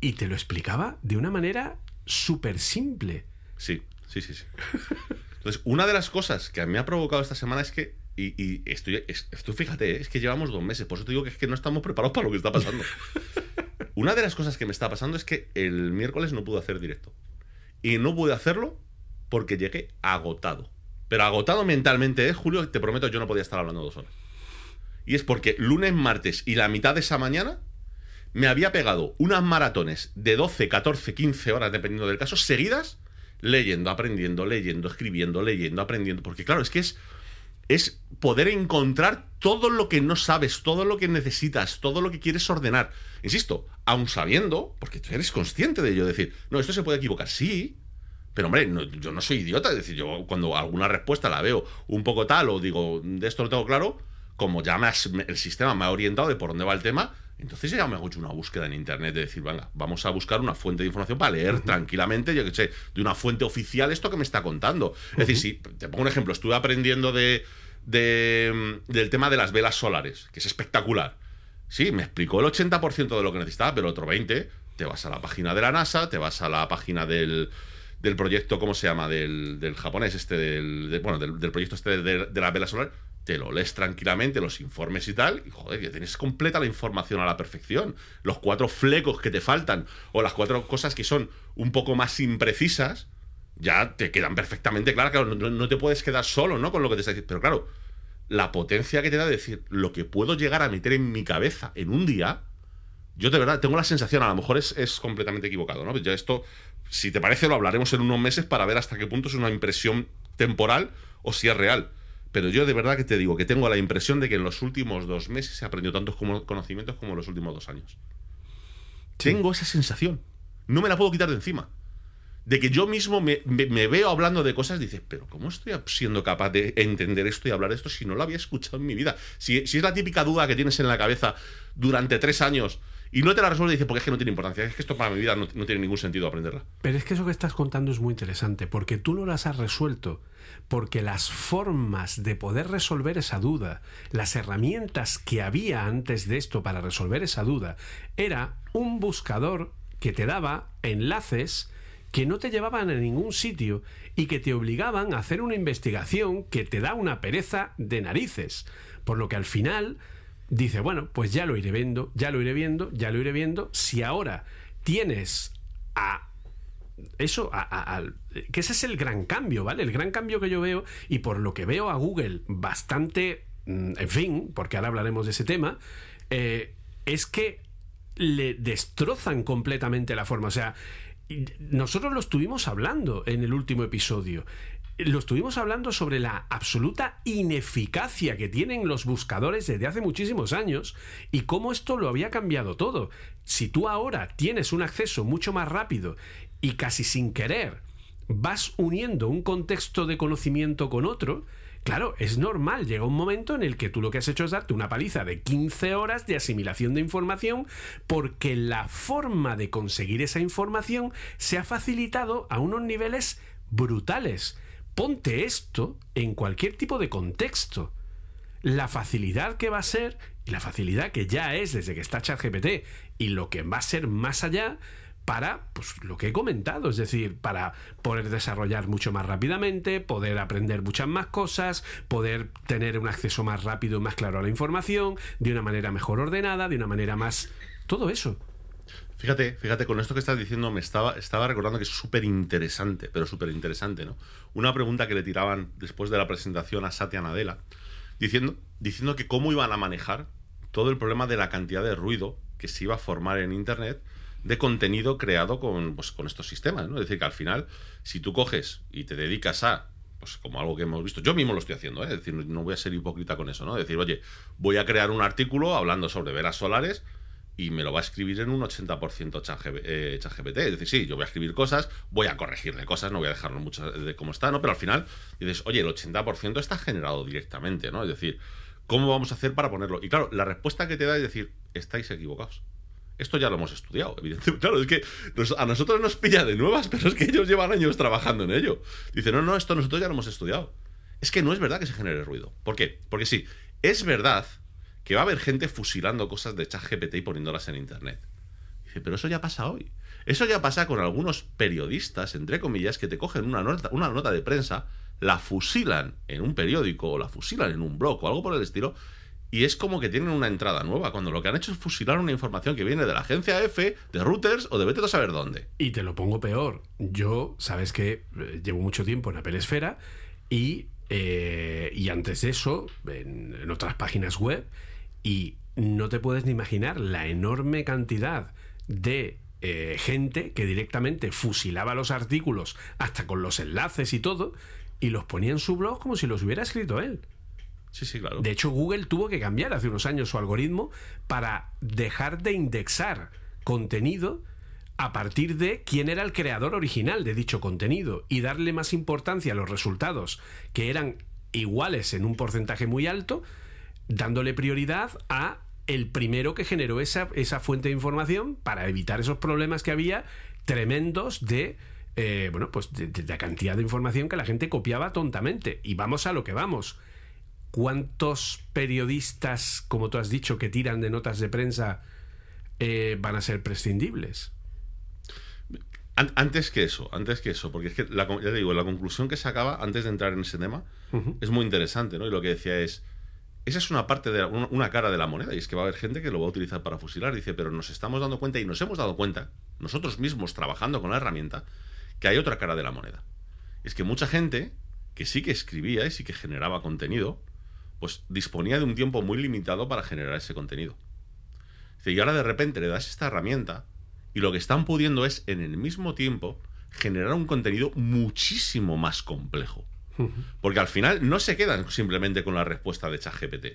B: Y te lo explicaba de una manera súper simple.
A: Sí, sí, sí, sí. [laughs] Entonces, una de las cosas que me ha provocado esta semana es que, y, estoy, esto fíjate, ¿eh? es que llevamos dos meses, por eso te digo que es que no estamos preparados para lo que está pasando. [laughs] una de las cosas que me está pasando es que el miércoles no pude hacer directo. Y no pude hacerlo porque llegué agotado. Pero agotado mentalmente, ¿eh, Julio? Te prometo, yo no podía estar hablando dos horas. Y es porque lunes, martes y la mitad de esa mañana me había pegado unas maratones de 12, 14, 15 horas, dependiendo del caso, seguidas leyendo, aprendiendo, leyendo, escribiendo, leyendo, aprendiendo. Porque claro, es que es, es poder encontrar todo lo que no sabes, todo lo que necesitas, todo lo que quieres ordenar. Insisto, aun sabiendo, porque tú eres consciente de ello, decir, no, esto se puede equivocar, sí. Pero hombre, yo no soy idiota, es decir, yo cuando alguna respuesta la veo un poco tal o digo, de esto lo tengo claro, como ya el sistema me ha orientado de por dónde va el tema, entonces ya me hago una búsqueda en internet de decir, venga, vamos a buscar una fuente de información para leer tranquilamente, yo que sé, de una fuente oficial esto que me está contando. Es decir, si te pongo un ejemplo, estuve aprendiendo de, de, del tema de las velas solares, que es espectacular. Sí, me explicó el 80% de lo que necesitaba, pero el otro 20% te vas a la página de la NASA, te vas a la página del, del proyecto, ¿cómo se llama? Del, del japonés, este, del, bueno, del, proyecto este de, de la vela solar te lo lees tranquilamente, los informes y tal, y joder, que tienes completa la información a la perfección. Los cuatro flecos que te faltan, o las cuatro cosas que son un poco más imprecisas, ya te quedan perfectamente claras. Claro, no, te puedes quedar solo, ¿no? Con lo que te está diciendo. Pero claro, la potencia que te da decir lo que puedo llegar a meter en mi cabeza en un día, yo de verdad tengo la sensación, a lo mejor es, es completamente equivocado, ¿no? Ya esto, si te parece, lo hablaremos en unos meses para ver hasta qué punto es una impresión temporal o si es real. Pero yo de verdad que te digo que tengo la impresión de que en los últimos dos meses se aprendido tantos conocimientos como en los últimos dos años. Tengo esa sensación. No me la puedo quitar de encima. De que yo mismo me, veo hablando de cosas, dices, pero ¿cómo estoy siendo capaz de entender esto y hablar esto si no lo había escuchado en mi vida? Si, si es la típica duda que tienes en la cabeza durante tres años y no te la resuelve y dices, porque es que no tiene importancia, es que esto para mi vida no, no, tiene ningún sentido aprenderla.
B: Pero es que eso que estás contando es muy interesante, porque tú no las has resuelto porque las formas de poder resolver esa duda, las herramientas que había antes de esto para resolver esa duda, era un buscador que te daba enlaces que no te llevaban a ningún sitio y que te obligaban a hacer una investigación que te da una pereza de narices. Por lo que al final dice, bueno, pues ya lo iré viendo, ya lo iré viendo, ya lo iré viendo. Si ahora tienes a eso, que ese es el gran cambio, ¿vale? El gran cambio que yo veo, y por lo que veo a Google bastante, mm, en fin, porque ahora hablaremos de ese tema, eh, es que le destrozan completamente la forma. O sea, nosotros lo estuvimos hablando en el último episodio. lo estuvimos hablando sobre la absoluta ineficacia que tienen los buscadores desde hace muchísimos años y cómo esto lo había cambiado todo. Si tú ahora tienes un acceso mucho más rápido y casi sin querer vas uniendo un contexto de conocimiento con otro, Claro, es normal, llega un momento en el que tú lo que has hecho es darte una paliza de 15 horas de asimilación de información porque la forma de conseguir esa información se ha facilitado a unos niveles brutales. Ponte esto en cualquier tipo de contexto. La facilidad que va a ser, y la facilidad que ya es desde que está ChatGPT, y lo que va a ser más allá, para pues, lo que he comentado, es decir, para poder desarrollar mucho más rápidamente, poder aprender muchas más cosas, poder tener un acceso más rápido y más claro a la información, de una manera mejor ordenada, de una manera más... Todo eso.
A: Fíjate, fíjate, con esto que estás diciendo me estaba, estaba recordando que es súper interesante, pero súper interesante, ¿no? Una pregunta que le tiraban después de la presentación a Satya Nadella, diciendo, diciendo que cómo iban a manejar todo el problema de la cantidad de ruido que se iba a formar en Internet de contenido creado con, pues, con estos sistemas, ¿no? Es decir, que al final, si tú coges y te dedicas a, pues como algo que hemos visto, yo mismo lo estoy haciendo, ¿eh? es decir, no voy a ser hipócrita con eso, ¿no? Decir, oye, voy a crear un artículo hablando sobre velas solares y me lo va a escribir en un 80% ChatGPT. Eh, es decir, sí, yo voy a escribir cosas, voy a corregirle cosas, no voy a dejarlo mucho de cómo está, ¿no? Pero al final dices, oye, el 80% está generado directamente, ¿no? Es decir, ¿cómo vamos a hacer para ponerlo? Y claro, la respuesta que te da es decir, estáis equivocados. Esto ya lo hemos estudiado, evidentemente. [laughs] Claro, es que a nosotros nos pilla de nuevas, pero es que ellos llevan años trabajando en ello. Dicen, no, no, esto nosotros ya lo hemos estudiado. Es que no es verdad que se genere ruido. ¿Por qué? Porque sí, es verdad que va a haber gente fusilando cosas de ChatGPT y poniéndolas en Internet. Dice, pero eso ya pasa hoy. Eso ya pasa con algunos periodistas, entre comillas, que te cogen una nota de prensa, la fusilan en un periódico o la fusilan en un blog o algo por el estilo y es como que tienen una entrada nueva, cuando lo que han hecho es fusilar una información que viene de la agencia F, de routers o de vete a saber dónde.
B: Y te lo pongo peor. Yo, sabes que eh, llevo mucho tiempo en Apple Esfera y, eh, y antes de eso, en, otras páginas web, y no te puedes ni imaginar la enorme cantidad de eh, gente que directamente fusilaba los artículos hasta con los enlaces y todo, y los ponía en su blog como si los hubiera escrito él. De hecho, Google tuvo que cambiar hace unos años su algoritmo para dejar de indexar contenido a partir de quién era el creador original de dicho contenido y darle más importancia a los resultados que eran iguales en un porcentaje muy alto, dándole prioridad a el primero que generó esa, esa fuente de información para evitar esos problemas que había tremendos de eh, bueno, pues de, la cantidad de información que la gente copiaba tontamente. Y vamos a lo que vamos. ¿Cuántos periodistas, como tú has dicho, que tiran de notas de prensa eh, van a ser prescindibles?
A: Antes que eso, antes que eso, porque es que la, ya te digo, la conclusión que se acaba antes de entrar en ese tema es muy interesante, ¿no? Y lo que decía es, esa es una parte de una, cara de la moneda y es que va a haber gente que lo va a utilizar para fusilar. Dice, pero nos estamos dando cuenta y nos hemos dado cuenta, nosotros mismos trabajando con la herramienta, que hay otra cara de la moneda. Es que mucha gente que sí que escribía y sí que generaba contenido, pues disponía de un tiempo muy limitado para generar ese contenido. Y ahora de repente le das esta herramienta y lo que están pudiendo es en el mismo tiempo generar un contenido muchísimo más complejo. Porque al final no se quedan simplemente con la respuesta de ChatGPT.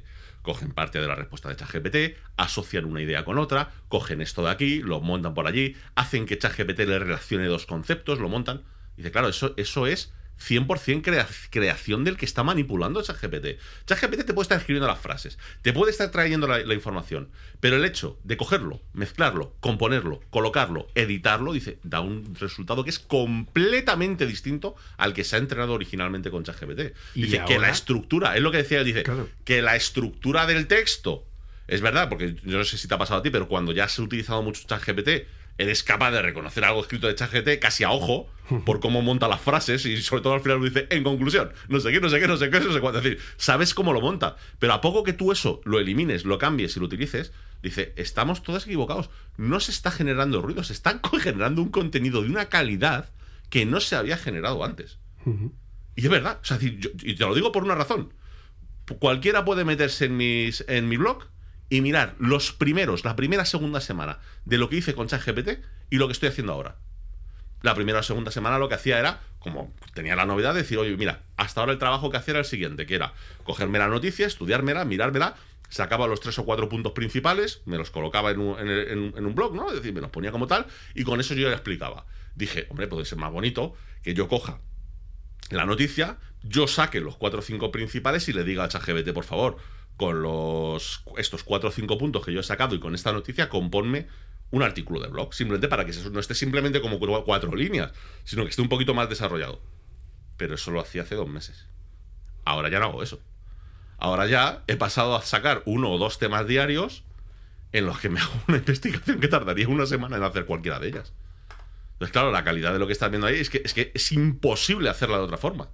A: Cogen parte de la respuesta de ChatGPT, asocian una idea con otra, cogen esto de aquí, lo montan por allí, hacen que ChatGPT le relacione dos conceptos, lo montan. Y dice, claro, eso, eso es 100% creación del que está manipulando ChatGPT. ChatGPT te puede estar escribiendo las frases, te puede estar trayendo la, información, pero el hecho de cogerlo, mezclarlo, componerlo, colocarlo, editarlo, dice, da un resultado que es completamente distinto al que se ha entrenado originalmente con ChatGPT. Dice que la estructura, es lo que decía él, dice, que la estructura del texto, es verdad, porque yo no sé si te ha pasado a ti, pero cuando ya se ha utilizado mucho ChatGPT, eres capaz de reconocer algo escrito de ChatGPT casi a ojo por cómo monta las frases y sobre todo al final lo dice en conclusión, no sé qué, no sé qué, no sé qué, no sé cuánto. Es decir, sabes cómo lo monta, pero a poco que tú eso lo elimines, lo cambies y lo utilices, dice, estamos todos equivocados. No se está generando ruido, se está generando un contenido de una calidad que no se había generado antes. Y es verdad, o sea, y te lo digo por una razón. Cualquiera puede meterse en, mis, en mi blog y mirar los primeros, la primera, segunda semana de lo que hice con ChatGPT y lo que estoy haciendo ahora. la primera o segunda semana lo que hacía era, como tenía la novedad, de decir, oye, mira, hasta ahora el trabajo que hacía era el siguiente, que era cogerme la noticia, estudiármela, mirármela, sacaba los tres o cuatro puntos principales, me los colocaba en un, blog, ¿no? Es decir, me los ponía como tal, y con eso yo le explicaba. Dije, hombre, puede ser más bonito que yo coja la noticia, yo saque los cuatro o cinco principales y le diga a ChatGPT, por favor, con los estos cuatro o cinco puntos que yo he sacado y con esta noticia, componme un artículo de blog, simplemente para que eso no esté simplemente como cu- cuatro líneas, sino que esté un poquito más desarrollado. Pero eso lo hacía hace dos meses. Ahora ya no hago eso. Ahora ya he pasado a sacar uno o dos temas diarios en los que me [laughs] hago una investigación que tardaría una semana en hacer cualquiera de ellas. Entonces, claro, la calidad de lo que estás viendo ahí es que es, que es imposible hacerla de otra forma.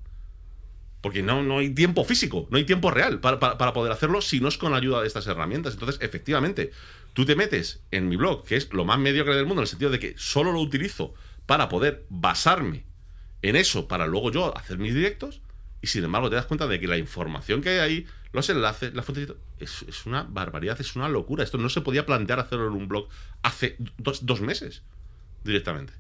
A: Porque no, no hay tiempo físico, no hay tiempo real para, para- poder hacerlo si no es con la ayuda de estas herramientas. Entonces, efectivamente, tú te metes en mi blog, que es lo más mediocre del mundo, en el sentido de que solo lo utilizo para poder basarme en eso, para luego yo hacer mis directos, y sin embargo te das cuenta de que la información que hay ahí, los enlaces, las todo, es, es una barbaridad, es una locura. Esto no se podía plantear hacerlo en un blog hace dos, dos meses directamente.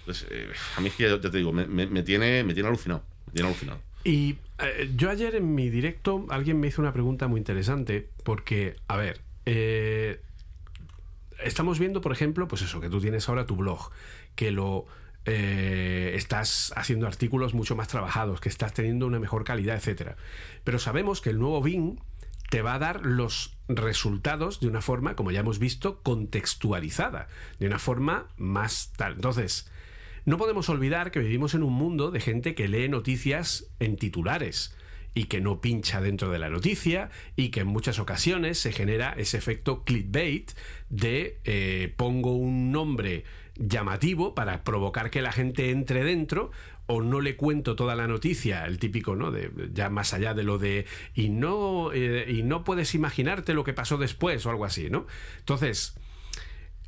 A: Entonces, eh, a mí es que ya te digo, me- me tiene, me tiene alucinado. Me tiene alucinado.
B: Y eh, yo ayer en mi directo alguien me hizo una pregunta muy interesante porque, a ver, eh, estamos viendo, por ejemplo, pues eso, que tú tienes ahora tu blog, que lo eh, estás haciendo artículos mucho más trabajados, que estás teniendo una mejor calidad, etcétera. Pero sabemos que el nuevo Bing te va a dar los resultados de una forma, como ya hemos visto, contextualizada, de una forma más tal. Entonces, no podemos olvidar que vivimos en un mundo de gente que lee noticias en titulares y que no pincha dentro de la noticia y que en muchas ocasiones se genera ese efecto clickbait de eh, pongo un nombre llamativo para provocar que la gente entre dentro o no le cuento toda la noticia, el típico, ¿no? De, ya más allá de lo de y no eh, y no puedes imaginarte lo que pasó después o algo así, ¿no? Entonces,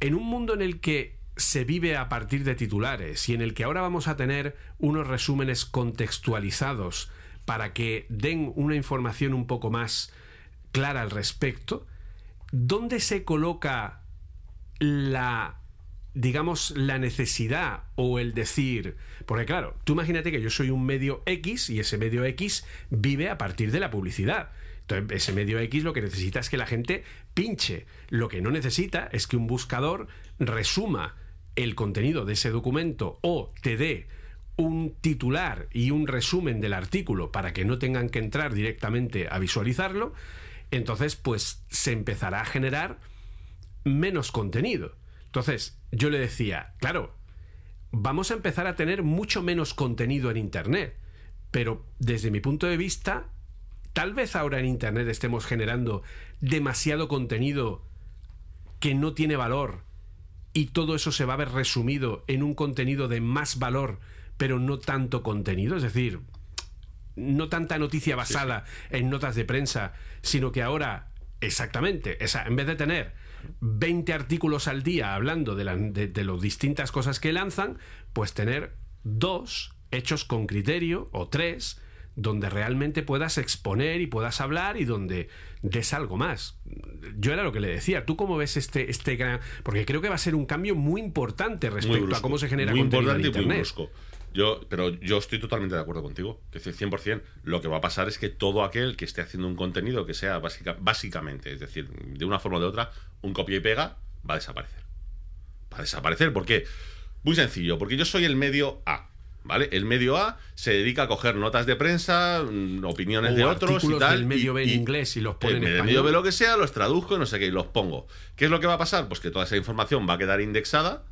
B: en un mundo en el que se vive a partir de titulares y en el que ahora vamos a tener unos resúmenes contextualizados para que den una información un poco más clara al respecto, ¿dónde se coloca la digamos la necesidad o el decir, porque claro, tú imagínate que yo soy un medio X y ese medio X vive a partir de la publicidad. Entonces, ese medio X lo que necesita es que la gente pinche. Lo que no necesita es que un buscador resuma el contenido de ese documento o te dé un titular y un resumen del artículo para que no tengan que entrar directamente a visualizarlo, entonces pues se empezará a generar menos contenido. Entonces, yo le decía, claro, vamos a empezar a tener mucho menos contenido en Internet, pero desde mi punto de vista, tal vez ahora en Internet estemos generando demasiado contenido que no tiene valor y todo eso se va a ver resumido en un contenido de más valor, pero no tanto contenido, es decir, no tanta noticia basada en notas de prensa, sino que ahora, exactamente, esa, en vez de tener 20 artículos al día hablando de, la- de, de las distintas cosas que lanzan, pues tener dos hechos con criterio o tres donde realmente puedas exponer y puedas hablar y donde des algo más. Yo era lo que le decía, ¿tú cómo ves este, este gran...? Porque creo que va a ser un cambio muy importante
A: Muy
B: respecto
A: brusco,
B: a cómo se genera
A: muy
B: contenido en
A: importante y muy
B: Internet.
A: brusco. Yo, pero yo estoy totalmente de acuerdo contigo, que es 100%. Lo que va a pasar es que todo aquel que esté haciendo un contenido que sea básica, básicamente, es decir, de una forma o de otra, un copia y pega, va a desaparecer. Va a desaparecer, ¿por qué? Muy sencillo, porque yo soy el medio A. ¿Vale? El medio A se dedica a coger notas de prensa, mm, opiniones
B: O
A: de otros y tal.
B: del medio B en inglés y los pone en
A: el medio B lo que sea, los traduzco y no sé qué, y los pongo. ¿Qué es lo que va a pasar? Pues que toda esa información va a quedar indexada.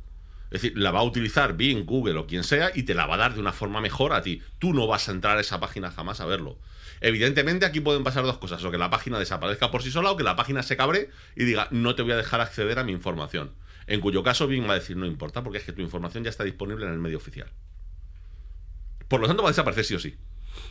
A: Es decir, la va a utilizar Bing, Google o quien sea y te la va a dar de una forma mejor a ti. Tú no vas a entrar a esa página jamás a verlo. Evidentemente aquí pueden pasar dos cosas, o que la página desaparezca por sí sola o que la página se cabre y diga no te voy a dejar acceder a mi información. En cuyo caso Bing va a decir no importa porque es que tu información ya está disponible en el medio oficial. Por lo tanto va a desaparecer sí o sí.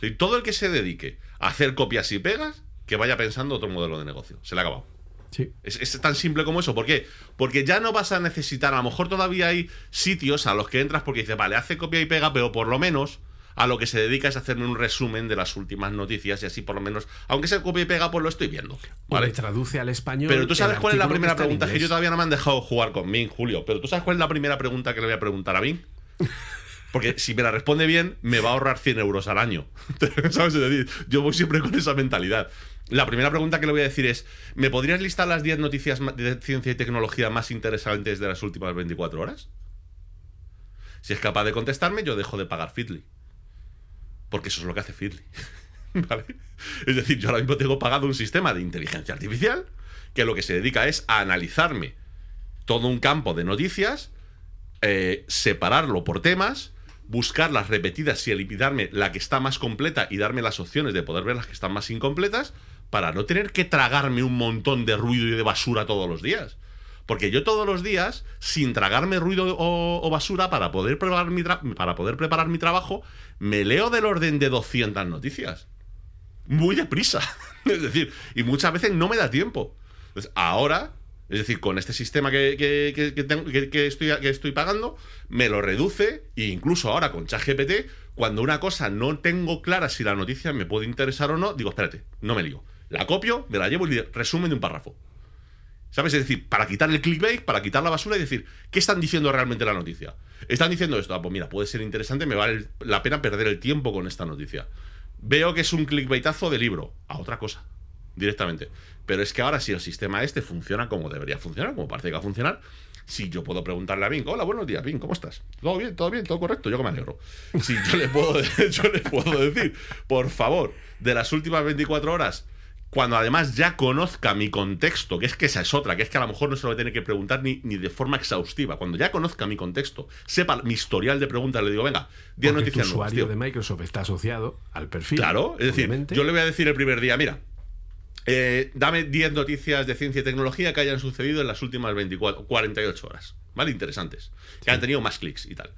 A: Y todo el que se dedique a hacer copias y pegas, que vaya pensando otro modelo de negocio. Se le ha acabado.
B: Sí.
A: Es, es tan simple como eso. ¿Por qué? Porque ya no vas a necesitar, a lo mejor todavía hay sitios a los que entras porque dices, vale, hace copia y pega, pero por lo menos a lo que se dedica es hacerme un resumen de las últimas noticias y así por lo menos, aunque sea copia y pega, pues lo estoy viendo. ¿Vale?
B: le traduce al español.
A: Pero tú sabes cuál es la primera pregunta, que yo todavía no me han dejado jugar con Bing, Julio. Pero tú sabes cuál es la primera pregunta que le voy a preguntar a Bing. [laughs] Porque si me la responde bien, me va a ahorrar 100 euros al año. [laughs] ¿Sabes? Es decir, yo voy siempre con esa mentalidad. La primera pregunta que le voy a decir es, ¿me podrías listar las 10 noticias de ciencia y tecnología más interesantes de las últimas 24 horas? Si es capaz de contestarme, yo dejo de pagar Feedly. Porque eso es lo que hace Feedly. [laughs] ¿Vale? Es decir, yo ahora mismo tengo pagado un sistema de inteligencia artificial que lo que se dedica es a analizarme todo un campo de noticias, eh, separarlo por temas, buscar las repetidas y eliminarme la que está más completa y darme las opciones de poder ver las que están más incompletas para no tener que tragarme un montón de ruido y de basura todos los días. Porque yo todos los días, sin tragarme ruido o, basura para poder, preparar mi para poder preparar mi trabajo, me leo del orden de 200 noticias. Muy deprisa. [laughs] es decir, y muchas veces no me da tiempo. Entonces, ahora, es decir, con este sistema que, que- estoy, que estoy pagando, me lo reduce e incluso ahora con ChatGPT, cuando una cosa no tengo clara si la noticia me puede interesar o no, digo, espérate, no me lío. La copio, me la llevo y resumen de un párrafo. ¿Sabes? Es decir, para quitar el clickbait, para quitar la basura y decir, ¿qué están diciendo realmente la noticia? Están diciendo esto, ah, pues mira, puede ser interesante, me vale la pena perder el tiempo con esta noticia. Veo que es un clickbaitazo de libro, a otra cosa, directamente. Pero es que ahora si el sistema este funciona como debería funcionar, como parece que va a funcionar, si yo puedo preguntarle a Bing, hola, buenos días, Bing, ¿cómo estás? ¿Todo bien? ¿Todo bien? ¿Todo correcto? Yo que me alegro. [laughs] Si yo le puedo, [laughs] yo le puedo decir, por favor, de las últimas 24 horas, cuando además ya conozca mi contexto, que es que esa es otra, que es que a lo mejor no se lo tiene que preguntar ni, ni de forma exhaustiva. Cuando ya conozca mi contexto, sepa mi historial de preguntas, le digo, venga, 10
B: Porque tu
A: noticias nuevas,
B: usuario de Microsoft está asociado al perfil.
A: Claro, es decir, yo le voy a decir el primer día, mira, eh, dame 10 noticias de ciencia y tecnología que hayan sucedido en las últimas 24, 48 horas, ¿vale? Interesantes, que han tenido más clics y tal.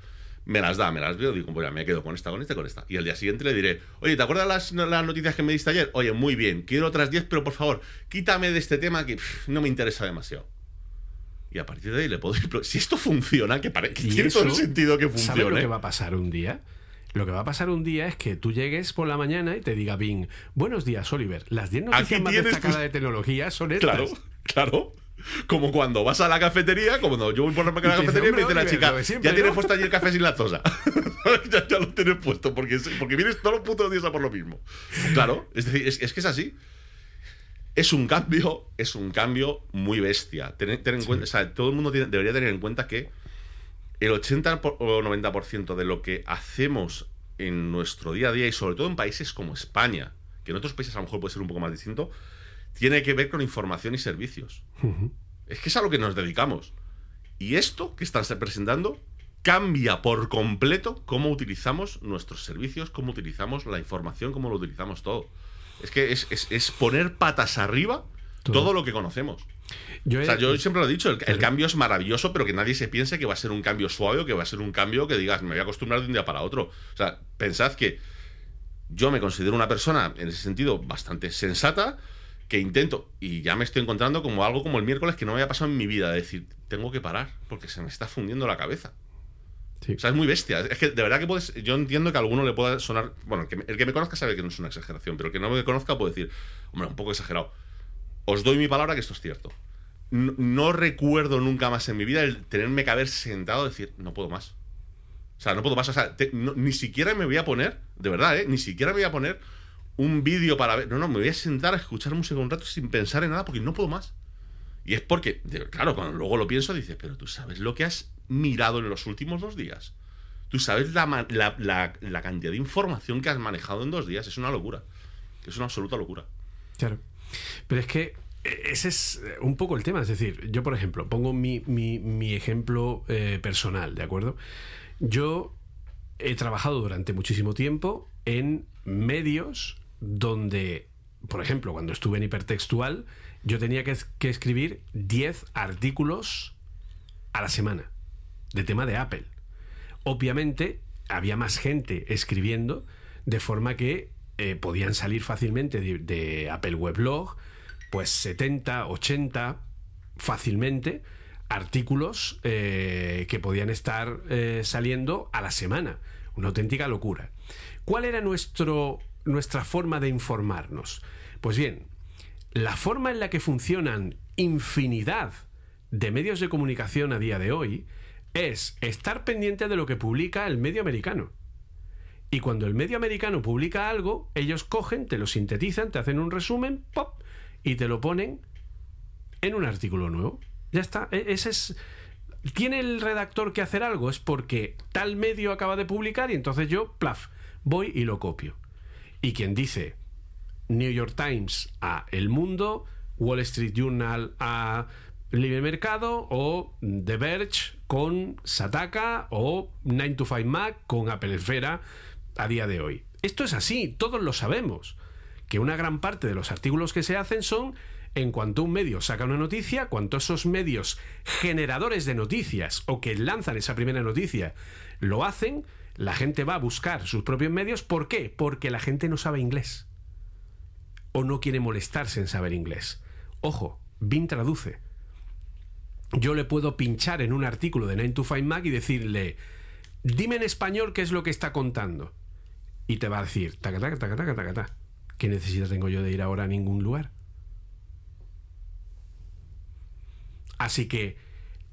A: Me las da, me las veo, digo, pues ya me quedo con esta, con esta, con esta. Y al día siguiente le diré, oye, ¿te acuerdas las, las noticias que me diste ayer? Oye, muy bien, quiero otras 10, pero por favor, quítame de este tema que pff, no me interesa demasiado. Y a partir de ahí le puedo ir. Si esto funciona, que, pare- que tiene todo el sentido que
B: ¿Sabes lo que va a pasar un día? Lo que va a pasar un día es que tú llegues por la mañana y te diga Bing, buenos días, Oliver. Las 10 noticias más destacadas
A: tus-
B: de tecnología son estas.
A: Claro, claro. Como cuando vas a la cafetería, como cuando yo voy por la
B: dice,
A: cafetería y me dice
B: "Hombre,
A: la chica,
B: siempre,
A: ya tienes
B: ¿no?"
A: puesto allí el café sin lactosa. [laughs] ya, ya lo tienes puesto, porque, porque vienes todos los putos días a por lo mismo. Claro, es decir, es, es que es así. Es un cambio, es un cambio muy bestia. Ten, ten en cuenta, o sea, todo el mundo tiene- debería tener en cuenta que el 80 por- o 90% de lo que hacemos en nuestro día a día y sobre todo en países como España, que en otros países a lo mejor puede ser un poco más distinto, tiene que ver con información y servicios. Es que es a lo que nos dedicamos. Y esto que están presentando cambia por completo cómo utilizamos nuestros servicios, cómo utilizamos la información, cómo lo utilizamos todo. Es que es, es- es poner patas arriba
B: Todo.
A: todo, lo que conocemos.
B: Yo,
A: O
B: he-
A: sea, yo siempre lo he dicho, el, el cambio es maravilloso, pero que nadie se piense que va a ser un cambio suave o que va a ser un cambio que digas, me voy a acostumbrar de un día para otro. O sea, pensad que yo me considero una persona, en ese sentido, bastante sensata, que intento, y ya me estoy encontrando como algo como el miércoles que no me había pasado en mi vida, de decir, tengo que parar, porque se me está fundiendo la cabeza.
B: Sí.
A: O sea, es muy bestia. Es que de verdad que puedes. Yo entiendo que a alguno le pueda sonar. Bueno, el que, me- el que me conozca sabe que no es una exageración, pero el que no me conozca puede decir, hombre, un poco exagerado. Os doy mi palabra que esto es cierto. No, recuerdo nunca más en mi vida el tenerme que haber sentado y decir, no puedo más. O sea, no puedo más. O sea, ni siquiera me voy a poner, de verdad, ¿eh? Ni siquiera me voy a poner un vídeo para ver. No, no, me voy a sentar a escuchar música un rato sin pensar en nada porque no puedo más. Y es porque, claro, cuando luego lo pienso, dices, pero tú sabes lo que has mirado en los últimos dos días. Tú sabes la, la- la- la cantidad de información que has manejado en dos días. Es una locura. Es una absoluta locura.
B: Claro. Pero es que eh, ese es eh, un poco el tema. Es decir, yo, por ejemplo, pongo mi, mi- mi ejemplo eh, personal, ¿de acuerdo? Yo he trabajado durante muchísimo tiempo en medios donde, por ejemplo, cuando estuve en hipertextual, yo tenía que, que escribir 10 artículos a la semana de tema de Apple. Obviamente había más gente escribiendo, de forma que eh, podían salir fácilmente de, Apple Weblog, pues 70, 80, fácilmente, artículos eh, que podían estar eh, saliendo a la semana. Una auténtica locura. ¿Cuál era nuestro, nuestra forma de informarnos? Pues bien, la forma en la que funcionan infinidad de medios de comunicación a día de hoy es estar pendiente de lo que publica el medio americano. Y cuando el medio americano publica algo, ellos cogen, te lo sintetizan, te hacen un resumen, pop, y te lo ponen en un artículo nuevo. Ya está. E- Ese es. ¿Tiene el redactor que hacer algo? Es porque tal medio acaba de publicar y entonces yo, plaf, voy y lo copio. Y quien dice New York Times a El Mundo, Wall Street Journal a Libre Mercado o The Verge con Sataka o 9 to 5 Mac con Apple Esfera a día de hoy. Esto es así, todos lo sabemos. Que una gran parte de los artículos que se hacen son en cuanto un medio saca una noticia, cuanto esos medios generadores de noticias o que lanzan esa primera noticia lo hacen, la gente va a buscar sus propios medios. ¿Por qué? Porque la gente no sabe inglés o no quiere molestarse en saber inglés. Ojo, Bing traduce. Yo le puedo pinchar en un artículo de 9 to 5 Mac y decirle, dime en español qué es lo que está contando. Y te va a decir, taca. ¿Qué necesidad tengo yo de ir ahora a ningún lugar? Así que,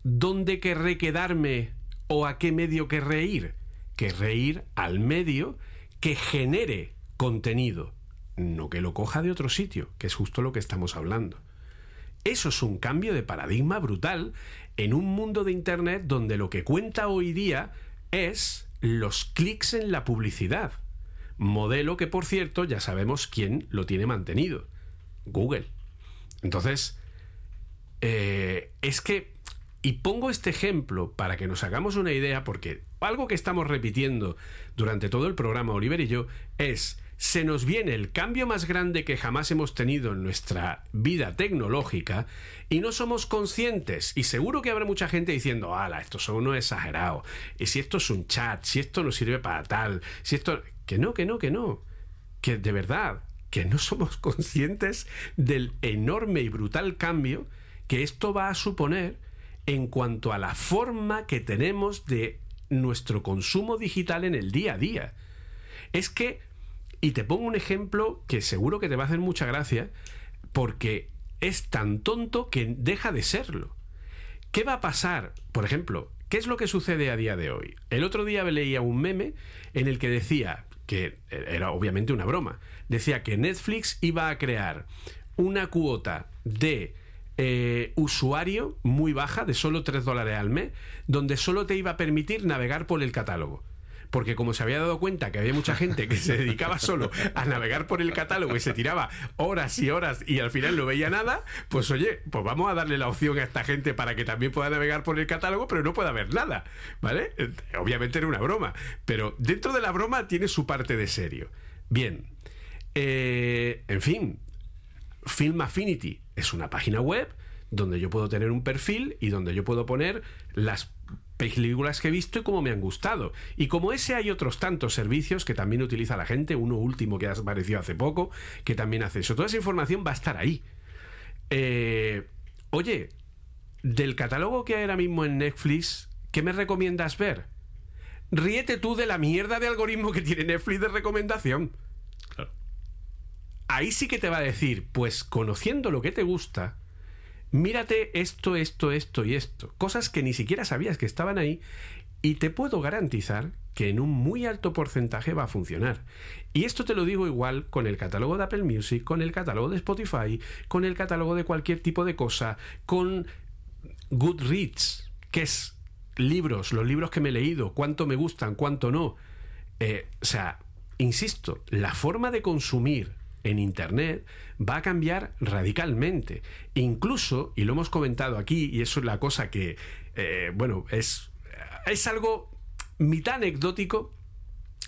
B: ¿dónde querré quedarme o a qué medio querré ir? Querré ir al medio que genere contenido, no que lo coja de otro sitio, que es justo lo que estamos hablando. Eso es un cambio de paradigma brutal en un mundo de Internet donde lo que cuenta hoy día es los clics en la publicidad. Modelo que, por cierto, ya sabemos quién lo tiene mantenido. Google. Entonces, eh, es que, y pongo este ejemplo para que nos hagamos una idea, porque algo que estamos repitiendo durante todo el programa, Oliver y yo, es, se nos viene el cambio más grande que jamás hemos tenido en nuestra vida tecnológica y no somos conscientes. Y seguro que habrá mucha gente diciendo, ala, esto son unos exagerados. Y si esto es un chat, si esto no sirve para tal, si esto... Que no, que no, que no. Que de verdad, que no somos [laughs] conscientes del enorme y brutal cambio que esto va a suponer en cuanto a la forma que tenemos de nuestro consumo digital en el día a día. Es que, y te pongo un ejemplo que seguro que te va a hacer mucha gracia, porque es tan tonto que deja de serlo. ¿Qué va a pasar? Por ejemplo, ¿qué es lo que sucede a día de hoy? El otro día leía un meme en el que decía, que era obviamente una broma, decía que Netflix iba a crear una cuota de eh, usuario muy baja, de solo 3 dólares al mes, donde solo te iba a permitir navegar por el catálogo. Porque como se había dado cuenta que había mucha gente que se dedicaba solo a navegar por el catálogo y se tiraba horas y horas y al final no veía nada, pues oye, pues vamos a darle la opción a esta gente para que también pueda navegar por el catálogo, pero no pueda ver nada, ¿vale? Eh, Obviamente era una broma, pero dentro de la broma tiene su parte de serio. Bien, eh, en fin, Film Affinity es una página web donde yo puedo tener un perfil y donde yo puedo poner las películas que he visto y cómo me han gustado. Y como ese hay otros tantos servicios que también utiliza la gente, uno último que ha aparecido hace poco, que también hace eso. Toda esa información va a estar ahí. Eh, oye, del catálogo que hay ahora mismo en Netflix, ¿qué me recomiendas ver? Ríete tú de la mierda de algoritmo que tiene Netflix de recomendación.
C: Claro.
B: Ahí sí que te va a decir, pues conociendo lo que te gusta, mírate esto, esto, esto y esto. Cosas que ni siquiera sabías que estaban ahí y te puedo garantizar que en un muy alto porcentaje va a funcionar. Y esto te lo digo igual con el catálogo de Apple Music, con el catálogo de Spotify, con el catálogo de cualquier tipo de cosa, con Goodreads, que es libros, los libros que me he leído, cuánto me gustan, cuánto no. Eh, o sea, insisto, la forma de consumir en Internet va a cambiar radicalmente. Incluso, y lo hemos comentado aquí, y eso es la cosa que, eh, bueno, es, es algo mitad anecdótico,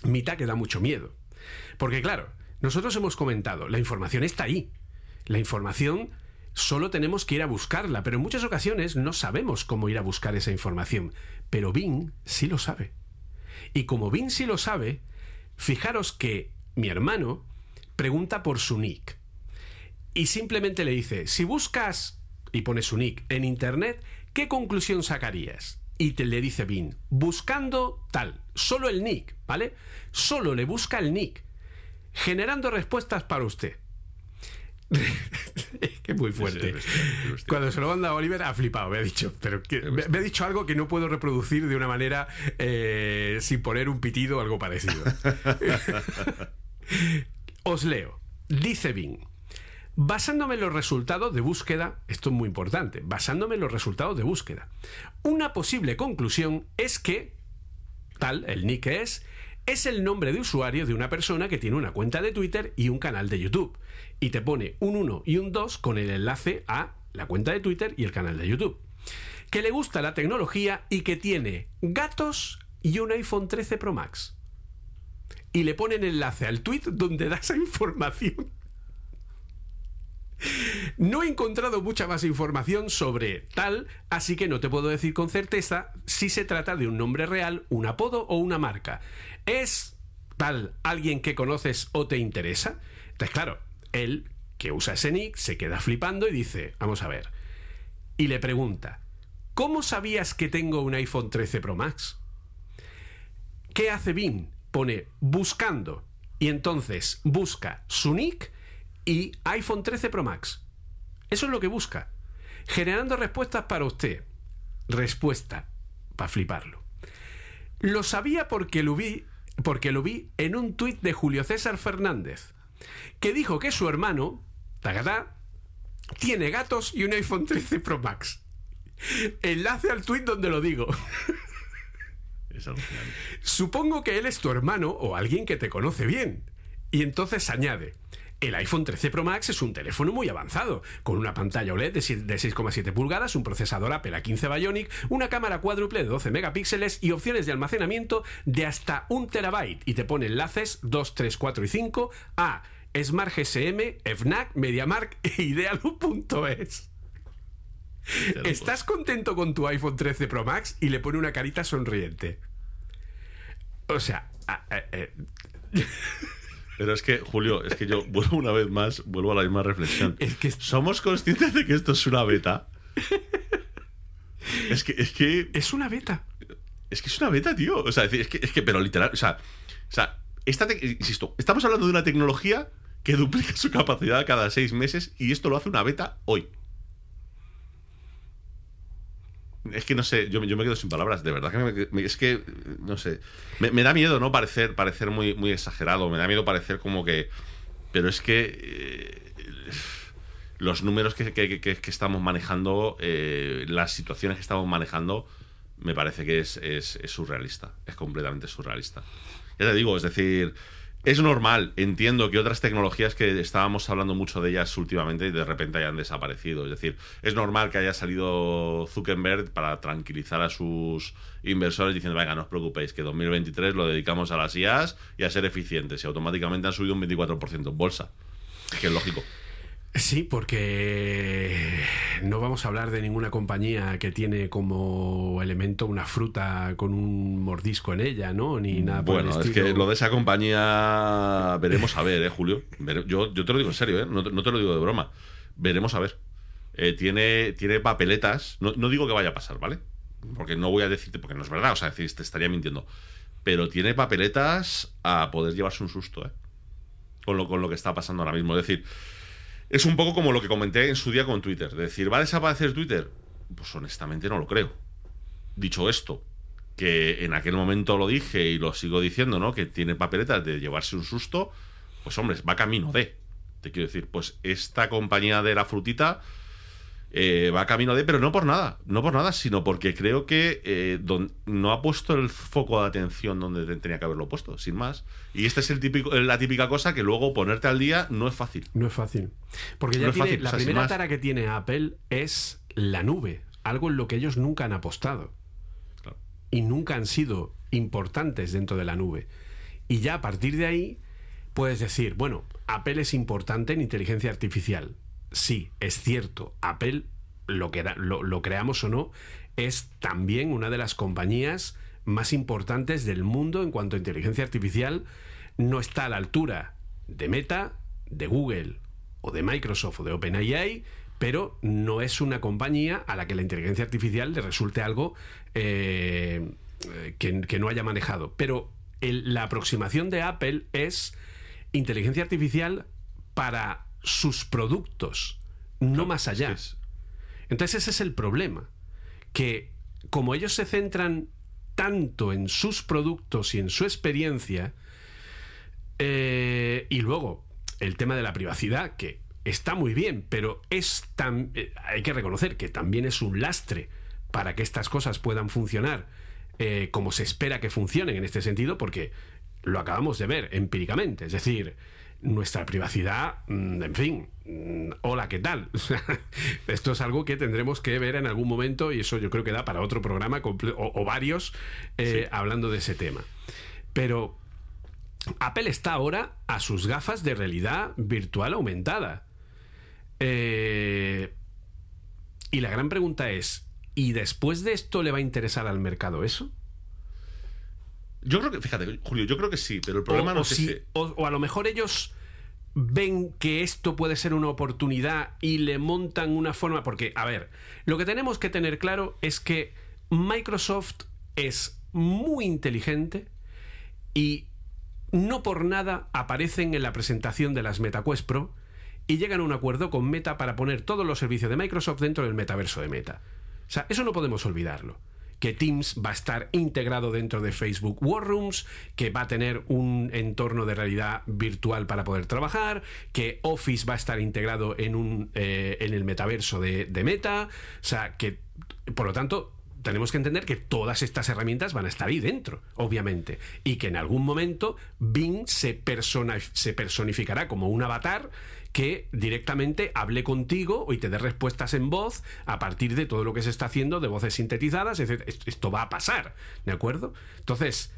B: mitad que da mucho miedo. Porque claro, nosotros hemos comentado, la información está ahí. La información solo tenemos que ir a buscarla, pero en muchas ocasiones no sabemos cómo ir a buscar esa información. Pero Bing sí lo sabe. Y como Bing sí lo sabe, fijaros que mi hermano pregunta por su nick. Y simplemente le dice, si buscas y pones su nick en internet, ¿qué conclusión sacarías? Y te le dice Bing, buscando tal, solo el nick, ¿vale? Solo le busca el nick, generando respuestas para usted. [laughs] que muy fuerte. Cuando se lo manda a Oliver ha flipado, me ha dicho, pero que- me, me ha dicho algo que no puedo reproducir de una manera eh, sin poner un pitido o algo parecido. [laughs] Os leo. Dice Bing. Basándome en los resultados de búsqueda, esto es muy importante, basándome en los resultados de búsqueda, una posible conclusión es que, tal, el nick es, es el nombre de usuario de una persona que tiene una cuenta de Twitter y un canal de YouTube. Y te pone un 1 y un 2 con el enlace a la cuenta de Twitter y el canal de YouTube. Que le gusta la tecnología y que tiene gatos y un iPhone 13 Pro Max. Y le ponen enlace al tweet donde da esa información. No he encontrado mucha más información sobre tal, así que no te puedo decir con certeza si se trata de un nombre real, un apodo o una marca. ¿Es tal alguien que conoces o te interesa? Entonces, claro, él, que usa ese nick, se queda flipando y dice, vamos a ver. Y le pregunta, ¿cómo sabías que tengo un iPhone 13 Pro Max? ¿Qué hace Bing? Pone buscando y entonces busca su nick y iPhone 13 Pro Max. Eso es lo que busca. Generando respuestas para usted. Respuesta para fliparlo. Lo sabía porque lo vi, porque lo vi en un tuit de Julio César Fernández, que dijo que su hermano, tagatá, tiene gatos y un iPhone 13 Pro Max. Enlace al tuit donde lo digo. [laughs] Supongo que él es tu hermano o alguien que te conoce bien. Y entonces añade, el iPhone 13 Pro Max es un teléfono muy avanzado, con una pantalla OLED de 6,7 pulgadas, un procesador Apple A15 Bionic, una cámara cuádruple de 12 megapíxeles y opciones de almacenamiento de hasta un terabyte. Y te pone enlaces 2, 3, 4 y 5 a Smart GSM, FNAC, MediaMark e Idealo.es. ¿Estás contento con tu iPhone 13 Pro Max? Y le pone una carita sonriente. O sea, a- a- eh, [laughs]
A: Pero es que, Julio, es que yo vuelvo una vez más, vuelvo a la misma reflexión.
B: Es que-
A: ¿Somos conscientes de que esto es una beta? [laughs] Es que, es que,
B: es una beta.
A: es que es una beta, tío. O sea, es que, es que pero literal, o sea, o sea esta te- insisto, estamos hablando de una tecnología que duplica su capacidad cada seis meses y esto lo hace una beta hoy. Es que no sé, yo, yo me quedo sin palabras, de verdad que me- es que, no sé, me, da miedo, ¿no? Parecer, parecer muy, muy exagerado, me da miedo parecer como que... Pero es que eh, los números que, que- que- que estamos manejando, eh, las situaciones que estamos manejando, me parece que es- es surrealista, es completamente surrealista. Ya te digo, es decir, es normal, entiendo que otras tecnologías que estábamos hablando mucho de ellas últimamente de repente hayan desaparecido. Es decir, es normal que haya salido Zuckerberg para tranquilizar a sus inversores diciendo, venga, no os preocupéis, que 2023 lo dedicamos a las IAs y a ser eficientes. Y automáticamente han subido un 24% en bolsa. Que es lógico.
B: Sí, porque no vamos a hablar de ninguna compañía que tiene como elemento una fruta con un mordisco en ella, ¿no? Ni nada por el
A: Bueno, es que lo de esa compañía veremos a ver, ¿eh, Julio? Yo, yo te lo digo en serio, ¿eh? No, te- no te lo digo de broma. Veremos a ver. Eh, tiene, tiene papeletas. No, no digo que vaya a pasar, ¿vale? Porque no voy a decirte, porque no es verdad, o sea, decir, te estaría mintiendo. Pero tiene papeletas a poder llevarse un susto, ¿eh? Con lo, con lo que está pasando ahora mismo. Es decir, es un poco como lo que comenté en su día con Twitter. De decir, ¿va a desaparecer Twitter? Pues honestamente no lo creo. Dicho esto, que en aquel momento lo dije y lo sigo diciendo, ¿no? Que tiene papeletas de llevarse un susto, pues hombre, va camino de. Te quiero decir, pues esta compañía de la frutita eh, va camino de, pero no por nada, no por nada, sino porque creo que eh, don- no ha puesto el foco de atención donde te- tenía que haberlo puesto, sin más. Y esta es el típico, la típica cosa que luego ponerte al día no es fácil.
B: No es fácil. Porque ya
A: No
B: tiene,
A: fácil,
B: la
A: o sea, sin
B: primera tara que tiene Apple es la nube, algo en lo que ellos nunca han apostado.
A: Claro.
B: Y nunca han sido importantes dentro de la nube. Y ya a partir de ahí puedes decir, bueno, Apple es importante en inteligencia artificial. Sí, es cierto, Apple, lo, creamos o no, es también una de las compañías más importantes del mundo en cuanto a inteligencia artificial. No está a la altura de Meta, de Google o de Microsoft o de OpenAI, pero no es una compañía a la que la inteligencia artificial le resulte algo eh, que, no haya manejado. Pero la aproximación de Apple es inteligencia artificial para sus productos, no más allá.
A: es-
B: Entonces ese es el problema, que como ellos se centran tanto en sus productos y en su experiencia, eh, y luego el tema de la privacidad, que está muy bien, pero es tan, eh, hay que reconocer que también es un lastre para que estas cosas puedan funcionar eh, como se espera que funcionen en este sentido, porque lo acabamos de ver empíricamente, es decir, nuestra privacidad, mm, en fin, mm, hola, ¿qué tal? [laughs] Esto es algo que tendremos que ver en algún momento y eso yo creo que da para otro programa o varios eh, hablando de ese tema. Pero Apple está ahora a sus gafas de realidad virtual aumentada. Eh, y la gran pregunta es, ¿y después de esto le va a interesar al mercado eso?
A: Yo creo que, fíjate, Julio, yo creo que sí, pero el problema
B: o,
A: no es
B: si-
A: ese.
B: o- o a lo mejor ellos ven que esto puede ser una oportunidad y le montan una forma. Porque, a ver, lo que tenemos que tener claro es que Microsoft es muy inteligente y no por nada aparecen en la presentación de las MetaQuest Pro y llegan a un acuerdo con Meta para poner todos los servicios de Microsoft dentro del metaverso de Meta. O sea, eso no podemos olvidarlo. Que Teams va a estar integrado dentro de Facebook Workrooms, que va a tener un entorno de realidad virtual para poder trabajar, que Office va a estar integrado en, un, eh, en el metaverso de, de Meta. O sea, que, por lo tanto, tenemos que entender que todas estas herramientas van a estar ahí dentro, obviamente, y que en algún momento Bing se, persona- se personificará como un avatar que directamente hable contigo y te dé respuestas en voz a partir de todo lo que se está haciendo de voces sintetizadas, etc. Esto- va a pasar, ¿de acuerdo? Entonces,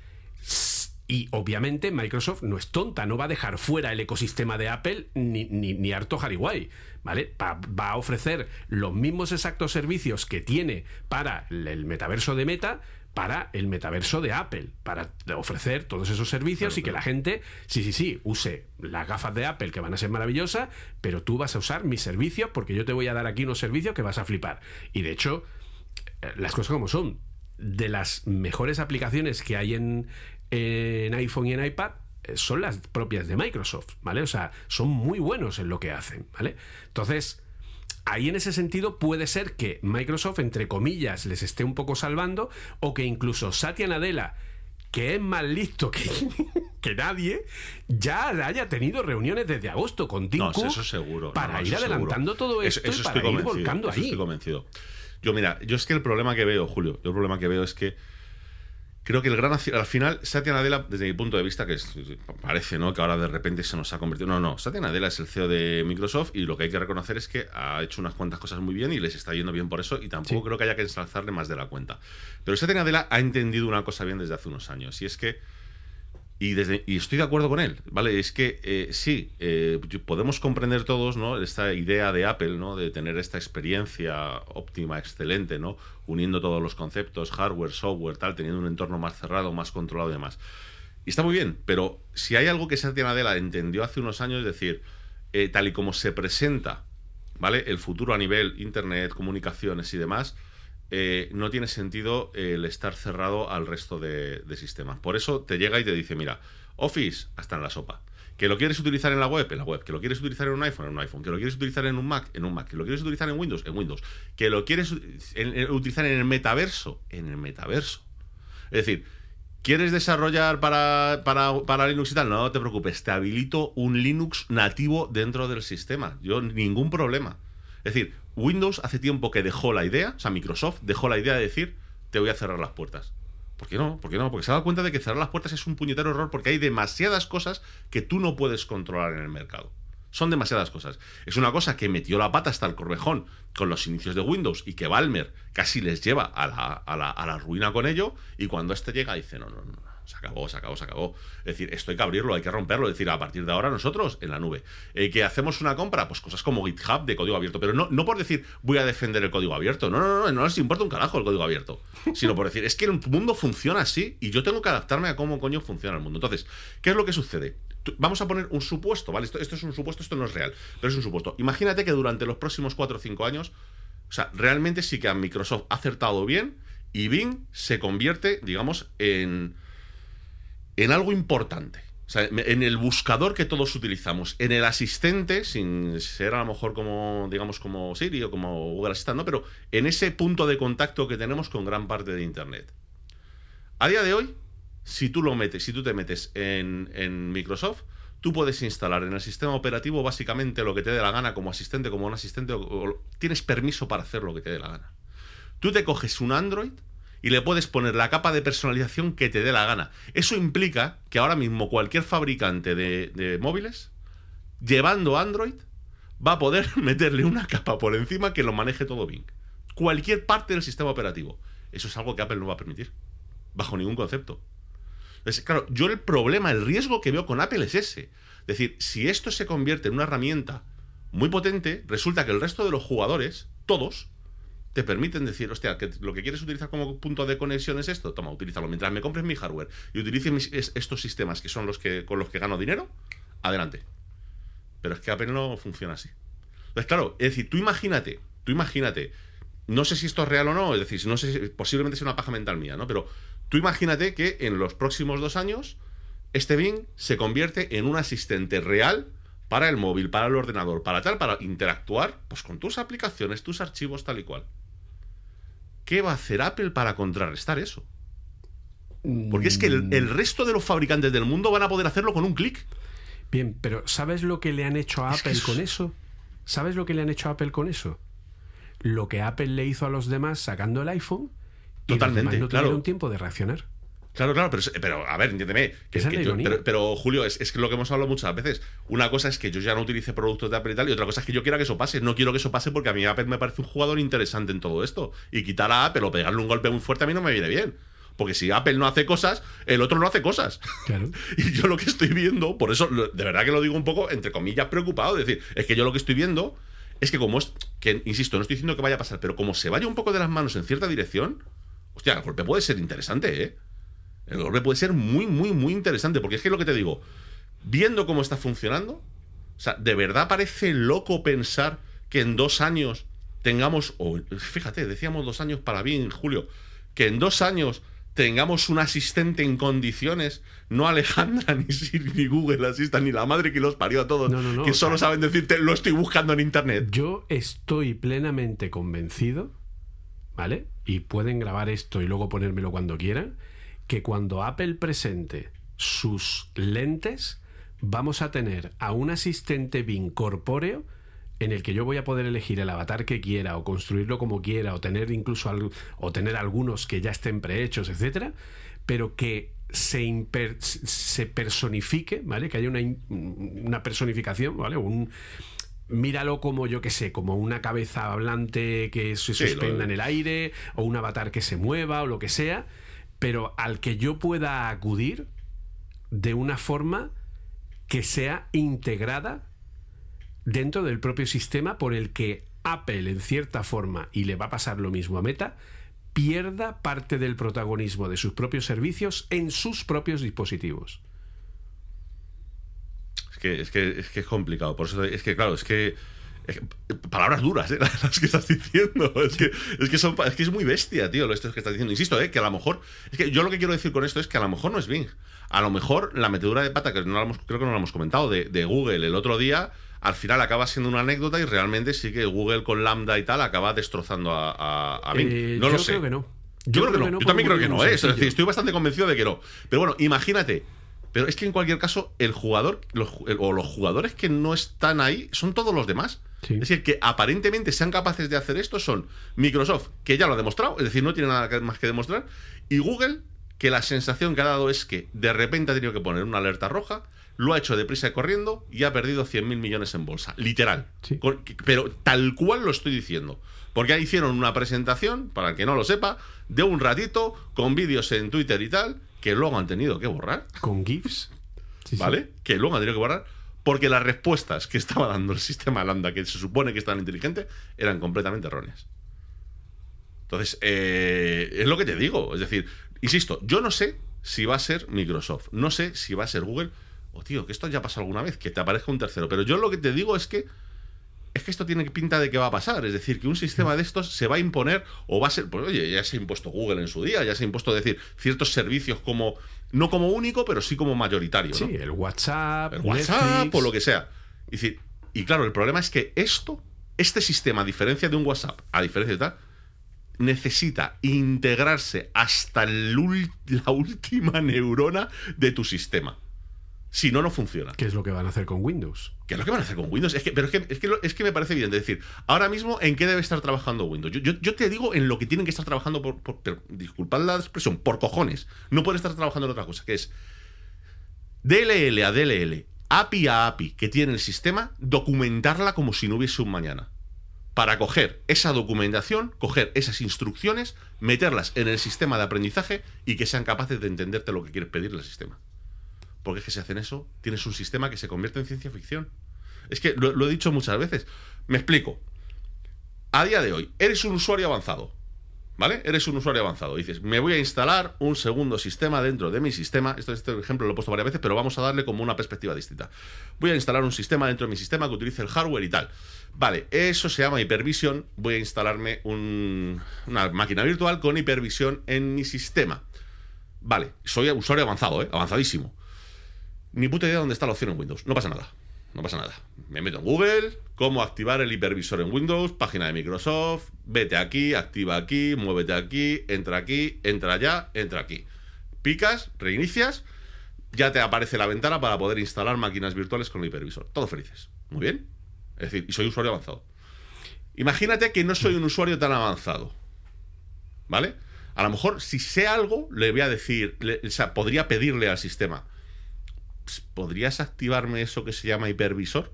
B: y obviamente Microsoft no es tonta, no va a dejar fuera el ecosistema de Apple ni, ni, ni harto jariguay, ¿vale? Va, va a ofrecer los mismos exactos servicios que tiene para el metaverso de Meta para el metaverso de Apple, para ofrecer todos esos servicios y que la gente, sí, sí, sí, use las gafas de Apple que van a ser maravillosas, pero tú vas a usar mis servicios porque yo te voy a dar aquí unos servicios que vas a flipar. Y de hecho, eh, las cosas como son, de las mejores aplicaciones que hay en, en iPhone y en iPad eh, son las propias de Microsoft, ¿vale? O sea, son muy buenos en lo que hacen, ¿vale? Entonces, ahí en ese sentido puede ser que Microsoft, entre comillas, les esté un poco salvando o que incluso Satya Nadella, que es más listo que, [laughs] que nadie, ya haya tenido reuniones desde agosto con Tim
A: No,
B: Cook
A: eso seguro.
B: para
A: no,
B: ir adelantando
A: seguro.
B: todo esto
A: eso
B: y para ir volcando
A: eso
B: ahí.
A: Estoy convencido. Yo, mira, yo es que el problema que veo, Julio, yo el problema que veo es que creo que el gran al final Satya Nadella desde mi punto de vista que es- parece no que ahora de repente se nos ha convertido no no Satya Nadella es el CEO de Microsoft y lo que hay que reconocer es que ha hecho unas cuantas cosas muy bien y les está yendo bien por eso y tampoco
B: Sí.
A: creo que haya que ensalzarle más de la cuenta pero Satya Nadella ha entendido una cosa bien desde hace unos años y es que y, desde, y estoy de acuerdo con él, ¿vale? Es que eh, sí, eh, podemos comprender todos, ¿no? Esta idea de Apple, ¿no? De tener esta experiencia óptima, excelente, ¿no? Uniendo todos los conceptos, hardware, software, tal, teniendo un entorno más cerrado, más controlado y demás. Y está muy bien, pero si hay algo que Satya Nadella entendió hace unos años, es decir, eh, tal y como se presenta, ¿vale? El futuro a nivel internet, comunicaciones y demás, eh, no tiene sentido eh, el estar cerrado al resto de, sistemas. Por eso te llega y te dice, mira, Office, hasta en la sopa. Que lo quieres utilizar en la web, en la web. Que lo quieres utilizar en un iPhone, en un iPhone. Que lo quieres utilizar en un Mac, en un Mac. Que lo quieres utilizar en Windows, en Windows. Que lo quieres utilizar en el metaverso, en el metaverso. Es decir, ¿quieres desarrollar para, para, para Linux y tal? No te preocupes, te habilito un Linux nativo dentro del sistema. Yo, ningún problema. Es decir, Windows hace tiempo que dejó la idea, o sea, Microsoft dejó la idea de decir, te voy a cerrar las puertas. ¿Por qué no? ¿Por qué no? Porque se ha dado cuenta de que cerrar las puertas es un puñetero error porque hay demasiadas cosas que tú no puedes controlar en el mercado. Son demasiadas cosas. Es una cosa que metió la pata hasta el corvejón con los inicios de Windows y que Balmer casi les lleva a la, a la, a la ruina con ello. Y cuando este llega dice, no, no, no, no, se acabó, se acabó, se acabó. Es decir, esto hay que abrirlo, hay que romperlo. Es decir, a partir de ahora nosotros en la nube. Eh, que hacemos una compra, pues cosas como GitHub de código abierto. Pero no, no por decir voy a defender el código abierto. No, no, no, no, no les importa un carajo el código abierto. Sino por decir, es que el mundo funciona así y yo tengo que adaptarme a cómo coño funciona el mundo. Entonces, ¿qué es lo que sucede? Vamos a poner un supuesto, ¿vale? Esto, esto es un supuesto, esto no es real, pero es un supuesto. Imagínate que durante los próximos 4 o 5 años, o sea, realmente sí que Microsoft ha acertado bien y Bing se convierte, digamos, en, en algo importante. En el buscador que todos utilizamos, en el asistente, sin ser a lo mejor como, digamos, como Siri o como Google Assistant, ¿no? Pero en ese punto de contacto que tenemos con gran parte de Internet. A día de hoy, si tú lo metes, si tú te metes en, Microsoft, tú puedes instalar en el sistema operativo básicamente lo que te dé la gana como asistente, como un asistente, o- tienes permiso para hacer lo que te dé la gana. Tú te coges un Android y le puedes poner la capa de personalización que te dé la gana. Eso implica que ahora mismo cualquier fabricante de, móviles, llevando Android, va a poder [laughs] meterle una capa por encima que lo maneje todo bien. Cualquier parte del sistema operativo. Eso es algo que Apple no va a permitir. Bajo ningún concepto. Entonces, claro, yo el problema, el riesgo que veo con Apple es ese. Es decir, si esto se convierte en una herramienta muy potente, resulta que el resto de los jugadores, todos, te permiten decir, hostia, lo que quieres utilizar como punto de conexión es esto, toma, utilízalo. Mientras me compres mi hardware y utilice estos sistemas que son los que con los que gano dinero, adelante. Pero es que Apple no funciona así. Entonces, claro, es decir, tú imagínate, tú imagínate, no sé si esto es real o no, es decir, no sé si, posiblemente sea una paja mental mía, ¿no? Pero tú imagínate que en los próximos dos años este Bing se convierte en un asistente real para el móvil, para el ordenador, para tal, para interactuar pues, con tus aplicaciones, tus archivos, tal y cual. ¿Qué va a hacer Apple para contrarrestar eso? Porque es que el, el resto de los fabricantes del mundo van a poder hacerlo con un clic.
B: Bien, pero ¿sabes lo que le han hecho a
A: Es que
B: Apple con eso? ¿Sabes lo que le han hecho a Apple con eso? Lo que Apple le hizo a los demás sacando el iPhone y
A: Totalmente,
B: los demás no
A: claro.
B: tuvieron tiempo de reaccionar.
A: Claro, claro, pero, pero a ver, entiéndeme. que-
B: Esa es
A: que
B: la
A: yo-
B: ironía.
A: pero, pero, Julio, es, es que lo que hemos hablado muchas veces. Una cosa es que yo ya no utilice productos de Apple y tal, y otra cosa es que yo quiera que eso pase. No quiero que eso pase porque a mí Apple me parece un jugador interesante en todo esto. Y quitar a Apple o pegarle un golpe muy fuerte a mí no me viene bien. Porque si Apple no hace cosas, el otro no hace cosas.
B: Claro. [laughs]
A: Y yo lo que estoy viendo, por eso de verdad que lo digo un poco, entre comillas, preocupado. Es decir, es que yo lo que estoy viendo es que como es, que insisto, no estoy diciendo que vaya a pasar, pero como se vaya un poco de las manos en cierta dirección, hostia, el golpe puede ser interesante, ¿eh? El golpe puede ser muy, muy, muy interesante, porque es que lo que te digo, viendo cómo está funcionando, o sea, ¿de verdad parece loco pensar que en dos años tengamos, o fíjate, decíamos dos años para bien, Julio, que en dos años tengamos un asistente en condiciones, no Alejandra, [laughs] ni Siri, ni Google Assistant, ni la madre que los parió a todos,
B: No, no, no,
A: que
B: o
A: solo
B: sea-
A: saben decirte, lo estoy buscando en internet.
B: Yo estoy plenamente convencido, ¿vale? Y pueden grabar esto y luego ponérmelo cuando quieran, que cuando Apple presente sus lentes, vamos a tener a un asistente Bing corpóreo en el que yo voy a poder elegir el avatar que quiera o construirlo como quiera o tener incluso al- o tener algunos que ya estén prehechos, etcétera, pero que se, imper- se personifique, ¿vale? Que haya una, una personificación, ¿vale? Un, míralo como yo que sé, como una cabeza hablante que se suspenda en el aire, o un avatar que se mueva, o lo que sea, pero al que yo pueda acudir de una forma que sea integrada dentro del propio sistema por el que Apple, en cierta forma, y le va a pasar lo mismo a Meta, pierda parte del protagonismo de sus propios servicios en sus propios dispositivos.
A: Es que, es que, es que es complicado. Por eso es que, claro, es que. Palabras duras, ¿eh? [laughs] Las que estás diciendo. Es que, es que son, es que es muy bestia, tío, lo esto que estás diciendo. Insisto, ¿eh? Que a lo mejor. Es que yo lo que quiero decir con esto es que a lo mejor no es Bing. A lo mejor la metedura de pata, que no la hemos- creo que no lo hemos comentado, de, de Google el otro día, al final acaba siendo una anécdota y realmente sí que Google con Lambda y tal acaba destrozando a, a, a Bing.
B: Eh,
A: no
B: yo
A: lo sé.
B: creo que no.
A: Yo, creo que no. Yo también creo que no, ¿eh? Es decir, estoy bastante convencido de que no. Pero bueno, imagínate. Pero es que en cualquier caso, el jugador, los, ju- el- o los jugadores que no están ahí son todos los demás.
B: Sí.
A: Es decir, que aparentemente sean capaces de hacer esto son Microsoft, que ya lo ha demostrado, es decir, no tiene nada más que demostrar, y Google, que la sensación que ha dado es que de repente ha tenido que poner una alerta roja, lo ha hecho deprisa y corriendo y ha perdido 100.000 millones en bolsa. Literal.
B: Sí.
A: Pero tal cual lo estoy diciendo. Porque ahí hicieron una presentación, para el que no lo sepa, de un ratito, con vídeos en Twitter y tal, que luego han tenido que borrar,
B: Con GIFs. Sí, sí.
A: ¿vale? Que luego han tenido que borrar, porque las respuestas que estaba dando el sistema Lambda, que se supone que es tan inteligente, eran completamente erróneas. Entonces, eh, es lo que te digo. Es decir, insisto, yo no sé si va a ser Microsoft, no sé si va a ser Google, o tío, que esto ya pasó alguna vez, que te aparezca un tercero. Pero yo lo que te digo es que es que esto tiene pinta de que va a pasar. Es decir, que un sistema de estos se va a imponer o va a ser. Pues oye, ya se ha impuesto Google en su día, ya se ha impuesto decir ciertos servicios como. No como único, pero sí como mayoritario. ¿no?
B: Sí, el WhatsApp,
A: el WhatsApp
B: Netflix.
A: o lo que sea. Y, decir, y claro, el problema es que esto, este sistema, a diferencia de un WhatsApp, a diferencia de tal, necesita integrarse hasta el la [laughs] última neurona de tu sistema. Si no, no funciona.
B: ¿Qué es lo que van a hacer con Windows?
A: ¿Qué es lo que van a hacer con Windows? Es que, pero es que, es, que, es que me parece bien. Es decir, ahora mismo, ¿en qué debe estar trabajando Windows? Yo, yo- yo te digo en lo que tienen que estar trabajando, por, por- pero, disculpad la expresión, por cojones. No pueden estar trabajando en otra cosa, que es DLL a DLL, API a API que tiene el sistema, documentarla como si no hubiese un mañana. Para coger esa documentación, coger esas instrucciones, meterlas en el sistema de aprendizaje y que sean capaces de entenderte lo que quieres pedirle al sistema. Porque es que si hacen eso, tienes un sistema que se convierte en ciencia ficción. Es que lo, he dicho muchas veces. Me explico. A día de hoy, eres un usuario avanzado. ¿Vale? Eres un usuario avanzado. Dices, me voy a instalar un segundo sistema dentro de mi sistema. Esto, este ejemplo lo he puesto varias veces, pero vamos a darle como una perspectiva distinta. Voy a instalar un sistema dentro de mi sistema que utilice el hardware y tal. Vale, eso se llama hipervisión. Voy a instalarme un- una máquina virtual con hipervisión en mi sistema. Vale, soy usuario avanzado, ¿eh? Avanzadísimo. Ni puta idea de dónde está la opción en Windows. No pasa nada. No pasa nada. Me meto en Google, cómo activar el hipervisor en Windows, página de Microsoft, vete aquí, activa aquí, muévete aquí, entra aquí, entra allá, entra aquí. Picas, reinicias, ya te aparece la ventana para poder instalar máquinas virtuales con el hipervisor. Todos felices. Muy bien. Es decir, y soy usuario avanzado. Imagínate que no soy un usuario tan avanzado. ¿Vale? A lo mejor, si sé algo, le voy a decir, le- o sea, podría pedirle al sistema, "Ps, ¿podrías activarme eso que se llama hipervisor?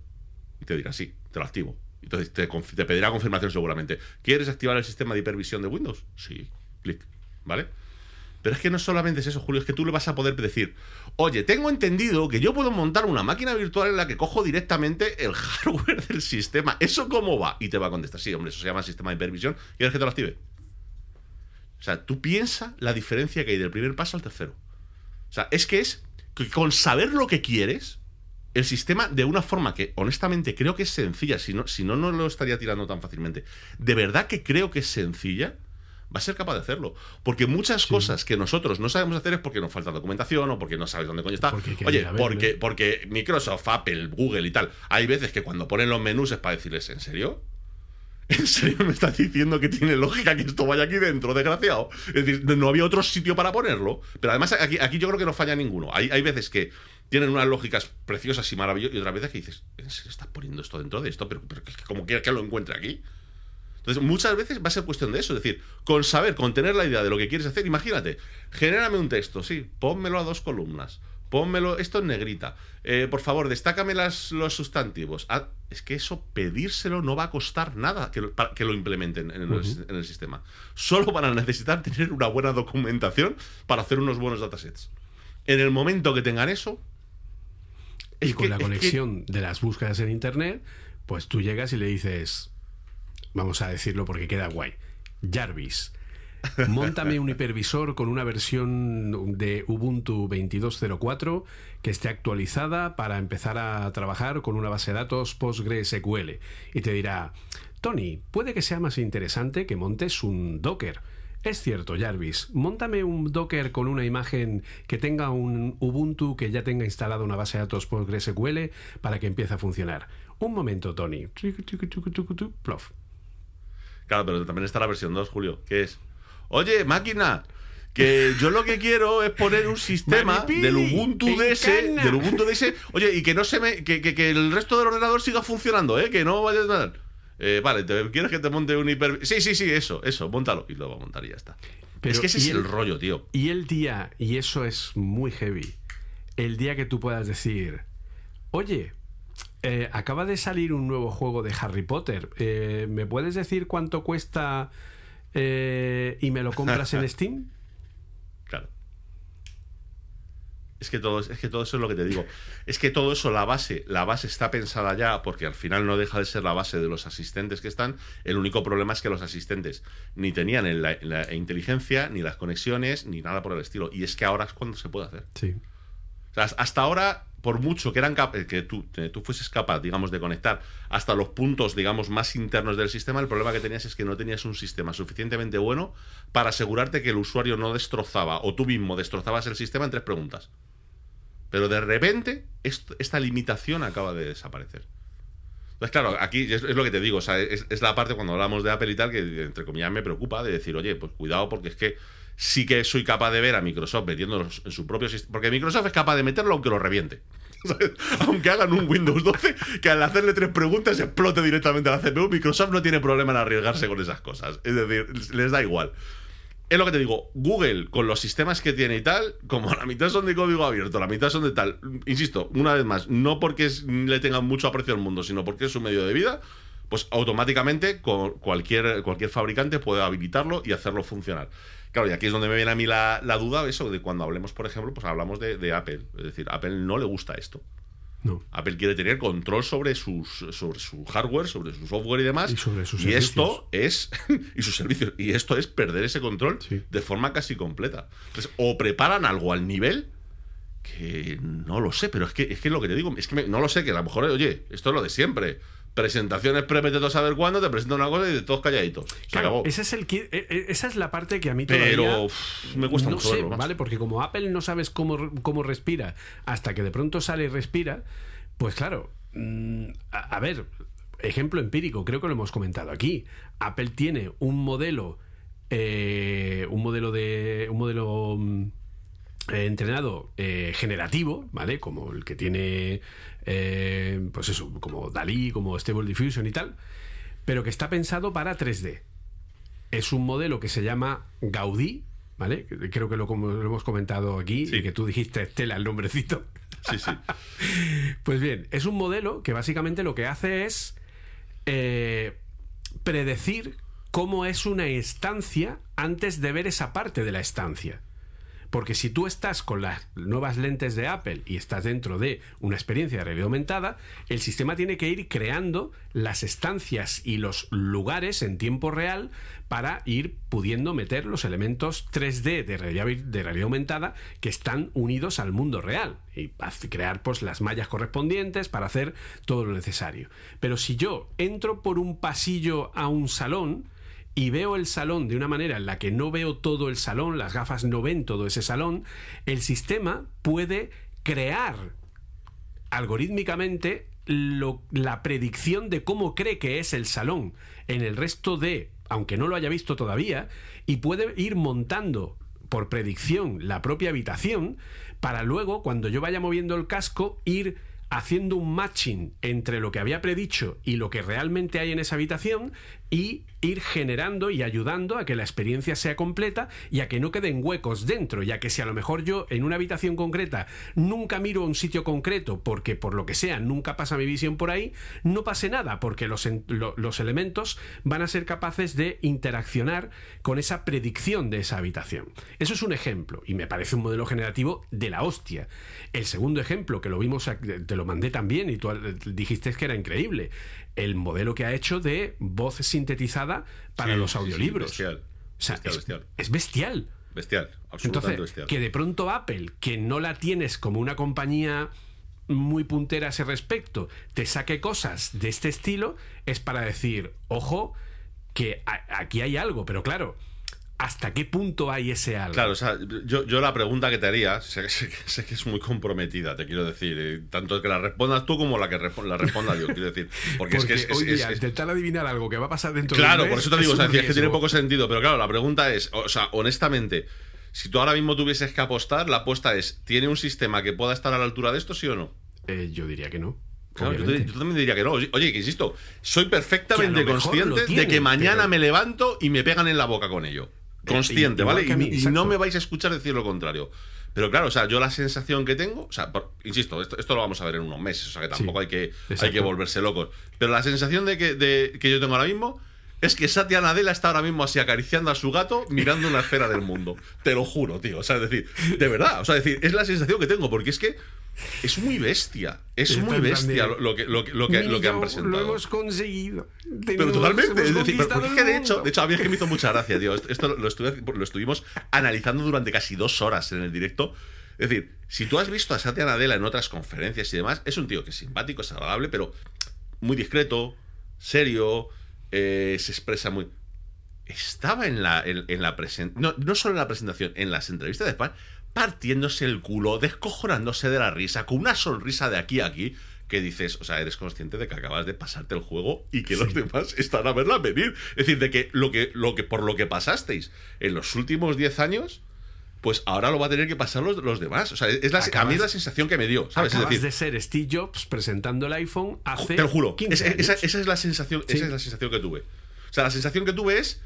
A: Y te dirá, sí, te lo activo. Entonces te pedirá confirmación seguramente. ¿Quieres activar el sistema de hipervisión de Windows? Sí, clic. ¿Vale? Pero es que no solamente es eso, Julio, es que tú le vas a poder decir, oye, tengo entendido que yo puedo montar una máquina virtual en la que cojo directamente el hardware del sistema. ¿Eso cómo va? Y te va a contestar, sí, hombre, eso se llama sistema de hipervisión. ¿Quieres que te lo active? O sea, tú piensa la diferencia que hay del primer paso al tercero. O sea, es que es que con saber lo que quieres, el sistema, de una forma que honestamente creo que es sencilla, si no, si no, no lo estaría tirando tan fácilmente. De verdad que creo que es sencilla, va a ser capaz de hacerlo. Porque muchas cosas que nosotros no sabemos hacer es porque nos falta documentación o porque no sabes dónde coño está.
B: Porque
A: Oye, porque, porque Microsoft, Apple, Google y tal, hay veces que cuando ponen los menús es para decirles, ¿en serio? ¿En serio me estás diciendo que tiene lógica que esto vaya aquí dentro, desgraciado? Es decir, no había otro sitio para ponerlo. Pero además aquí, yo creo que no falla ninguno. Hay, hay veces que tienen unas lógicas preciosas y maravillosas y otras veces que dices, ¿en serio estás poniendo esto dentro de esto? Pero, pero como quieras que lo encuentre aquí. Entonces, muchas veces va a ser cuestión de eso. Es decir, con saber, con tener la idea de lo que quieres hacer, imagínate, genérame un texto, sí, pónmelo a dos columnas, pónmelo esto en negrita. Eh, por favor, destácame las, los sustantivos. Ah, es que eso, pedírselo no va a costar nada que lo, para que lo implementen en el, en el sistema. Solo van a necesitar tener una buena documentación para hacer unos buenos datasets. En el momento que tengan eso.
B: Y
A: es
B: con
A: que-
B: la
A: que-
B: conexión de las búsquedas en Internet, pues tú llegas y le dices, vamos a decirlo porque queda guay, Jarvis, montame un hipervisor con una versión de Ubuntu 22.04 que esté actualizada para empezar a trabajar con una base de datos PostgreSQL. Y te dirá, Tony, puede que sea más interesante que montes un Docker. Es cierto, Jarvis. Móntame un Docker con una imagen que tenga un Ubuntu que ya tenga instalada una base de datos PostgreSQL para que empiece a funcionar. Un momento, Tony. Plof.
A: Claro, pero también está la versión 2, Julio, que es, oye, máquina, que yo lo que quiero es poner un sistema
B: Maripili,
A: del Ubuntu DS, del Ubuntu DS, oye, y que no se me, que, que- que el resto del ordenador siga funcionando, ¿eh? Que no vaya a. Eh, vale, ¿te, ¿quieres que te monte un hiper...? Sí, sí, sí, eso, eso, montalo. Y lo va a montar y ya está.
B: Pero,
A: es que ese
B: ¿y
A: es el
B: el-
A: rollo, tío.
B: Y el día, y eso es muy heavy, el día que tú puedas decir, oye, eh, acaba de salir un nuevo juego de Harry Potter, eh, ¿me puedes decir cuánto cuesta eh, y me lo compras en [laughs] Steam?
A: Claro. Es que todo es que todo eso es lo que te digo. Es que todo eso la base, la base está pensada ya porque al final no deja de ser la base de los asistentes que están. El único problema es que los asistentes ni tenían en la, en la inteligencia, ni las conexiones, ni nada por el estilo. Y es que ahora es cuando se puede hacer.
B: Sí.
A: O sea, hasta ahora por mucho que eran que tú, tú fueses capaz, digamos, de conectar hasta los puntos, digamos, más internos del sistema, el problema que tenías es que no tenías un sistema suficientemente bueno para asegurarte que el usuario no destrozaba o tú mismo destrozabas el sistema en tres preguntas. Pero de repente est- esta limitación acaba de desaparecer. Entonces, claro, aquí es, es lo que te digo, o sea, es, es la parte cuando hablamos de Apple y tal que, entre comillas, me preocupa de decir, oye, pues cuidado porque es que sí que soy capaz de ver a Microsoft metiéndolo en su propio sistema. Porque Microsoft es capaz de meterlo aunque lo reviente. [laughs] Aunque hagan un Windows 12 que al hacerle tres preguntas explote directamente a la CPU, Microsoft no tiene problema en arriesgarse con esas cosas. Es decir, les da igual. Es lo que te digo, Google, con los sistemas que tiene y tal, como la mitad son de código abierto, la mitad son de tal, insisto, una vez más, no porque le tengan mucho aprecio al mundo, sino porque es su medio de vida, pues automáticamente cualquier, cualquier fabricante puede habilitarlo y hacerlo funcionar. Claro, y aquí es donde me viene a mí la, la duda, eso de cuando hablemos, por ejemplo, pues hablamos de, de Apple. Es decir, Apple no le gusta esto.
B: No.
A: Apple quiere tener control sobre sus sobre su hardware, sobre su software y demás.
B: Y sobre sus
A: y esto es [laughs] y sus servicios y esto es perder ese control
B: Sí.
A: de forma casi completa. Entonces, o preparan algo al nivel que no lo sé, pero es que es que lo que te digo, es que me- no lo sé, que a lo mejor, oye, esto es lo de siempre. Presentaciones prepete a saber cuándo, te presentan una cosa y de todos calladitos. Se
B: Claro,
A: acabó.
B: ese es el, e- e- esa es la parte que a mí todavía
A: Pero me cuesta
B: no
A: mucho
B: sé,
A: verlo.
B: ¿vale? Porque como Apple no sabes cómo, cómo respira hasta que de pronto sale y respira, pues claro, mm, a, a ver, ejemplo empírico, creo que lo hemos comentado aquí. Apple tiene un modelo, eh, un modelo de, un modelo mm, eh, entrenado eh, generativo, ¿vale? Como el que tiene, eh, pues eso, como Dalí, como Stable Diffusion y tal, pero que está pensado para 3D es un modelo que se llama Gaudí, ¿vale? Creo que lo, hemos comentado aquí
A: Sí.
B: y que tú dijiste Estela el nombrecito.
A: Sí, sí. [laughs]
B: Pues bien, es un modelo que básicamente lo que hace es eh, predecir cómo es una estancia antes de ver esa parte de la estancia. Porque si tú estás con las nuevas lentes de Apple y estás dentro de una experiencia de realidad aumentada, el sistema tiene que ir creando las estancias y los lugares en tiempo real para ir pudiendo meter los elementos 3D de realidad, de realidad aumentada que están unidos al mundo real y crear pues las mallas correspondientes para hacer todo lo necesario. Pero si yo entro por un pasillo a un salón, y veo el salón de una manera en la que no veo todo el salón, las gafas no ven todo ese salón, el sistema puede crear algorítmicamente la predicción de cómo cree que es el salón en el resto de, aunque no lo haya visto todavía, y puede ir montando por predicción la propia habitación para luego, cuando yo vaya moviendo el casco, ir haciendo un matching entre lo que había predicho y lo que realmente hay en esa habitación y ir generando y ayudando a que la experiencia sea completa y a que no queden huecos dentro, ya que si a lo mejor yo en una habitación concreta nunca miro a un sitio concreto porque por lo que sea nunca pasa mi visión por ahí, no pase nada porque los, los elementos van a ser capaces de interaccionar con esa predicción de esa habitación. Eso es un ejemplo y me parece un modelo generativo de la hostia. El segundo ejemplo, que lo vimos, te lo mandé también y tú al- dijiste que era increíble, el modelo que ha hecho de voz sintetizada para
A: Sí,
B: los
A: sí, sí,
B: audiolibros.
A: bestial.
B: O sea,
A: Bestial,
B: es,
A: bestial.
B: es bestial.
A: Bestial, absolutamente
B: Entonces,
A: bestial.
B: que de pronto Apple, que no la tienes como una compañía muy puntera a ese respecto, te saque cosas de este estilo, es para decir, ojo, que aquí hay algo, pero claro, ¿hasta qué punto hay ese algo?
A: Claro, o sea, yo, yo la pregunta que te haría, sé, sé que- sé que es muy comprometida, te quiero decir, eh, tanto que la respondas tú como la que la responda yo, quiero decir. Porque,
B: Porque
A: es que es, es-
B: hoy
A: es-
B: día
A: es-
B: intentar adivinar algo que va a pasar dentro de
A: Claro,
B: un mes
A: por eso te digo, o
B: es
A: sea,
B: un
A: es que tiene poco sentido, pero claro, la pregunta es, o sea, honestamente, si tú ahora mismo tuvieses que apostar, la apuesta es, ¿tiene un sistema que pueda estar a la altura de esto, sí o no?
B: Eh, yo diría que no.
A: Claro, yo, también diría que no. Oye, que insisto, soy perfectamente consciente de que mañana
B: pero-
A: me levanto y me pegan en la boca con ello. Consciente, ¿vale? Y,
B: mí,
A: y
B: exacto.
A: no me vais a escuchar decir lo contrario. Pero claro, o sea, yo la sensación que tengo, o sea, por- insisto, esto, esto lo vamos a ver en unos meses, o sea, que tampoco
B: Sí,
A: hay, que, hay que volverse locos. Pero la sensación de que, de, que yo tengo ahora mismo es que Satya Nadella está ahora mismo así acariciando a su gato mirando una esfera del mundo. Te lo juro, tío. O sea, es decir, de verdad, o sea, es decir, es la sensación que tengo, porque es que es muy bestia. Es
B: Está
A: muy bestia lo, lo que, lo, que, lo que, lo que han
B: "Niño,
A: presentado.
B: Lo hemos conseguido.
A: Pero totalmente, es decir, pero- es que de hecho,
B: mundo".
A: de hecho, a mí es que me hizo [laughs] mucha gracia, tío. Esto, esto lo, estuve- lo estuvimos analizando durante casi dos horas en el directo. Es decir, si tú has visto a Satya Nadella en otras conferencias y demás, es un tío que es simpático, es agradable, pero muy discreto, serio, eh, se expresa muy. Estaba en la, en, en la presentación. No, no solo en la presentación, en las entrevistas de España, partiéndose el culo, descojonándose de la risa, con una sonrisa de aquí a aquí, que dices, o sea, eres consciente de que acabas de pasarte el juego y que los demás están a verla venir. Es decir, de que lo que, lo que por lo que pasasteis en los últimos 10 años, pues ahora lo va a tener que pasar los, los demás. O sea, es la, a mí es la sensación que me dio, ¿sabes?
B: Acabas
A: es decir,
B: de ser Steve Jobs presentando el iPhone hace.
A: te lo juro,
B: 15
A: esa, esa-
B: años.
A: esa es la sensación,
B: Sí.
A: esa es la sensación que tuve. O sea, la sensación que tuve es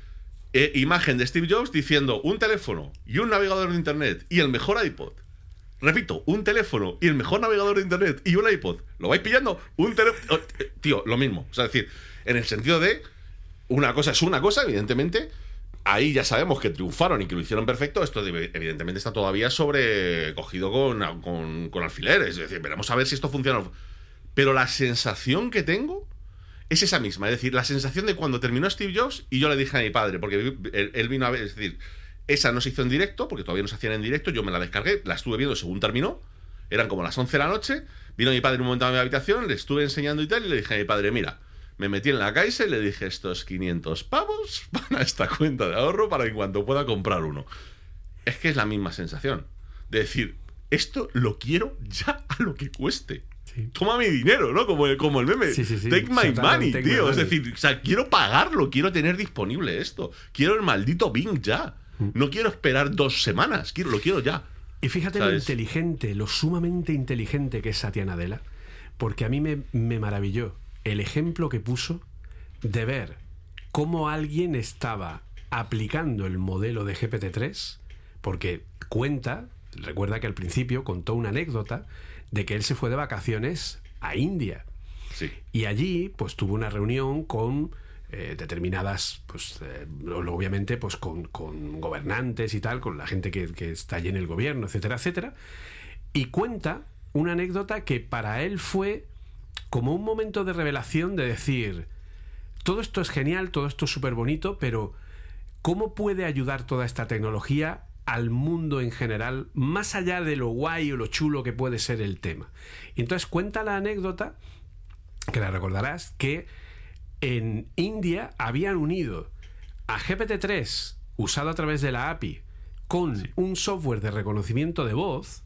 A: eh, imagen de Steve Jobs diciendo un teléfono y un navegador de internet y el mejor iPod. Repito, un teléfono y el mejor navegador de internet y un iPod. ¿Lo vais pillando? Un teléfono. Tío, lo mismo. O sea, es decir, en el sentido de una cosa es una cosa, evidentemente. Ahí ya sabemos que triunfaron y que lo hicieron perfecto. Esto evidentemente está todavía sobrecogido con, con, con alfileres. Es decir, veremos a ver si esto funciona. Pero la sensación que tengo es esa misma. Es decir, la sensación de cuando terminó Steve Jobs y yo le dije a mi padre, porque él, vino a ver, es decir, esa no se hizo en directo, porque todavía no se hacían en directo, yo me la descargué, la estuve viendo según terminó, eran como las 11 de la noche, vino mi padre un momento a mi habitación, le estuve enseñando y tal, y le dije a mi padre, mira, me metí en la Caixa y le dije, estos 500 pavos [laughs] van a esta cuenta de ahorro para en cuanto pueda comprar uno. Es que es la misma sensación, de decir, esto lo quiero ya a lo que cueste.
B: Sí.
A: Toma mi dinero, ¿no? Como el, como el meme.
B: Sí, sí, sí.
A: Take my money,
B: take my
A: tío. Es
B: money.
A: decir, o sea, quiero pagarlo, quiero tener disponible esto. Quiero el maldito Bing ya.
B: Mm.
A: No quiero esperar dos semanas, quiero, lo quiero ya.
B: Y fíjate lo
A: ¿Sabes?
B: inteligente, lo sumamente inteligente que es Satya Nadella, porque a mí me, me maravilló el ejemplo que puso de ver cómo alguien estaba aplicando el modelo de GPT-3, porque cuenta, recuerda que al principio contó una anécdota de que él se fue de vacaciones a India.
A: Sí.
B: Y allí, pues tuvo una reunión con eh, determinadas, pues eh, obviamente, pues con, con gobernantes y tal, con la gente que, que está allí en el gobierno, etcétera, etcétera. Y cuenta una anécdota que para él fue como un momento de revelación de decir, todo esto es genial, todo esto es súper bonito, pero ¿cómo puede ayudar toda esta tecnología al mundo en general, más allá de lo guay o lo chulo que puede ser el tema? Y entonces cuenta la anécdota, que la recordarás, que en India habían unido a GPT-3, usado a través de la API, con un software de reconocimiento de voz,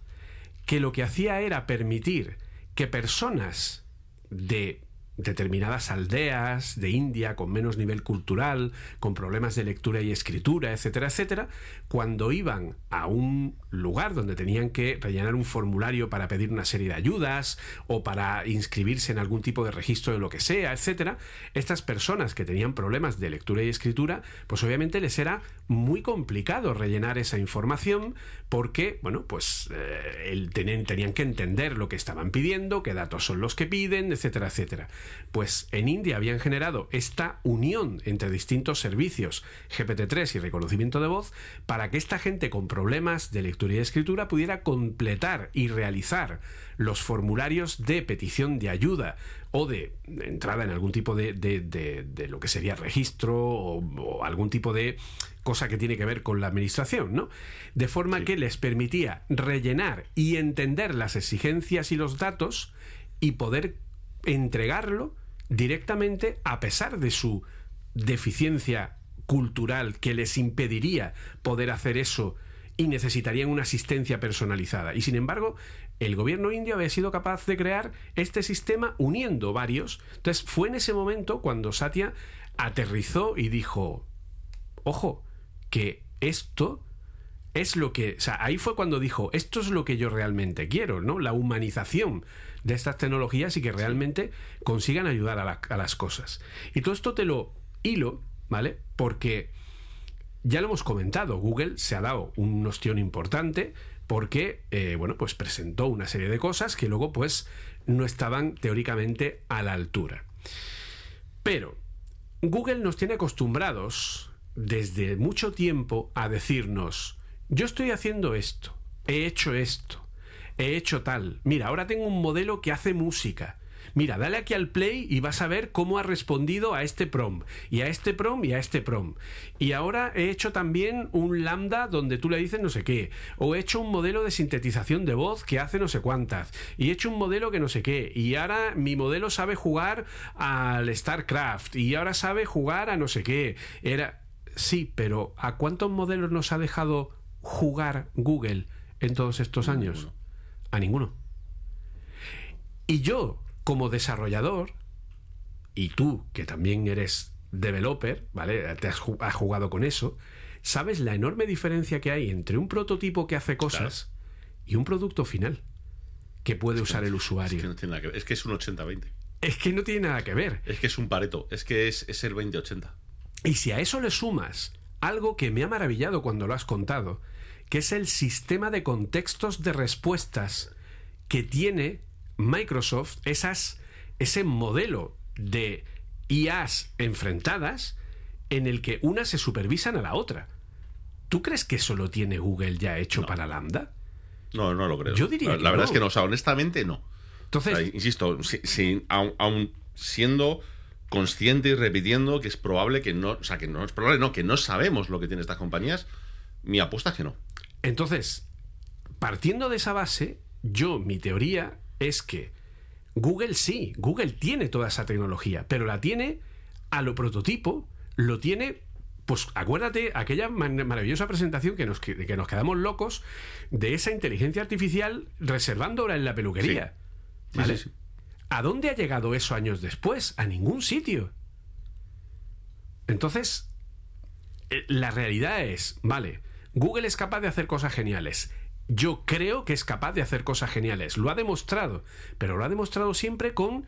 B: que lo que hacía era permitir que personas de determinadas aldeas de India con menos nivel cultural, con problemas de lectura y escritura, etcétera, etcétera, cuando iban a un lugar donde tenían que rellenar un formulario para pedir una serie de ayudas o para inscribirse en algún tipo de registro de lo que sea, etcétera, estas personas que tenían problemas de lectura y escritura, pues obviamente les era muy complicado rellenar esa información porque, bueno, pues eh, el- tenían, tenían que entender lo que estaban pidiendo, qué datos son los que piden, etcétera, etcétera. Pues en India habían generado esta unión entre distintos servicios, GPT-3 y reconocimiento de voz, para que esta gente con problemas de lectura y escritura pudiera completar y realizar los formularios de petición de ayuda o de entrada en algún tipo de, de- de- de lo que sería registro o, o algún tipo de cosa que tiene que ver con la administración, ¿no? De forma que les permitía rellenar y entender las exigencias y los datos y poder entregarlo directamente a pesar de su deficiencia cultural que les impediría poder hacer eso y necesitarían una asistencia personalizada. Y sin embargo, el gobierno indio había sido capaz de crear este sistema uniendo varios. Entonces fue en ese momento cuando Satya aterrizó y dijo, ojo, que esto es lo que, o sea, ahí fue cuando dijo, esto es lo que yo realmente quiero, ¿no? La humanización de estas tecnologías y que realmente consigan ayudar a, la- a las cosas. Y todo esto te lo hilo, ¿vale? Porque ya lo hemos comentado, Google se ha dado un ostión importante porque, eh, bueno, pues presentó una serie de cosas que luego, pues, no estaban teóricamente a la altura. Pero Google nos tiene acostumbrados desde mucho tiempo a decirnos, yo estoy haciendo esto, he hecho esto, he hecho tal, mira, ahora tengo un modelo que hace música, mira, dale aquí al play y vas a ver cómo ha respondido a este prom, y a este prom y a este prom. Y ahora he hecho también un lambda donde tú le dices no sé qué, o he hecho un modelo de sintetización de voz que hace no sé cuántas, y he hecho un modelo que no sé qué, y ahora mi modelo sabe jugar al StarCraft, y ahora sabe jugar a no sé qué. Era. Sí, pero ¿a cuántos modelos nos ha dejado jugar Google en todos estos años? A ninguno. Y yo, como desarrollador, y tú, que también eres developer, ¿vale? Te has, ju- has jugado con eso, sabes la enorme diferencia que hay entre un prototipo que hace cosas y un producto final que puede usar el
A: Es
B: usuario.
A: que no tiene nada que ver. Es que es un 80-20.
B: Es que no tiene nada que ver.
A: Es que es un pareto. Es que es, es el 20-80.
B: Y si a eso le sumas algo que me ha maravillado cuando lo has contado, que es el sistema de contextos de respuestas que tiene Microsoft, esas, ese modelo de IAs enfrentadas en el que unas se supervisan a la otra. ¿Tú crees que eso lo tiene Google ya hecho para Lambda?
A: No, no lo creo.
B: Yo diría
A: La,
B: que
A: la verdad
B: no.
A: es que no. O sea, honestamente, no.
B: Entonces,
A: O sea, insisto, si, si- aun, aun siendo consciente y repitiendo que es probable que no, o sea, que no es probable, no, que no sabemos lo que tienen estas compañías, mi apuesta es que no.
B: Entonces, partiendo de esa base, yo, mi teoría es que Google sí, Google tiene toda esa tecnología, pero la tiene a lo prototipo, lo tiene, pues acuérdate, aquella maravillosa presentación que nos, que, que nos quedamos locos de esa inteligencia artificial reservándola en la peluquería.
A: Sí,
B: ¿Vale?
A: sí, sí.
B: ¿A dónde ha llegado eso años después? A ningún sitio. Entonces, eh, la realidad es, vale, Google es capaz de hacer cosas geniales. Yo creo que es capaz de hacer cosas geniales. Lo ha demostrado, pero lo ha demostrado siempre con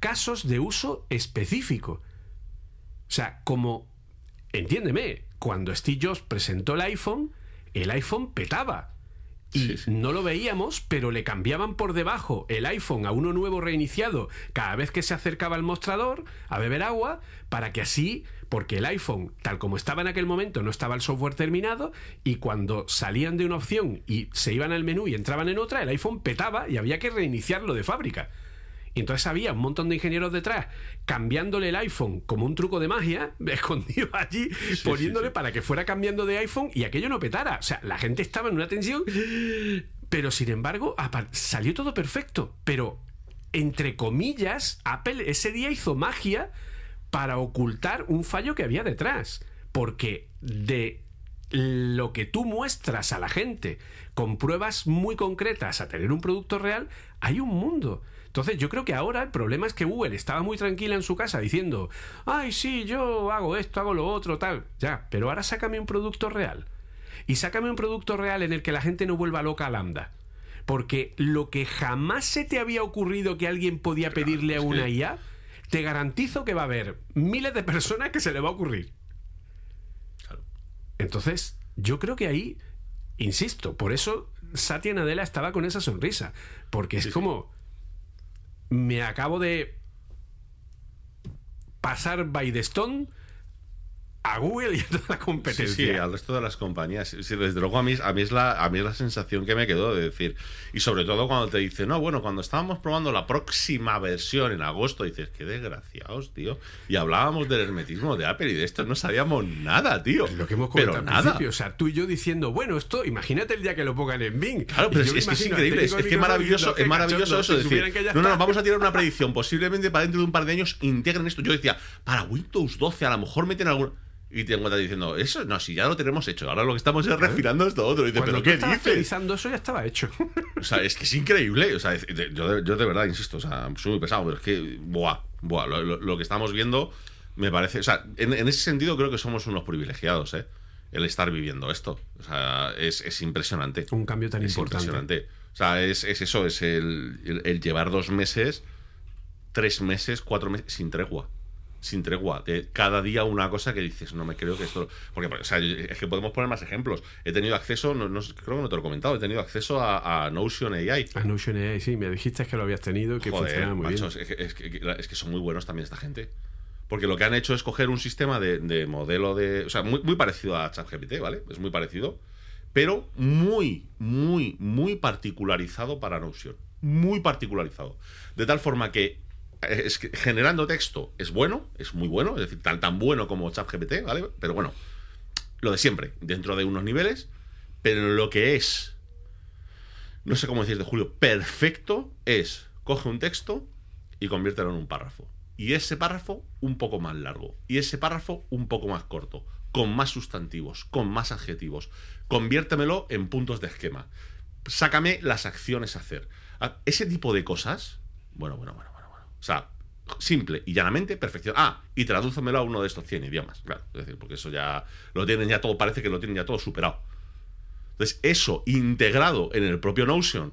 B: casos de uso específico. O sea, como, entiéndeme, cuando Steve Jobs presentó el iPhone, el iPhone petaba. Y
A: Sí, sí.
B: no lo veíamos, pero le cambiaban por debajo el iPhone a uno nuevo reiniciado cada vez que se acercaba al mostrador a beber agua, para que así, porque el iPhone, tal como estaba en aquel momento, no estaba el software terminado, y cuando salían de una opción y se iban al menú y entraban en otra, el iPhone petaba y había que reiniciarlo de fábrica. Y entonces había un montón de ingenieros detrás cambiándole el iPhone como un truco de magia, [laughs] escondido allí, poniéndole
A: sí.
B: para que fuera cambiando de iPhone y aquello no petara. O sea, la gente estaba en una tensión, pero sin embargo salió todo perfecto. Pero, entre comillas, Apple ese día hizo magia para ocultar un fallo que había detrás. Porque de lo que tú muestras a la gente con pruebas muy concretas a tener un producto real, hay un mundo. Entonces yo creo que ahora el problema es que Google estaba muy tranquila en su casa diciendo, ay sí, yo hago esto, hago lo otro, tal. Ya, pero ahora sácame un producto real. Y sácame un producto real en el que la gente no vuelva loca a Lambda. Porque lo que jamás se te había ocurrido que alguien podía pedirle a una IA, te garantizo que va a haber miles de personas que se le va a ocurrir.
A: Claro.
B: Entonces, yo creo que ahí, insisto, por eso Satya Nadella estaba con esa sonrisa. Porque es
A: Sí,
B: como. Me acabo de pasar by the stone a Google y a toda la competencia.
A: sí, al resto de las compañías. Sí, desde luego a mí, a, mí es la, a mí es la sensación que me quedó de decir. Y sobre todo cuando te dicen, no, bueno, cuando estábamos probando la próxima versión en agosto, dices, qué desgraciados, tío. Y hablábamos del hermetismo de Apple y de esto no sabíamos nada, tío.
B: Lo que hemos
A: pero
B: comentado al
A: nada.
B: principio, o sea, tú y yo diciendo, bueno, esto, imagínate el día que lo pongan en Bing.
A: Claro, pero es, que es increíble, es, es que maravilloso, es maravilloso eso de
B: "Qué
A: decir,
B: que
A: no, no,
B: está".
A: vamos a tirar una predicción, posiblemente para dentro de un par de años integren esto. Yo decía, para Windows 12 a lo mejor meten algún... Y te encuentras diciendo, eso no, si ya lo tenemos hecho, ahora lo que estamos es refinando esto otro. Y dices,
B: Cuando
A: pero ¿qué dices?
B: actualizando eso ya estaba hecho. [laughs]
A: O sea, es que es increíble. O sea, es- yo, de, yo de verdad, insisto, o sea, soy muy pesado, pero es que, buah, buah, lo, lo- lo que estamos viendo me parece. O sea, en, en ese sentido creo que somos unos privilegiados, ¿eh? El estar viviendo esto. O sea, es, es impresionante.
B: Un cambio tan
A: es
B: importante.
A: impresionante. O sea, es, es eso, es el, el- el llevar dos meses, tres meses, cuatro meses sin tregua. Sin tregua. De cada día una cosa que dices, no me creo que esto. Porque, o sea, es que podemos poner más ejemplos. He tenido acceso, no, no- creo que no te lo he comentado, he tenido acceso a, a Notion AI.
B: A Notion AI, sí, me dijiste que lo habías tenido y que
A: Joder,
B: funcionaba muy
A: macho,
B: bien.
A: es, que, es que- es que son muy buenos también esta gente. Porque lo que han hecho es coger un sistema de, de modelo de. O sea, muy, muy parecido a ChatGPT, ¿vale? Es muy parecido. Pero muy, muy, muy particularizado para Notion. Muy particularizado. De tal forma que es que generando texto es bueno, es muy bueno, es decir, tan, tan bueno como ChatGPT, ¿vale? Pero bueno, lo de siempre, dentro de unos niveles, pero lo que es, no sé cómo decirte, Julio, perfecto es, coge un texto y conviértelo en un párrafo. Y ese párrafo un poco más largo. Y ese párrafo un poco más corto. Con más sustantivos, con más adjetivos. Conviértemelo en puntos de esquema. Sácame las acciones a hacer. Ah, Ese tipo de cosas. Bueno, bueno, bueno, sea, simple y llanamente perfección. Ah, y tradúcemelo a uno de estos 100 idiomas. Claro, es decir, porque eso ya lo tienen ya todo, parece que lo tienen ya todo superado. Entonces, eso integrado en el propio Notion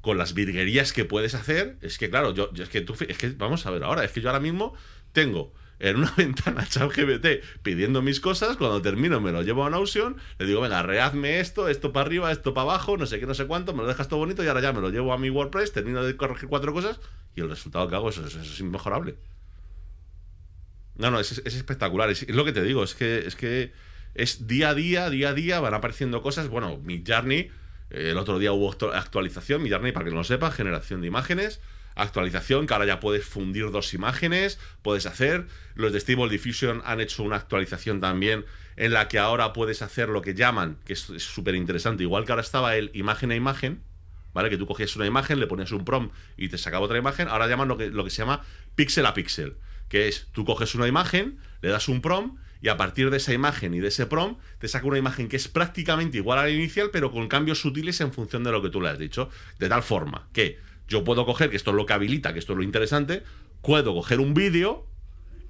A: con las virguerías que puedes hacer, es que claro, yo, yo- es que tú, es que vamos a ver ahora, es que yo ahora mismo tengo en una [laughs] ventana ChatGPT pidiendo mis cosas, cuando termino me lo llevo a Notion, le digo, venga, rehazme esto, esto para arriba, esto para abajo, no sé qué, no sé cuánto, me lo dejas todo bonito y ahora ya me lo llevo a mi WordPress, termino de corregir cuatro cosas y el resultado que hago es, inmejorable. No, no, es, es espectacular. Es, es lo que te digo, es que, es que es día a día, día a día, van apareciendo cosas. Bueno, mi Journey, eh, el otro día hubo actu- actualización, mi Journey, para que no lo sepa, generación de imágenes. Actualización, que ahora ya puedes fundir dos imágenes, puedes hacer. Los de Stable Diffusion han hecho una actualización también en la que ahora puedes hacer lo que llaman, que es súper interesante, igual que ahora estaba el imagen a imagen, ¿vale? Que tú cogías una imagen, le ponías un prompt y te sacaba otra imagen. Ahora llaman lo que, lo que se llama pixel a pixel, que es tú coges una imagen, le das un prompt y a partir de esa imagen y de ese prompt te saca una imagen que es prácticamente igual a la inicial, pero con cambios sutiles en función de lo que tú le has dicho. De tal forma que yo puedo coger, que esto es lo que habilita, que esto es lo interesante, puedo coger un vídeo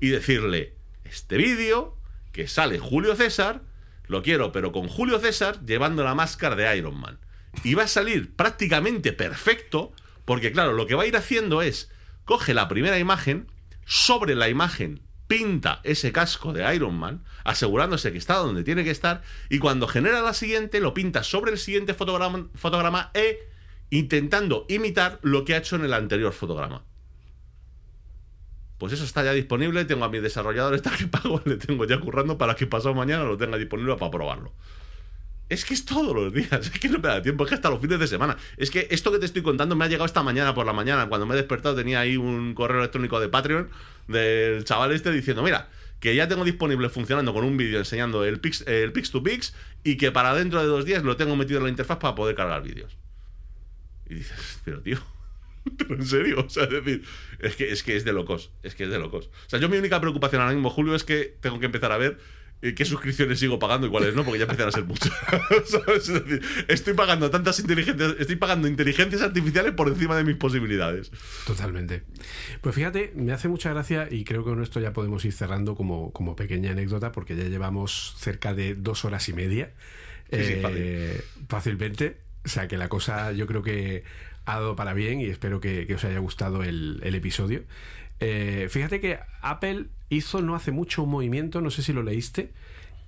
A: y decirle, este vídeo que sale Julio César, lo quiero, pero con Julio César llevando la máscara de Iron Man. Y va a salir prácticamente perfecto, porque claro, lo que va a ir haciendo es, coge la primera imagen, sobre la imagen pinta ese casco de Iron Man, asegurándose que está donde tiene que estar, y cuando genera la siguiente, lo pinta sobre el siguiente fotograma, fotograma e intentando imitar lo que ha hecho en el anterior fotograma. Pues eso está ya disponible. Tengo a mi desarrollador esta que pago, [laughs] le tengo ya currando para que pasado mañana lo tenga disponible para probarlo. Es que es todos los días, [laughs] es que no me da tiempo, es que hasta los fines de semana. Es que esto que te estoy contando me ha llegado esta mañana por la mañana. Cuando me he despertado tenía ahí un correo electrónico de Patreon del chaval este diciendo, mira, que ya tengo disponible funcionando con un vídeo enseñando el Pix, el Pix to Pix y que para dentro de dos días lo tengo metido en la interfaz para poder cargar vídeos. Y dices, pero tío, [laughs] pero en serio, o sea, es decir, es que, es que es de locos, es que es de locos. O sea, yo mi única preocupación ahora mismo, Julio, es que tengo que empezar a ver eh, qué suscripciones sigo pagando y cuáles no, porque ya empiezan a ser muchas. [laughs] ¿Sabes? Es decir, estoy pagando tantas inteligencias, estoy pagando inteligencias artificiales por encima de mis posibilidades.
B: Totalmente. Pues fíjate, me hace mucha gracia y creo que con esto ya podemos ir cerrando como, como pequeña anécdota porque ya llevamos cerca de dos horas y media.
A: Sí, sí,
B: Eh, fácilmente. O sea que la cosa yo creo que ha dado para bien y espero que, os haya gustado el, el episodio. Eh, fíjate que Apple hizo no hace mucho un movimiento, no sé si lo leíste,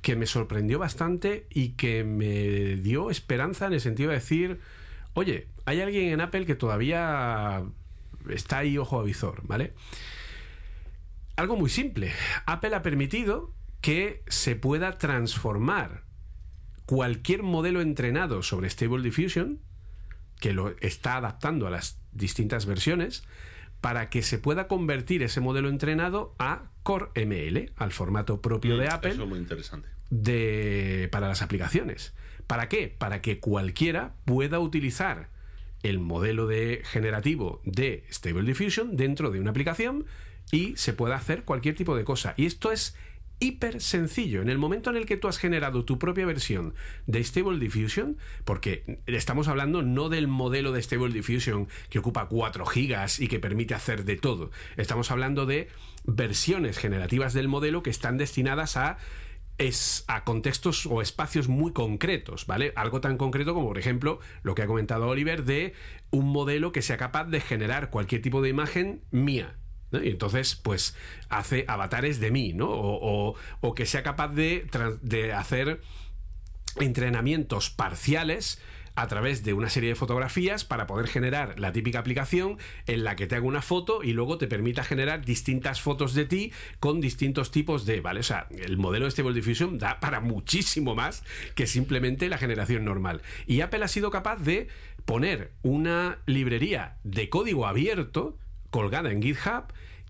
B: que me sorprendió bastante y que me dio esperanza en el sentido de decir, oye, hay alguien en Apple que todavía está ahí ojo a visor, ¿vale? Algo muy simple. Apple ha permitido que se pueda transformar cualquier modelo entrenado sobre Stable Diffusion, que lo está adaptando a las distintas versiones, para que se pueda convertir ese modelo entrenado a Core ML, al formato propio de Apple
A: Eso es muy interesante.
B: de, para las aplicaciones. ¿Para qué? Para que cualquiera pueda utilizar el modelo de generativo de Stable Diffusion dentro de una aplicación y se pueda hacer cualquier tipo de cosa. Y esto es hiper sencillo. En el momento en el que tú has generado tu propia versión de Stable Diffusion, porque estamos hablando no del modelo de Stable Diffusion que ocupa 4 gigas y que permite hacer de todo. Estamos hablando de versiones generativas del modelo que están destinadas a es a contextos o espacios muy concretos, ¿vale? Algo tan concreto como, por ejemplo, lo que ha comentado Oliver de un modelo que sea capaz de generar cualquier tipo de imagen mía. Y entonces, pues, hace avatares de mí, ¿no? O, que sea capaz de hacer entrenamientos parciales a través de una serie de fotografías para poder generar la típica aplicación en la que te haga una foto y luego te permita generar distintas fotos de ti con distintos tipos de, ¿vale? O sea, el modelo de Stable Diffusion da para muchísimo más que simplemente la generación normal. Y Apple ha sido capaz de poner una librería de código abierto colgada en GitHub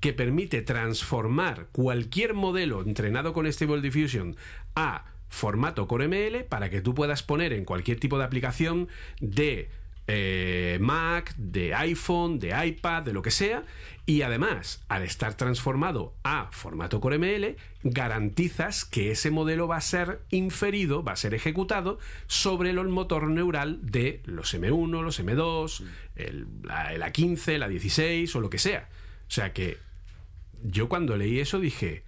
B: que permite transformar cualquier modelo entrenado con Stable Diffusion a formato Core ML para que tú puedas poner en cualquier tipo de aplicación de eh, Mac, de iPhone, de iPad, de lo que sea. Y además, al estar transformado a formato Core ML, garantizas que ese modelo va a ser inferido, va a ser ejecutado sobre el motor neural de los M1, los M2, el, la, el A15, la 16 o lo que sea. O sea que yo cuando leí eso dije,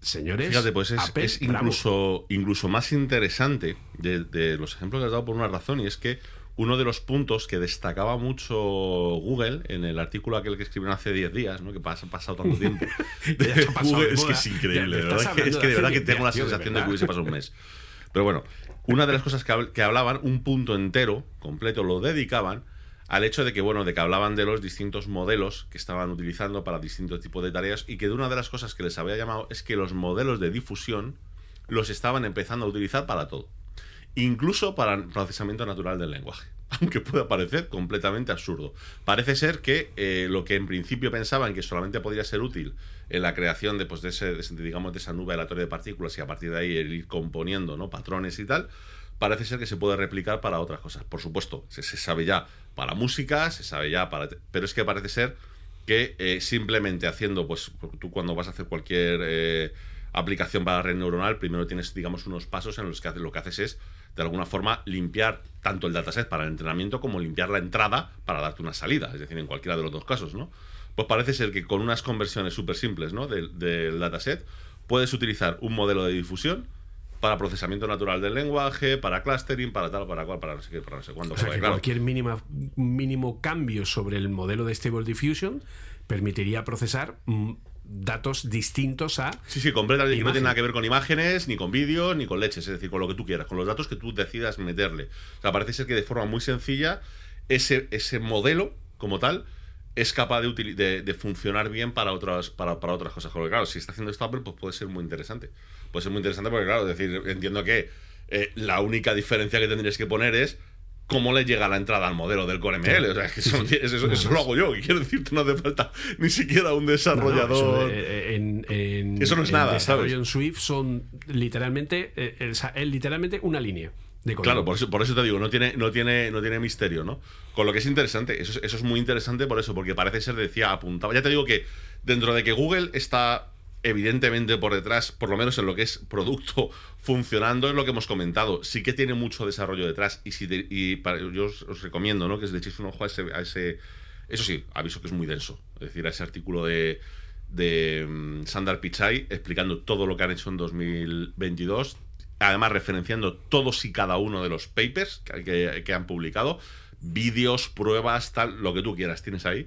B: señores,
A: Fíjate, pues es,
B: Apple,
A: es
B: bravo".
A: incluso, incluso más interesante de, de los ejemplos que has dado por una razón, y es que uno de los puntos que destacaba mucho Google en el artículo aquel que escribieron hace 10 días, ¿no? que pasa- ha pasado tanto tiempo, [laughs] [laughs] de Google, es que es increíble,
B: Ya
A: de verdad, que, es que de verdad que tengo la
B: 10, tío, de
A: sensación de que hubiese pasado un mes. Pero bueno, una de las cosas que hablaban, un punto entero, completo, lo dedicaban al hecho de que, bueno, de que hablaban de los distintos modelos que estaban utilizando para distintos tipos de tareas y que de una de las cosas que les había llamado es que los modelos de difusión los estaban empezando a utilizar para todo. Incluso para el procesamiento natural del lenguaje. [laughs] Aunque pueda parecer completamente absurdo. Parece ser que eh, lo que en principio pensaban que solamente podría ser útil en la creación de, pues, de, ese, de digamos, de esa nube aleatoria de partículas y a partir de ahí el ir componiendo ¿no? patrones y tal, parece ser que se puede replicar para otras cosas. Por supuesto, se sabe ya para música, se sabe ya para... Pero es que parece ser que eh, simplemente haciendo, pues tú cuando vas a hacer cualquier eh, aplicación para red neuronal, primero tienes, digamos, unos pasos en los que lo que haces es, de alguna forma, limpiar tanto el dataset para el entrenamiento como limpiar la entrada para darte una salida, es decir, en cualquiera de los dos casos, ¿no? Pues parece ser que con unas conversiones súper simples, ¿no? Del dataset, puedes utilizar un modelo de difusión para procesamiento natural del lenguaje, para clustering, para tal, para cual, para no sé qué, para no sé cuándo.
B: O sea que
A: claro,
B: cualquier mínima, mínimo cambio sobre el modelo de Stable Diffusion permitiría procesar mm, datos distintos a
A: Sí, sí, completamente. Y no
B: Imagen.
A: tiene nada que ver con imágenes, ni con vídeos, ni con leches, es decir, con lo que tú quieras, con los datos que tú decidas meterle. O sea, parece ser que de forma muy sencilla ese, ese modelo, como tal, es capaz de, de, de funcionar bien para otras, para, para otras cosas. Porque, claro, si está haciendo esto Apple, pues puede ser muy interesante. Puede ser muy interesante porque, claro, es decir, entiendo que eh, la única diferencia que tendrías que poner es cómo le llega la entrada al modelo del Core ML. O sea, es que eso, [laughs] eso- eso lo hago yo. Quiero decirte, no hace falta ni siquiera un
B: No, no, eso,
A: desarrollador.
B: eh, en, en-
A: Eso no es
B: en
A: nada,
B: desarrollo
A: ¿sabes?
B: en Swift son literalmente eh, el- es literalmente una línea de.
A: Claro, por eso, por eso te digo, no tiene, no, tiene, no tiene misterio, ¿no? Con lo que es interesante, eso, es- eso es muy interesante por eso, porque parece ser, decía, apuntaba. Ya te digo que dentro de que Google está evidentemente por detrás, por lo menos en lo que es producto [laughs] funcionando, es lo que hemos comentado. Sí que tiene mucho desarrollo detrás y, si de- y para- yo os, recomiendo, ¿no? Que le echéis un ojo a ese, a ese. Eso sí, aviso que es muy denso. Es decir, a ese artículo de, de mm, Sundar Pichai explicando todo lo que han hecho en 2022 además referenciando todos y cada uno de los papers que- que han publicado, vídeos, pruebas, tal, lo que tú quieras, tienes ahí.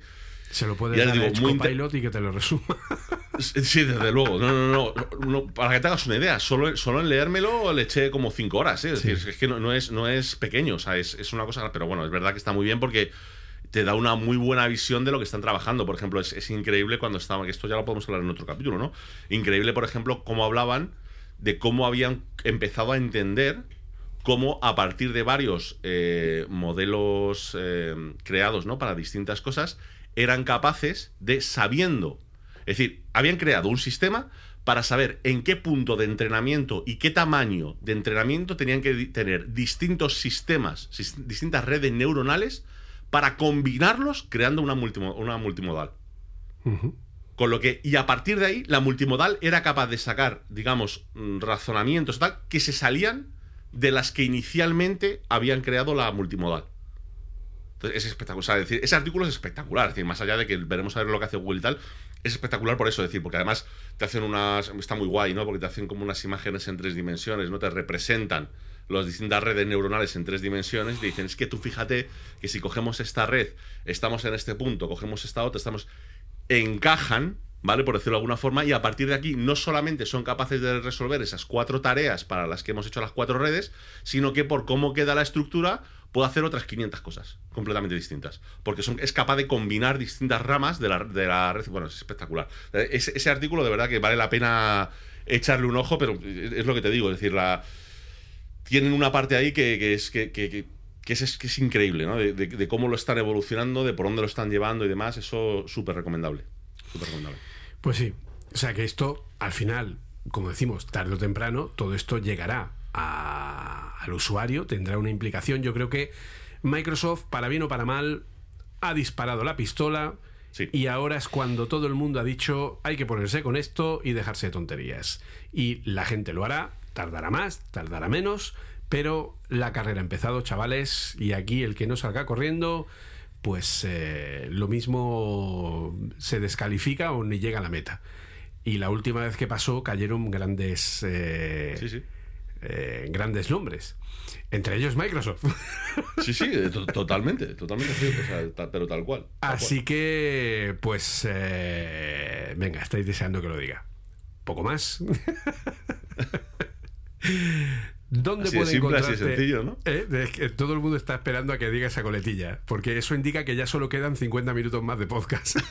B: Se lo puedes
A: Ya
B: dar
A: digo,
B: a
A: muy
B: y que te lo resuma. [laughs]
A: Sí, desde luego. No, no, no, no, Para que te hagas una idea, solo, solo en leérmelo le eché como cinco horas. ¿eh? Es
B: Sí.
A: decir, es que no, no es, no es pequeño, o sea, es, es una cosa. Pero bueno, es verdad que está muy bien porque te da una muy buena visión de lo que están trabajando. Por ejemplo, es, es increíble cuando estaban, esto ya lo podemos hablar en otro capítulo, ¿no? Increíble, por ejemplo, cómo hablaban de cómo habían empezado a entender cómo a partir de varios eh, modelos eh, creados ¿no? para distintas cosas, eran capaces de, sabiendo, es decir, habían creado un sistema para saber en qué punto de entrenamiento y qué tamaño de entrenamiento tenían que tener distintos sistemas, sis- distintas redes neuronales, para combinarlos creando una, multimo- una multimodal. Con lo que, y a partir de ahí, la multimodal era capaz de sacar, digamos, mm, razonamientos tal, que se salían de las que inicialmente habían creado la multimodal. Entonces, es espectacular. es decir, ese artículo es espectacular. Es decir, más allá de que veremos a ver lo que hace Google y tal, es espectacular por eso. Es decir, porque además te hacen unas. Está muy guay, ¿no? Porque te hacen como unas imágenes en tres dimensiones, ¿no? Te representan las distintas redes neuronales en tres dimensiones. Te dicen, es que tú fíjate que si cogemos esta red, estamos en este punto, cogemos esta otra, estamos encajan, ¿vale? Por decirlo de alguna forma, y a partir de aquí no solamente son capaces de resolver esas cuatro tareas para las que hemos hecho las cuatro redes, sino que por cómo queda la estructura puede hacer otras 500 cosas completamente distintas. Porque son, es capaz de combinar distintas ramas de la, de la red. Bueno, es espectacular. Ese, artículo de verdad que vale la pena echarle un ojo, pero es lo que te digo, es decir, la... Tienen una parte ahí que, es que, que- es, es increíble, ¿no? De, de- de cómo lo están evolucionando, de por dónde lo están llevando y demás. Eso súper recomendable. Súper recomendable.
B: Pues sí. O sea que esto, al final, como decimos, tarde o temprano, todo esto llegará a- al usuario, tendrá una implicación. Yo creo que Microsoft, para bien o para mal, ha disparado la pistola.
A: Sí.
B: Y ahora es cuando todo el mundo ha dicho hay que ponerse con esto y dejarse de tonterías. Y la gente lo hará, tardará más, tardará menos, pero la carrera ha empezado, chavales, y aquí el que no salga corriendo, pues eh, lo mismo se descalifica o ni llega a la meta. Y la última vez que pasó cayeron grandes, eh,
A: Sí, sí.
B: Eh, grandes nombres, entre ellos Microsoft.
A: Sí, sí, eh, to- totalmente, totalmente cierto, o sea, ta- pero tal cual. tal
B: Así que, pues, eh, venga, estáis deseando que lo diga. Poco más. [laughs] ¿Dónde
A: Así de
B: puede
A: simple, así sencillo, ¿no?
B: Eh, es que todo el mundo está esperando a que diga esa coletilla, porque eso indica que ya solo quedan 50 minutos más de podcast. [laughs]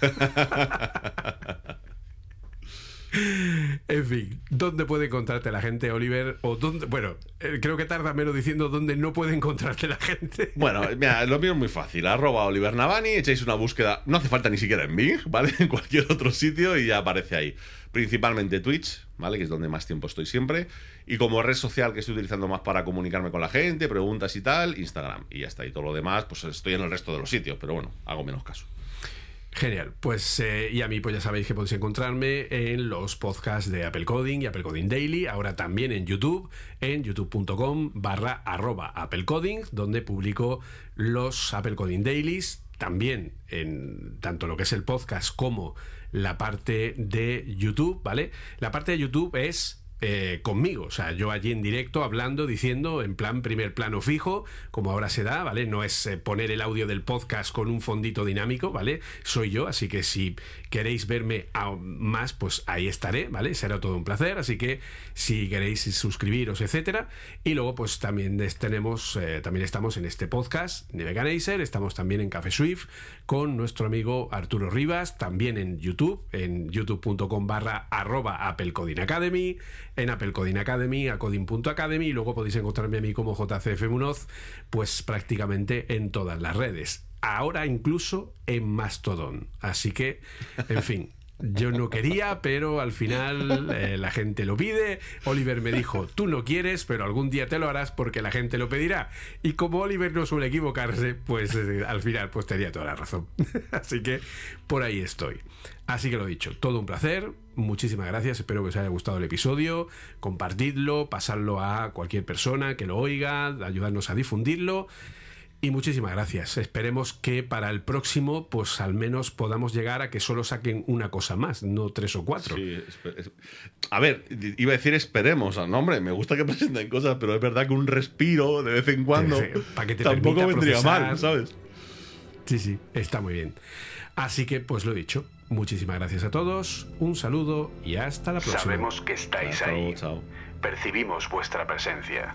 B: En fin, ¿dónde puede encontrarte la gente, Oliver? O dónde, bueno, eh, creo que tarda menos diciendo dónde no puede encontrarte la gente.
A: Bueno, mira, lo mío es muy fácil. Arroba Oliver Navani, echáis una búsqueda. No hace falta ni siquiera en Bing, ¿vale? [laughs] En cualquier otro sitio y ya aparece ahí. Principalmente Twitch, ¿vale? Que es donde más tiempo estoy siempre. Y como red social que estoy utilizando más para comunicarme con la gente, preguntas y tal, Instagram. Y ya está. Y todo lo demás, pues estoy en el resto de los sitios. Pero bueno, hago menos caso.
B: Genial, pues eh, y a mí pues ya sabéis que podéis encontrarme en los podcasts de Apple Coding y Apple Coding Daily, ahora también en YouTube, en youtube.com barra arroba Apple Coding, donde publico los Apple Coding Dailies, también en tanto lo que es el podcast como la parte de YouTube, ¿vale? La parte de YouTube es eh, conmigo, o sea, yo allí en directo hablando, diciendo en plan primer plano fijo, como ahora se da, ¿vale? No es eh, poner el audio del podcast con un fondito dinámico, ¿vale? Soy yo, así que si queréis verme más, pues ahí estaré, ¿vale? Será todo un placer, así que si queréis suscribiros, etcétera. Y luego, pues también tenemos, eh, también estamos en este podcast de Veganizer, estamos también en Café Swift con nuestro amigo Arturo Rivas, también en YouTube, en youtube.com barra arroba Apple Coding Academy, en Apple Coding Academy, y luego podéis encontrarme a mí como JCF Munoz, pues prácticamente en todas las redes. Ahora incluso en Mastodon. Así que, en fin. Yo no quería, pero al final eh, la gente lo pide. Oliver me dijo, tú no quieres, pero algún día te lo harás porque la gente lo pedirá. Y como Oliver no suele equivocarse, pues eh, al final pues tenía toda la razón. [laughs] Así que por ahí estoy. Así que lo dicho, todo un placer. Muchísimas gracias. Espero que os haya gustado el episodio. Compartidlo, pasadlo a cualquier persona que lo oiga, ayudarnos a difundirlo. Y muchísimas gracias. Esperemos que para el próximo, pues al menos podamos llegar a que solo saquen una cosa más, no tres o cuatro.
A: Sí, a ver, iba a decir esperemos. No, hombre, me gusta que presenten cosas, pero es verdad que un respiro de vez en cuando
B: Sí, sí, para que te
A: tampoco vendría
B: procesar.
A: mal, ¿sabes?
B: Sí, sí, está muy bien. Así que, pues lo he dicho. Muchísimas gracias a todos, un saludo y hasta la próxima.
D: Sabemos que estáis
A: Hasta
D: ahí.
A: chao.
D: Percibimos vuestra presencia.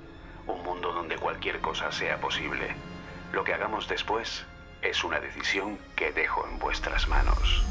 D: Un mundo donde cualquier cosa sea posible. Lo que hagamos después es una decisión que dejo en vuestras manos.